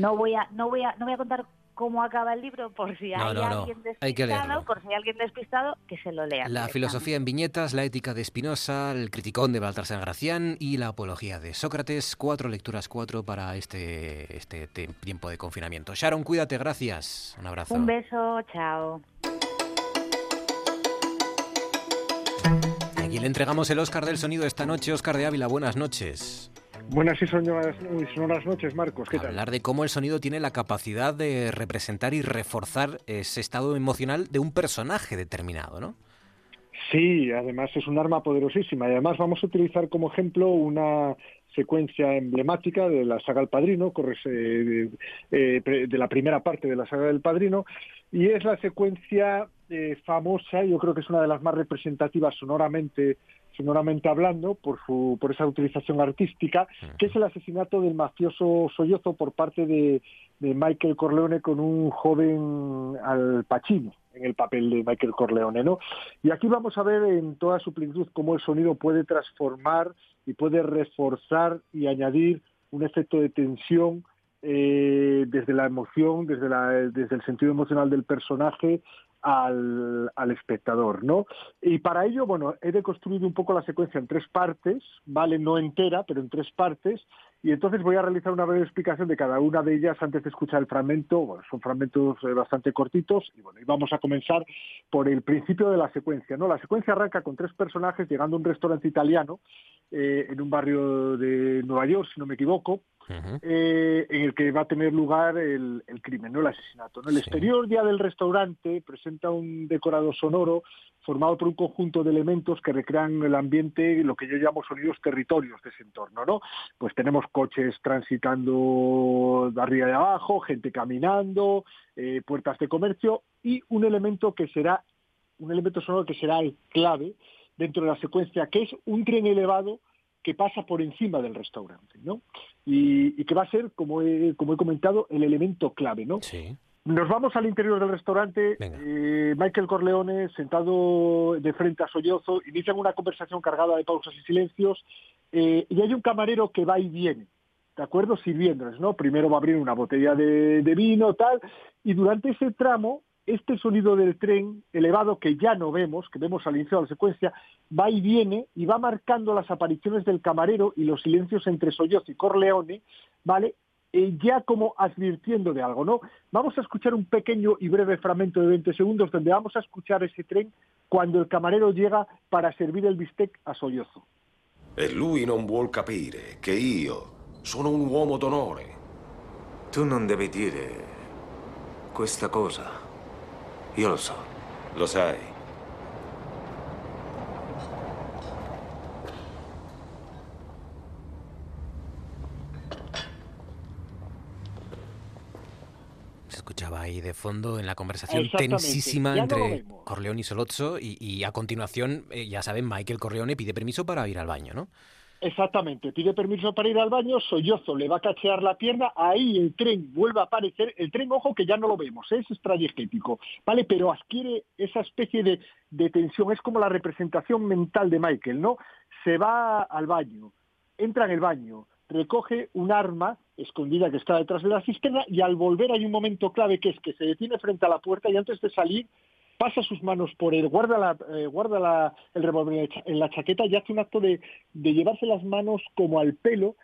no voy a no voy a no voy a contar cómo acaba el libro por si No, hay no, no, alguien hay que despistado, leerlo. por si hay alguien despistado que se lo lea. La filosofía en viñetas, la ética de Spinoza, el criticón de Baltasar Gracián y la apología de Sócrates. Cuatro lecturas, cuatro para este, este te- tiempo de confinamiento. Sharon, cuídate, gracias. Un abrazo. Un beso, chao. Aquí le entregamos el Oscar del Sonido esta noche. Oscar de Ávila, buenas noches. Buenas y sonoras, y sonoras noches, Marcos. ¿Qué tal? Hablar de cómo el sonido tiene la capacidad de representar y reforzar ese estado emocional de un personaje determinado, ¿no? Sí, además es un arma poderosísima y además vamos a utilizar como ejemplo una secuencia emblemática de la saga El Padrino, eh, eh, de la primera parte de la saga del Padrino, y es la secuencia eh, famosa, yo creo que es una de las más representativas sonoramente sonoramente hablando, por, su, por esa utilización artística, que es el asesinato del mafioso Sollozo por parte de, de Michael Corleone con un joven Al Pacino en el papel de Michael Corleone, ¿no? Y aquí vamos a ver en toda su plenitud cómo el sonido puede transformar y puede reforzar y añadir un efecto de tensión eh, desde la emoción, desde, el sentido emocional del personaje al, al espectador, ¿no? Y para ello, bueno, he deconstruido un poco la secuencia en tres partes, ¿vale? No entera, pero en tres partes, y entonces voy a realizar una breve explicación de cada una de ellas antes de escuchar el fragmento, bueno, son fragmentos eh, bastante cortitos, y bueno, y vamos a comenzar por el principio de la secuencia, ¿no? La secuencia arranca con tres personajes llegando a un restaurante italiano eh, en un barrio de Nueva York, si no me equivoco, eh, en el que va a tener lugar el, el crimen, no el asesinato. ¿no? El exterior ya del restaurante presenta un decorado sonoro formado por un conjunto de elementos que recrean el ambiente, lo que yo llamo sonidos territorios de ese entorno, ¿no? Pues tenemos coches transitando de arriba y de abajo, gente caminando, eh, puertas de comercio y un elemento que será un elemento sonoro que será el clave dentro de la secuencia, que es un tren elevado que pasa por encima del restaurante, ¿no? Y, y que va a ser, como he, como he comentado, el elemento clave, ¿no? Sí. Nos vamos al interior del restaurante. eh, Michael Corleone, sentado de frente a Sollozo, inician una conversación cargada de pausas y silencios. eh, y hay un camarero que va y viene, ¿de acuerdo? Sirviéndoles, ¿no? Primero va a abrir una botella de, de vino, tal. Y durante ese tramo, este sonido del tren elevado que ya no vemos, que vemos al inicio de la secuencia, va y viene y va marcando las apariciones del camarero y los silencios entre Sollozo y Corleone, ¿vale? Eh, ya como advirtiendo de algo, ¿no? Vamos a escuchar un pequeño y breve fragmento de 20 segundos donde vamos a escuchar ese tren cuando el camarero llega para servir el bistec a Sollozzo. E lui non vuol capire che io sono un uomo d'onore. Tu non devi dire questa cosa. Io lo so. Lo sai. Se escuchaba ahí de fondo en la conversación tensísima Ya no entre vemos. Corleone y Solozzo y, y a continuación, eh, ya saben, Michael Corleone pide permiso para ir al baño, ¿no? Exactamente, pide permiso para ir al baño, Sollozzo le va a cachear la pierna, ahí el tren vuelve a aparecer, el tren, ojo, que ya no lo vemos, es extradiegético, ¿vale? Pero adquiere esa especie de, de tensión, es como la representación mental de Michael, ¿no? Se va al baño, entra en el baño, recoge un arma escondida que está detrás de la cisterna y al volver hay un momento clave que es que se detiene frente a la puerta y antes de salir pasa sus manos por él, guarda, la, eh, guarda la- el revólver en la chaqueta y hace un acto de, de llevarse las manos como al pelo,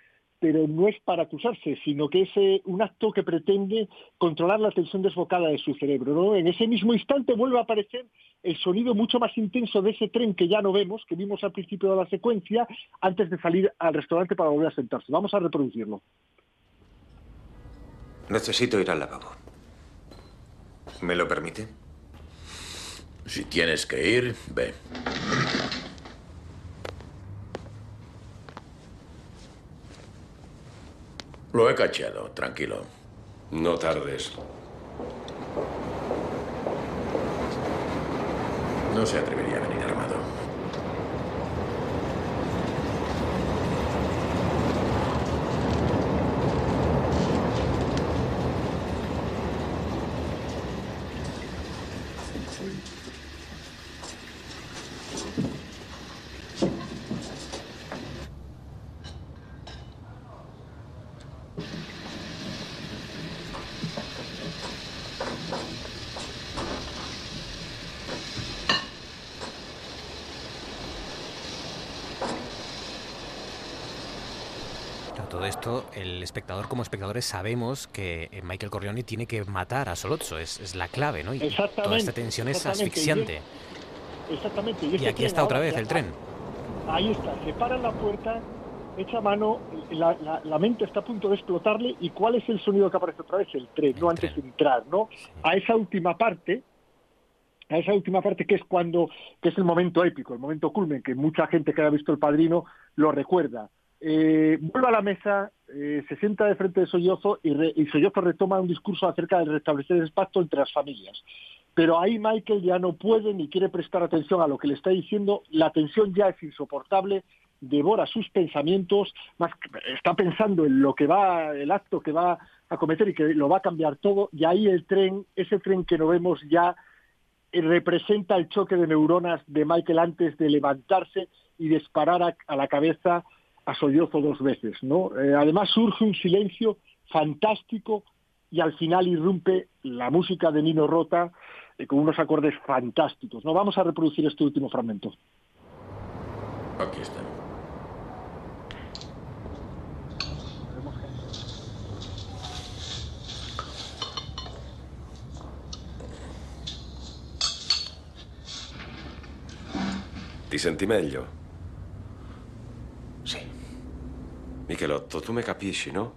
pero no es para acusarse, sino que es eh, un acto que pretende controlar la tensión desbocada de su cerebro. ¿no? En ese mismo instante vuelve a aparecer el sonido mucho más intenso de ese tren que ya no vemos, que vimos al principio de la secuencia, antes de salir al restaurante para volver a sentarse. Vamos a reproducirlo. Necesito ir al lavabo. ¿Me lo permite? Si tienes que ir, ve. Lo he cachado, tranquilo. No tardes. No se atrevería a venir armado. Claro, todo esto, el espectador como espectadores sabemos que eh, Michael Corleone tiene que matar a Solozzo, es, es la clave, ¿no? Y toda esta tensión es exactamente, y asfixiante. Exactamente. Y aquí tren está otra vez ya- el tren. Ahí está, se para la puerta, echa mano, la, la- la mente está a punto de explotarle y ¿cuál es el sonido que aparece otra vez? El tren, no antes de entrar, ¿no? A esa última parte, a esa última parte que es cuando, que es el momento épico, el momento culmen, que mucha gente que haya visto El Padrino lo recuerda. Eh, vuelve a la mesa, eh, se sienta de frente de Sollozzo y, re- y Sollozzo retoma un discurso acerca de restablecer el pacto entre las familias. Pero ahí Michael ya no puede ni quiere prestar atención a lo que le está diciendo, la tensión ya es insoportable, devora sus pensamientos, está pensando en lo que va, el acto que va a cometer y que lo va a cambiar todo, y ahí el tren, ese tren que no vemos ya eh, representa el choque de neuronas de Michael antes de levantarse y disparar a la cabeza a Sollozzo dos veces, ¿no? Eh, además surge un silencio fantástico y al final irrumpe la música de Nino Rota eh, con unos acordes fantásticos, ¿no? Vamos a reproducir este último fragmento. Aquí está. Ti senti meglio? Michelotto, tu mi capisci, no?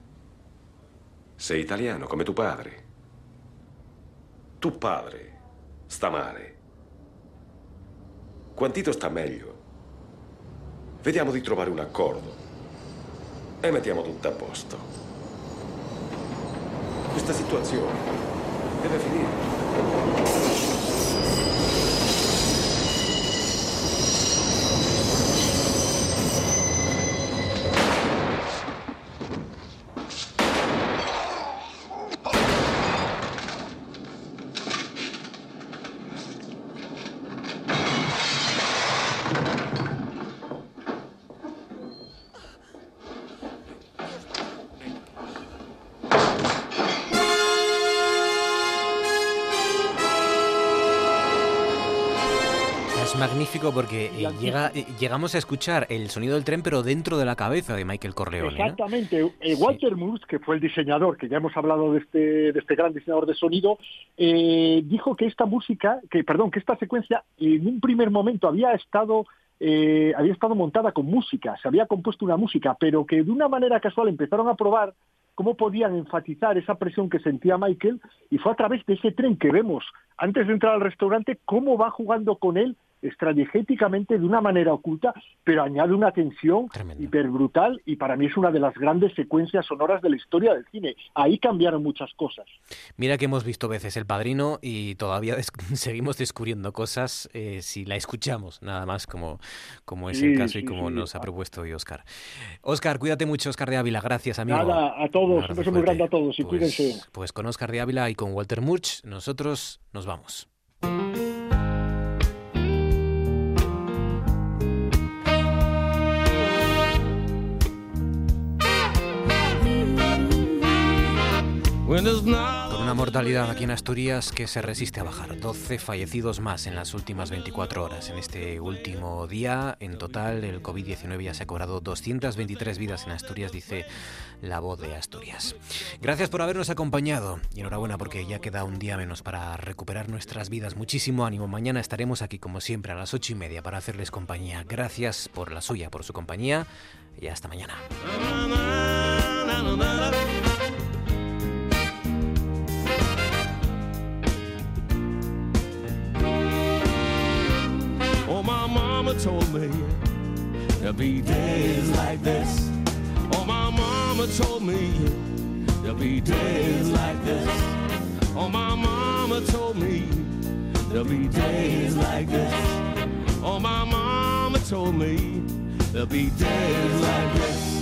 Sei italiano come tuo padre. Tu padre sta male. Quantito sta meglio. Vediamo di trovare un accordo. E mettiamo tutto a posto. Questa situazione deve finire. Porque eh, llega, eh, llegamos a escuchar el sonido del tren, pero dentro de la cabeza de Michael Corleone. ¿no? Exactamente. Eh, Walter Moose, que fue el diseñador, que ya hemos hablado de este, de este gran diseñador de sonido, eh, dijo que esta música, que perdón, que esta secuencia en un primer momento había estado eh, había estado montada con música, se había compuesto una música, pero que de una manera casual empezaron a probar cómo podían enfatizar esa presión que sentía Michael y fue a través de ese tren que vemos antes de entrar al restaurante cómo va jugando con él estrategéticamente de una manera oculta, pero añade una tensión hiper brutal y para mí es una de las grandes secuencias sonoras de la historia del cine. Ahí cambiaron muchas cosas. Mira que hemos visto veces El Padrino y todavía des- seguimos descubriendo cosas eh, si la escuchamos, nada más como, como es Sí, el caso y como sí. nos ha propuesto hoy Oscar. Oscar, cuídate mucho, Oscar de Ávila, gracias amigo. Nada, a todos, un beso muy grande a todos y cuídense. Pues con Oscar de Ávila y con Walter Murch, nosotros nos vamos. Con una mortalidad aquí en Asturias que se resiste a bajar. 12 fallecidos más en las últimas 24 horas. En este último día, en total, el COVID-19 ya se ha cobrado 223 vidas en Asturias, dice la voz de Asturias. Gracias por habernos acompañado y enhorabuena porque ya queda un día menos para recuperar nuestras vidas. Muchísimo ánimo. Mañana estaremos aquí, como siempre, a las 8 y media para hacerles compañía. Gracias por la suya, por su compañía y hasta mañana. Mama told me there'll be days like this. Oh, my mama told me there'll be days like this. Oh, my mama told me there'll be days like this. Oh, my mama told me there'll be days like this.